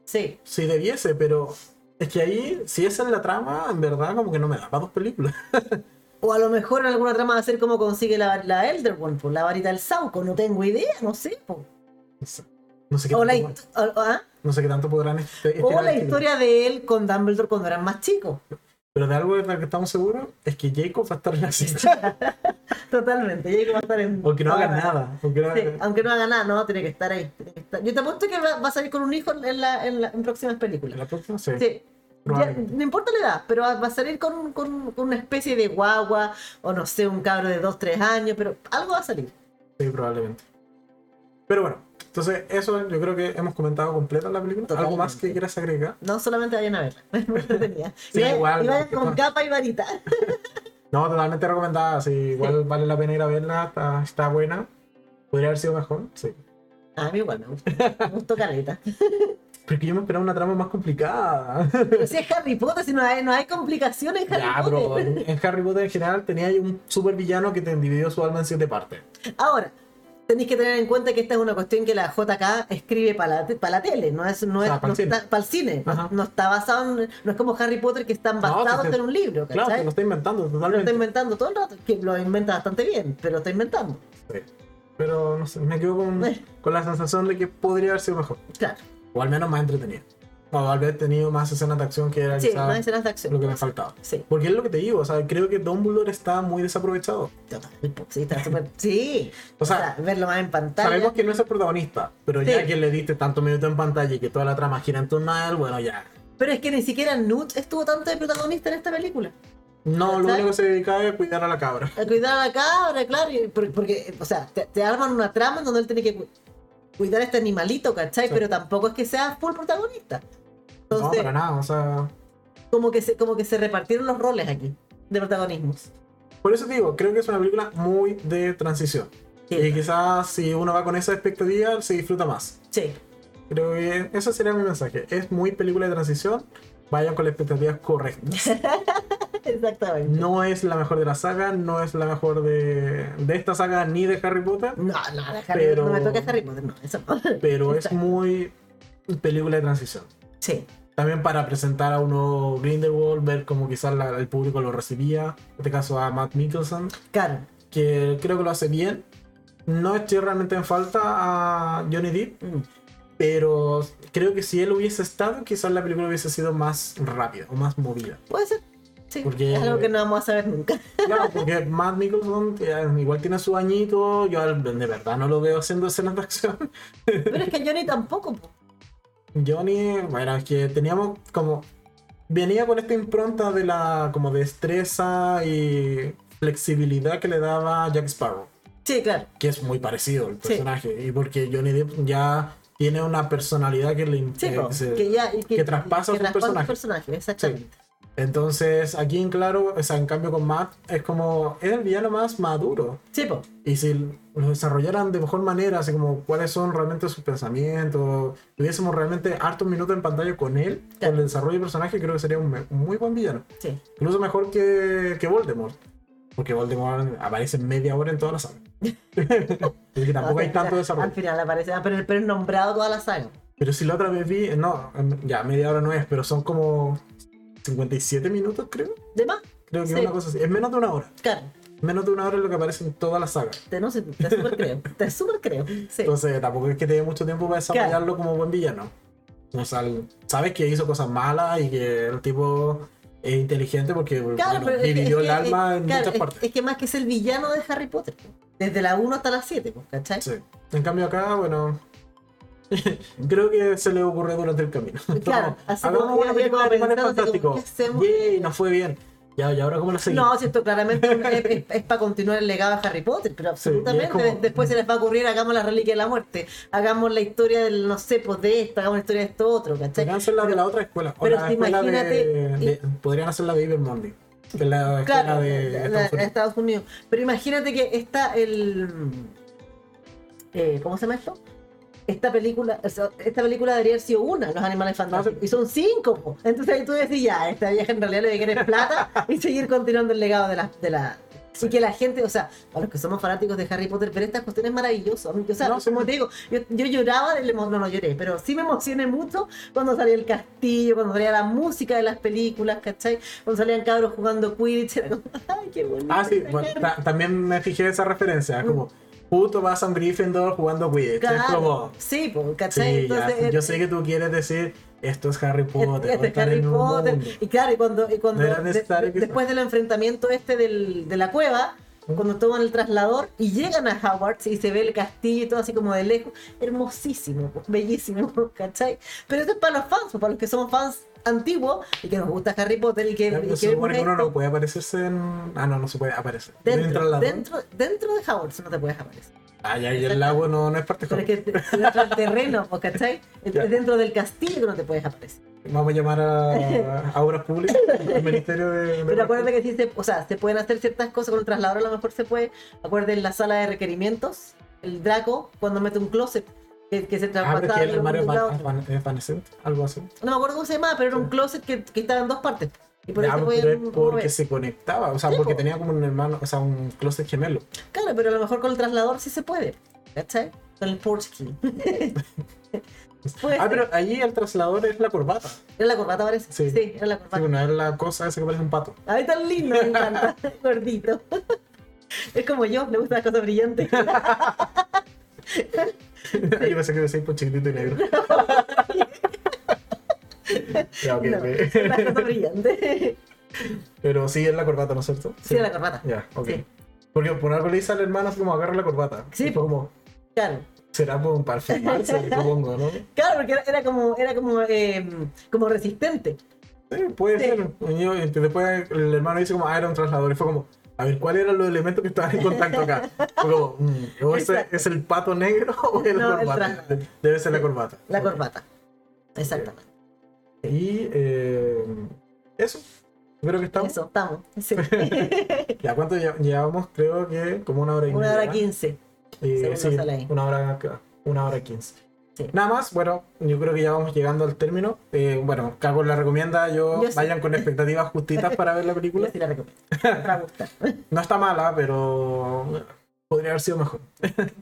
[SPEAKER 2] Sí.
[SPEAKER 1] sí debiese, pero es que ahí, si es la trama, en verdad como que no me da para dos películas.
[SPEAKER 2] O a lo mejor en alguna trama va a ser como consigue la, la Elder One, pues, la varita del Sauco. No tengo idea, no sé. pues.
[SPEAKER 1] No sé, qué,
[SPEAKER 2] O la,
[SPEAKER 1] tanto,
[SPEAKER 2] o- ah,
[SPEAKER 1] no sé qué tanto podrán este-
[SPEAKER 2] o la
[SPEAKER 1] hilo.
[SPEAKER 2] historia de él con Dumbledore cuando eran más chicos.
[SPEAKER 1] Pero de algo de lo que estamos seguros es que Jacob va a estar en la cinta.
[SPEAKER 2] Totalmente. Que va a estar en.
[SPEAKER 1] Aunque no haga
[SPEAKER 2] la-
[SPEAKER 1] nada. Aunque no
[SPEAKER 2] Sí,
[SPEAKER 1] haga-
[SPEAKER 2] aunque no haga nada, no, tiene que estar ahí. tiene que estar. Yo te apuesto que va, va a salir con un hijo en, la, en, la- en próximas
[SPEAKER 1] En
[SPEAKER 2] películas.
[SPEAKER 1] la próxima, sí.
[SPEAKER 2] Sí. Ya, no importa la edad, pero va va a salir con, con- con una especie de guagua, o no sé, un cabro de 2, 3 años, pero algo va a salir.
[SPEAKER 1] Sí, probablemente. Pero bueno, entonces eso yo creo que hemos comentado completa la película. ¿Algo más que quieras agregar?
[SPEAKER 2] No solamente vayan a verla, es muy entretenida.
[SPEAKER 1] Sí,
[SPEAKER 2] y
[SPEAKER 1] igual,
[SPEAKER 2] y vayan
[SPEAKER 1] porque
[SPEAKER 2] con
[SPEAKER 1] no-
[SPEAKER 2] capa y varita.
[SPEAKER 1] No, totalmente recomendada. Sí, igual vale la pena ir a verla. Está, está buena. Podría haber sido mejor, sí.
[SPEAKER 2] A mí igual me gustó, me gustó caleta.
[SPEAKER 1] Pero es que yo me esperaba una trama más complicada.
[SPEAKER 2] Pero si es Harry Potter, si no hay, no hay complicaciones en Harry
[SPEAKER 1] ya,
[SPEAKER 2] Potter.
[SPEAKER 1] en en Harry Potter en general tenía ahí un super villano que te dividió su alma en siete partes.
[SPEAKER 2] Ahora, tenéis que tener en cuenta que esta es una cuestión que la JK escribe para la, para la tele, no es, no
[SPEAKER 1] O
[SPEAKER 2] es
[SPEAKER 1] sea, para el
[SPEAKER 2] no
[SPEAKER 1] cine.
[SPEAKER 2] está- para el cine. No, está basado en, no es como Harry Potter que están basados
[SPEAKER 1] que se-
[SPEAKER 2] en un libro,
[SPEAKER 1] Claro, te lo está inventando
[SPEAKER 2] lo está
[SPEAKER 1] totalmente.
[SPEAKER 2] inventando todo el rato, que lo inventa bastante bien, pero lo está inventando.
[SPEAKER 1] Sí. Pero no sé, me quedo con,
[SPEAKER 2] Eh.
[SPEAKER 1] con la sensación de que podría haber sido mejor.
[SPEAKER 2] Claro.
[SPEAKER 1] O al menos más entretenido. O haber tenido más escenas de acción que era
[SPEAKER 2] Sí, más escenas de acción.
[SPEAKER 1] lo que me faltaba.
[SPEAKER 2] Sí,
[SPEAKER 1] Porque es lo que te digo, o sea, creo que Dumbledore está muy desaprovechado.
[SPEAKER 2] total. Sí, está súper. Sí.
[SPEAKER 1] O sea,
[SPEAKER 2] verlo más en pantalla.
[SPEAKER 1] sabemos que no es el protagonista, pero ya que le diste tanto minuto en pantalla y que toda la trama gira en torno a él, bueno, ya.
[SPEAKER 2] Pero es que ni siquiera Newt estuvo tanto de protagonista en esta película.
[SPEAKER 1] No, lo único que se dedicaba es cuidar a la cabra.
[SPEAKER 2] A cuidar a la cabra, claro. Porque, o sea, te, te arman una trama en donde él tiene que cu- cuidar a este animalito, ¿cachai?
[SPEAKER 1] Sí.
[SPEAKER 2] Pero tampoco es que sea full protagonista.
[SPEAKER 1] No,
[SPEAKER 2] Entonces,
[SPEAKER 1] para nada, o sea.
[SPEAKER 2] como, que se, como que se repartieron los roles aquí de protagonismos.
[SPEAKER 1] Por eso te digo, creo que es una película muy de transición.
[SPEAKER 2] Sí,
[SPEAKER 1] Y quizás si uno va con esa expectativa, se disfruta más.
[SPEAKER 2] sí.
[SPEAKER 1] Creo que ese sería mi mensaje. Es muy película de transición. Vayan con las expectativas correctas.
[SPEAKER 2] exactamente.
[SPEAKER 1] No es la mejor de la saga, no es la mejor de, de esta saga ni de Harry Potter,
[SPEAKER 2] No, no, de Harry,
[SPEAKER 1] Pero-
[SPEAKER 2] no me toca Harry Potter, no, eso no.
[SPEAKER 1] pero es muy película de transición.
[SPEAKER 2] Sí,
[SPEAKER 1] También para presentar a uno Grindelwald, ver cómo quizás la- el público lo recibía. En este caso a Matt Mikkelsen,
[SPEAKER 2] claro.
[SPEAKER 1] que creo que lo hace bien. No estoy realmente en falta a Johnny Depp,
[SPEAKER 2] Mm.
[SPEAKER 1] pero creo que si él hubiese estado, quizás la película hubiese sido más rápida o más movida.
[SPEAKER 2] Puede ser. Sí,
[SPEAKER 1] Porque-
[SPEAKER 2] es algo que no vamos a saber nunca.
[SPEAKER 1] Claro, porque Matt Mikkelsen eh, igual tiene su añito, yo de verdad no lo veo haciendo escenas de acción.
[SPEAKER 2] Pero es que Johnny tampoco.
[SPEAKER 1] Johnny, bueno, es que teníamos como. Venía con esta impronta de la como destreza y flexibilidad que le daba Jack Sparrow,
[SPEAKER 2] Sí, claro.
[SPEAKER 1] que es muy parecido el
[SPEAKER 2] Sí.
[SPEAKER 1] personaje. Y porque Johnny Depp ya tiene una personalidad que le
[SPEAKER 2] Sí,
[SPEAKER 1] eh, se-
[SPEAKER 2] que ya
[SPEAKER 1] que traspasa
[SPEAKER 2] que
[SPEAKER 1] su
[SPEAKER 2] traspasa
[SPEAKER 1] personaje.
[SPEAKER 2] personaje, exactamente.
[SPEAKER 1] Entonces, aquí en claro, o sea, en cambio con Matt, es como. Es el villano más maduro.
[SPEAKER 2] Sí, po.
[SPEAKER 1] Y si lo desarrollaran de mejor manera, así como cuáles son realmente sus pensamientos, tuviésemos realmente hartos minutos en pantalla con él,
[SPEAKER 2] Claro.
[SPEAKER 1] con el desarrollo de personaje, creo que sería un, muy buen villano.
[SPEAKER 2] Sí.
[SPEAKER 1] Incluso mejor que, que Voldemort. Porque Voldemort aparece media hora en toda la saga. Así que tampoco hay tanto
[SPEAKER 2] Al
[SPEAKER 1] desarrollo.
[SPEAKER 2] final aparece, ah, pero, pero es nombrado toda la saga.
[SPEAKER 1] Pero si la otra vez vi, no, ya media hora no es, pero son como 57 minutos, creo.
[SPEAKER 2] ¿De más?
[SPEAKER 1] Creo que
[SPEAKER 2] Sí.
[SPEAKER 1] es una cosa así. Es menos de una hora.
[SPEAKER 2] Claro.
[SPEAKER 1] menos de una hora es lo que aparece en toda la saga.
[SPEAKER 2] Te, no sé, te súper creo. Te súper creo. Sí.
[SPEAKER 1] Entonces tampoco es que te dé mucho tiempo para desarrollarlo como buen villano. O sea, sabes que hizo cosas malas y que el tipo es inteligente porque
[SPEAKER 2] Claro,
[SPEAKER 1] bueno, dividió el
[SPEAKER 2] que-
[SPEAKER 1] alma en
[SPEAKER 2] claro,
[SPEAKER 1] muchas
[SPEAKER 2] es-
[SPEAKER 1] partes.
[SPEAKER 2] Es, que más que es el villano de Harry Potter. po. Desde la 1 hasta la 7, po, ¿cachai?
[SPEAKER 1] Sí. En cambio acá, bueno, creo que se le ocurrió durante el camino.
[SPEAKER 2] Claro, así
[SPEAKER 1] Hagamos una película de Animales Fantásticos. Yay, nos fue bien. Ya, y ahora cómo lo seguimos.
[SPEAKER 2] No, si esto claramente es, para continuar el legado de Harry Potter, pero
[SPEAKER 1] Sí, y
[SPEAKER 2] absolutamente.
[SPEAKER 1] como-
[SPEAKER 2] Después se les va a ocurrir, hagamos la reliquia de la muerte, hagamos la historia del, no sé, pues de esto, hagamos la historia de esto otro, ¿cachai?
[SPEAKER 1] Podrían hacerla de la otra escuela. O
[SPEAKER 2] pero
[SPEAKER 1] la de,
[SPEAKER 2] imagínate-
[SPEAKER 1] Podrían hacerla de Ibermonde. Que la escuela
[SPEAKER 2] Claro,
[SPEAKER 1] de
[SPEAKER 2] la-
[SPEAKER 1] Estados
[SPEAKER 2] la-
[SPEAKER 1] Unidos.
[SPEAKER 2] Estados Unidos. Pero imagínate que está el. eh, ¿Cómo se llama esto? Esta película, o sea, esta película debería haber sido una, Los Animales Fantásticos.
[SPEAKER 1] sí.
[SPEAKER 2] Y son cinco. po. Entonces ahí tú decís, ya, esta vieja en realidad le querer plata y seguir continuando el legado de la. De la Y que la gente, o sea, para los que somos fanáticos de Harry Potter, ver estas cuestiones maravillosas. O sea,
[SPEAKER 1] No, sí.
[SPEAKER 2] como te digo, yo, yo lloraba, del no, no lloré, pero sí me emocioné mucho cuando salía el castillo, cuando salía la música de las películas, ¿cachai? Cuando salían cabros jugando Quidditch, ay, qué bonito.
[SPEAKER 1] Ah, sí, bueno,
[SPEAKER 2] Harry".
[SPEAKER 1] ta- también me fijé esa referencia. Como, puto vas a un Gryffindor jugando Quidditch. Es
[SPEAKER 2] Claro,
[SPEAKER 1] como,
[SPEAKER 2] sí, pues, ¿cachai?
[SPEAKER 1] sí, ya,
[SPEAKER 2] Entonces,
[SPEAKER 1] yo sé que tú quieres decir, esto es Harry Potter.
[SPEAKER 2] este es Harry Potter. Y claro, y cuando, y cuando
[SPEAKER 1] No
[SPEAKER 2] de- de- después del enfrentamiento este del, de la cueva, cuando toman el traslador y llegan a Hogwarts y se ve el castillo y todo así como de lejos, hermosísimo, pues, bellísimo, ¿cachai? Pero eso es para los fans, pues, para los que somos fans antiguos y que nos gusta Harry Potter y que, y vemos
[SPEAKER 1] uno
[SPEAKER 2] esto
[SPEAKER 1] no puede aparecerse en. Ah, no, no se puede aparecer.
[SPEAKER 2] dentro,
[SPEAKER 1] del
[SPEAKER 2] dentro, dentro de Hogwarts no te puedes aparecer.
[SPEAKER 1] Ah, ya, y el lago no, no es parte de
[SPEAKER 2] Pero es que dentro del terreno, pues, ¿cachai?
[SPEAKER 1] Ya.
[SPEAKER 2] dentro del castillo no te puedes aparecer.
[SPEAKER 1] Vamos a llamar a, a Obras Públicas, al Ministerio de. de
[SPEAKER 2] Pero acuérdate que sí se, o sea, se pueden hacer ciertas cosas con el traslador, a lo mejor se puede. Acuérdate en la sala de requerimientos, el Draco, cuando mete un closet, que, que se
[SPEAKER 1] Ah,
[SPEAKER 2] traspasaba de
[SPEAKER 1] el
[SPEAKER 2] un
[SPEAKER 1] Mario
[SPEAKER 2] lado a
[SPEAKER 1] Van-
[SPEAKER 2] otro.
[SPEAKER 1] Van- Evanescent, algo así.
[SPEAKER 2] No me acuerdo cómo se llamaba, pero era un closet que, que estaba en dos partes. Y por eso
[SPEAKER 1] porque
[SPEAKER 2] mover.
[SPEAKER 1] se conectaba, o sea,
[SPEAKER 2] Sí,
[SPEAKER 1] porque
[SPEAKER 2] po.
[SPEAKER 1] tenía como un hermano, o sea, un closet gemelo.
[SPEAKER 2] Claro, pero a lo mejor con el traslador sí se puede. ¿Cachai? Con el Porch Key. Puede
[SPEAKER 1] Ah, pero allí el traslador es la corbata.
[SPEAKER 2] Era la corbata, parece.
[SPEAKER 1] Sí.
[SPEAKER 2] Sí, era la
[SPEAKER 1] Sí,
[SPEAKER 2] corbata.
[SPEAKER 1] bueno, es la cosa esa que parece un pato.
[SPEAKER 2] Ay, tan lindo, me encanta. Gordito. Es como yo, le gustan las cosas brillantes.
[SPEAKER 1] Yo pensé que decía por chiquitito y negro. ya, ok,
[SPEAKER 2] No, cosas brillantes.
[SPEAKER 1] Pero sí es la corbata, ¿no es cierto?
[SPEAKER 2] Sí, era la corbata.
[SPEAKER 1] Ya, ok.
[SPEAKER 2] Sí.
[SPEAKER 1] Porque por algo le dice al hermano así como agarra la corbata.
[SPEAKER 2] Sí,
[SPEAKER 1] fue como,
[SPEAKER 2] Claro.
[SPEAKER 1] será como para filmarse, supongo, ¿no?
[SPEAKER 2] Claro, porque era, era como, era como, eh, como resistente.
[SPEAKER 1] Sí, puede
[SPEAKER 2] Sí.
[SPEAKER 1] ser. Y después el hermano dice como, ah, era un traslador. Y fue como, a ver, ¿cuáles eran los elementos que estaban en contacto acá? Como, mm, ¿o ese es el pato negro o es la
[SPEAKER 2] No, el
[SPEAKER 1] corbata? Debe ser la corbata.
[SPEAKER 2] La corbata. Exactamente.
[SPEAKER 1] Y eh, eso. Creo que estamos.
[SPEAKER 2] Eso, estamos. Sí.
[SPEAKER 1] Ya, ¿cuánto lle- llevamos? Creo que como una hora y
[SPEAKER 2] Una
[SPEAKER 1] media.
[SPEAKER 2] hora quince. Según
[SPEAKER 1] sí,
[SPEAKER 2] nos sale ahí.
[SPEAKER 1] una hora, una hora quince.
[SPEAKER 2] Sí.
[SPEAKER 1] Nada más, bueno, yo creo que ya vamos llegando al término. Eh, bueno, Cago la recomienda, yo,
[SPEAKER 2] Yo sí.
[SPEAKER 1] vayan con expectativas justitas para ver la
[SPEAKER 2] Yo
[SPEAKER 1] película.
[SPEAKER 2] sí la recomiendo. Te va a gustar.
[SPEAKER 1] No está mala, pero podría haber sido mejor.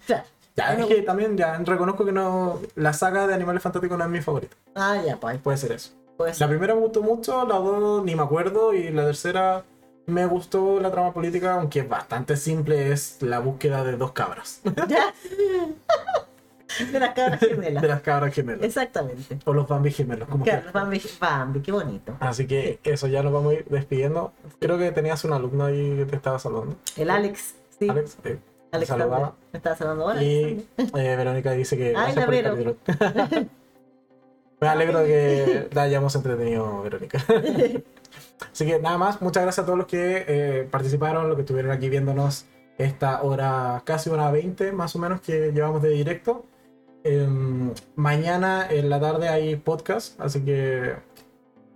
[SPEAKER 1] Ya, es que también ya reconozco que no la saga de Animales Fantásticos no es mi favorita.
[SPEAKER 2] Ah, ya, pues.
[SPEAKER 1] Puede ser eso. La primera me gustó mucho, la dos ni me acuerdo y la tercera me gustó la trama política, aunque es bastante simple, es la búsqueda de dos cabras.
[SPEAKER 2] De las cabras gemelas.
[SPEAKER 1] de las cabras gemelas.
[SPEAKER 2] Exactamente.
[SPEAKER 1] O los Bambi gemelos, como
[SPEAKER 2] Claro,
[SPEAKER 1] que.
[SPEAKER 2] Bambi, Bambi, qué bonito.
[SPEAKER 1] Así que eso, ya nos vamos a ir despidiendo. Creo que tenías un alumno ahí que te estaba saludando.
[SPEAKER 2] El Alex, sí.
[SPEAKER 1] Alex,
[SPEAKER 2] Alexander.
[SPEAKER 1] saludaba.
[SPEAKER 2] Me estaba saludando ahora.
[SPEAKER 1] Y eh, Verónica dice que
[SPEAKER 2] Ay, la Vero.
[SPEAKER 1] Me alegro de que la hayamos entretenido, Verónica. Así que nada más, muchas gracias a todos los que eh, participaron, los que estuvieron aquí viéndonos esta hora, casi una 20 más o menos que llevamos de directo. Em, mañana en la tarde hay podcast, así que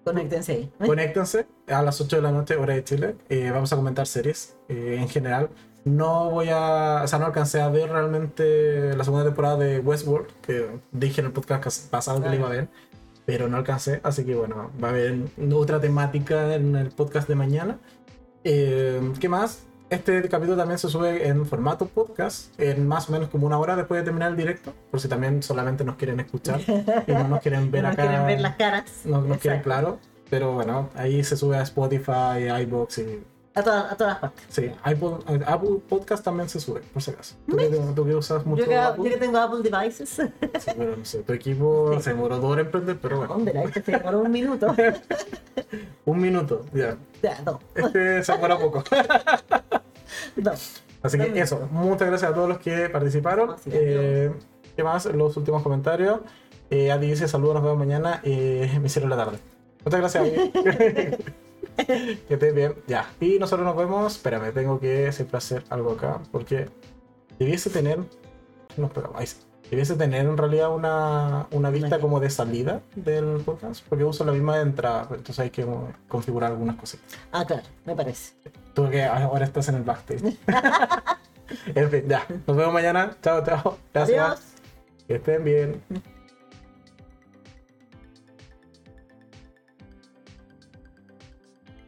[SPEAKER 2] Conéctense ahí.
[SPEAKER 1] conéctense a las 8 de la noche, hora de Chile. Eh, vamos a comentar series eh, en general. No voy a. O sea, no alcancé a ver realmente la segunda temporada de Westworld, que dije en el podcast pasado que la iba a ver, pero no alcancé. Así que bueno, va a haber otra temática en el podcast de mañana. Eh, ¿Qué más? Este capítulo también se sube en formato podcast, en más o menos como una hora después de terminar el directo, por si también solamente nos quieren escuchar y no nos quieren ver
[SPEAKER 2] no
[SPEAKER 1] acá.
[SPEAKER 2] quieren ver las caras.
[SPEAKER 1] No, no queda
[SPEAKER 2] Exacto.
[SPEAKER 1] claro, pero bueno, ahí se sube a Spotify, iBox y
[SPEAKER 2] A, todas a todas partes.
[SPEAKER 1] Sí, Apple, Apple Podcast también se sube, por si acaso. ¿Tú que, tú que usas mucho
[SPEAKER 2] Yo que,
[SPEAKER 1] Apple?
[SPEAKER 2] yo que tengo Apple Devices.
[SPEAKER 1] Sí, pero no sé, tu equipo
[SPEAKER 2] Sí.
[SPEAKER 1] se demoró dos horas en prender, pero bueno.
[SPEAKER 2] ¿Dónde la este se demoró un minuto?
[SPEAKER 1] Un minuto, ya.
[SPEAKER 2] Ya, dos.
[SPEAKER 1] Este se demora poco. Así que eso, muchas gracias a todos los que participaron. Eh, ¿Qué más? Los últimos comentarios. Eh, Adi dice saludos, nos vemos mañana. Eh, me hicieron la tarde. Muchas gracias, Adi. que estés bien. Ya. Y nosotros nos vemos. Espérame, tengo que siempre hacer algo acá. Porque debiese tener. No, espera, ahí sí. Debiese tener en realidad una, una vista como de salida del podcast. Porque uso la misma de entrada. Entonces hay que configurar algunas cositas.
[SPEAKER 2] Ah, claro, me parece.
[SPEAKER 1] Tú que ahora estás en el backstage. en fin, ya. Nos vemos mañana. Chao, chao. Gracias.
[SPEAKER 2] Adiós.
[SPEAKER 1] Que estén bien.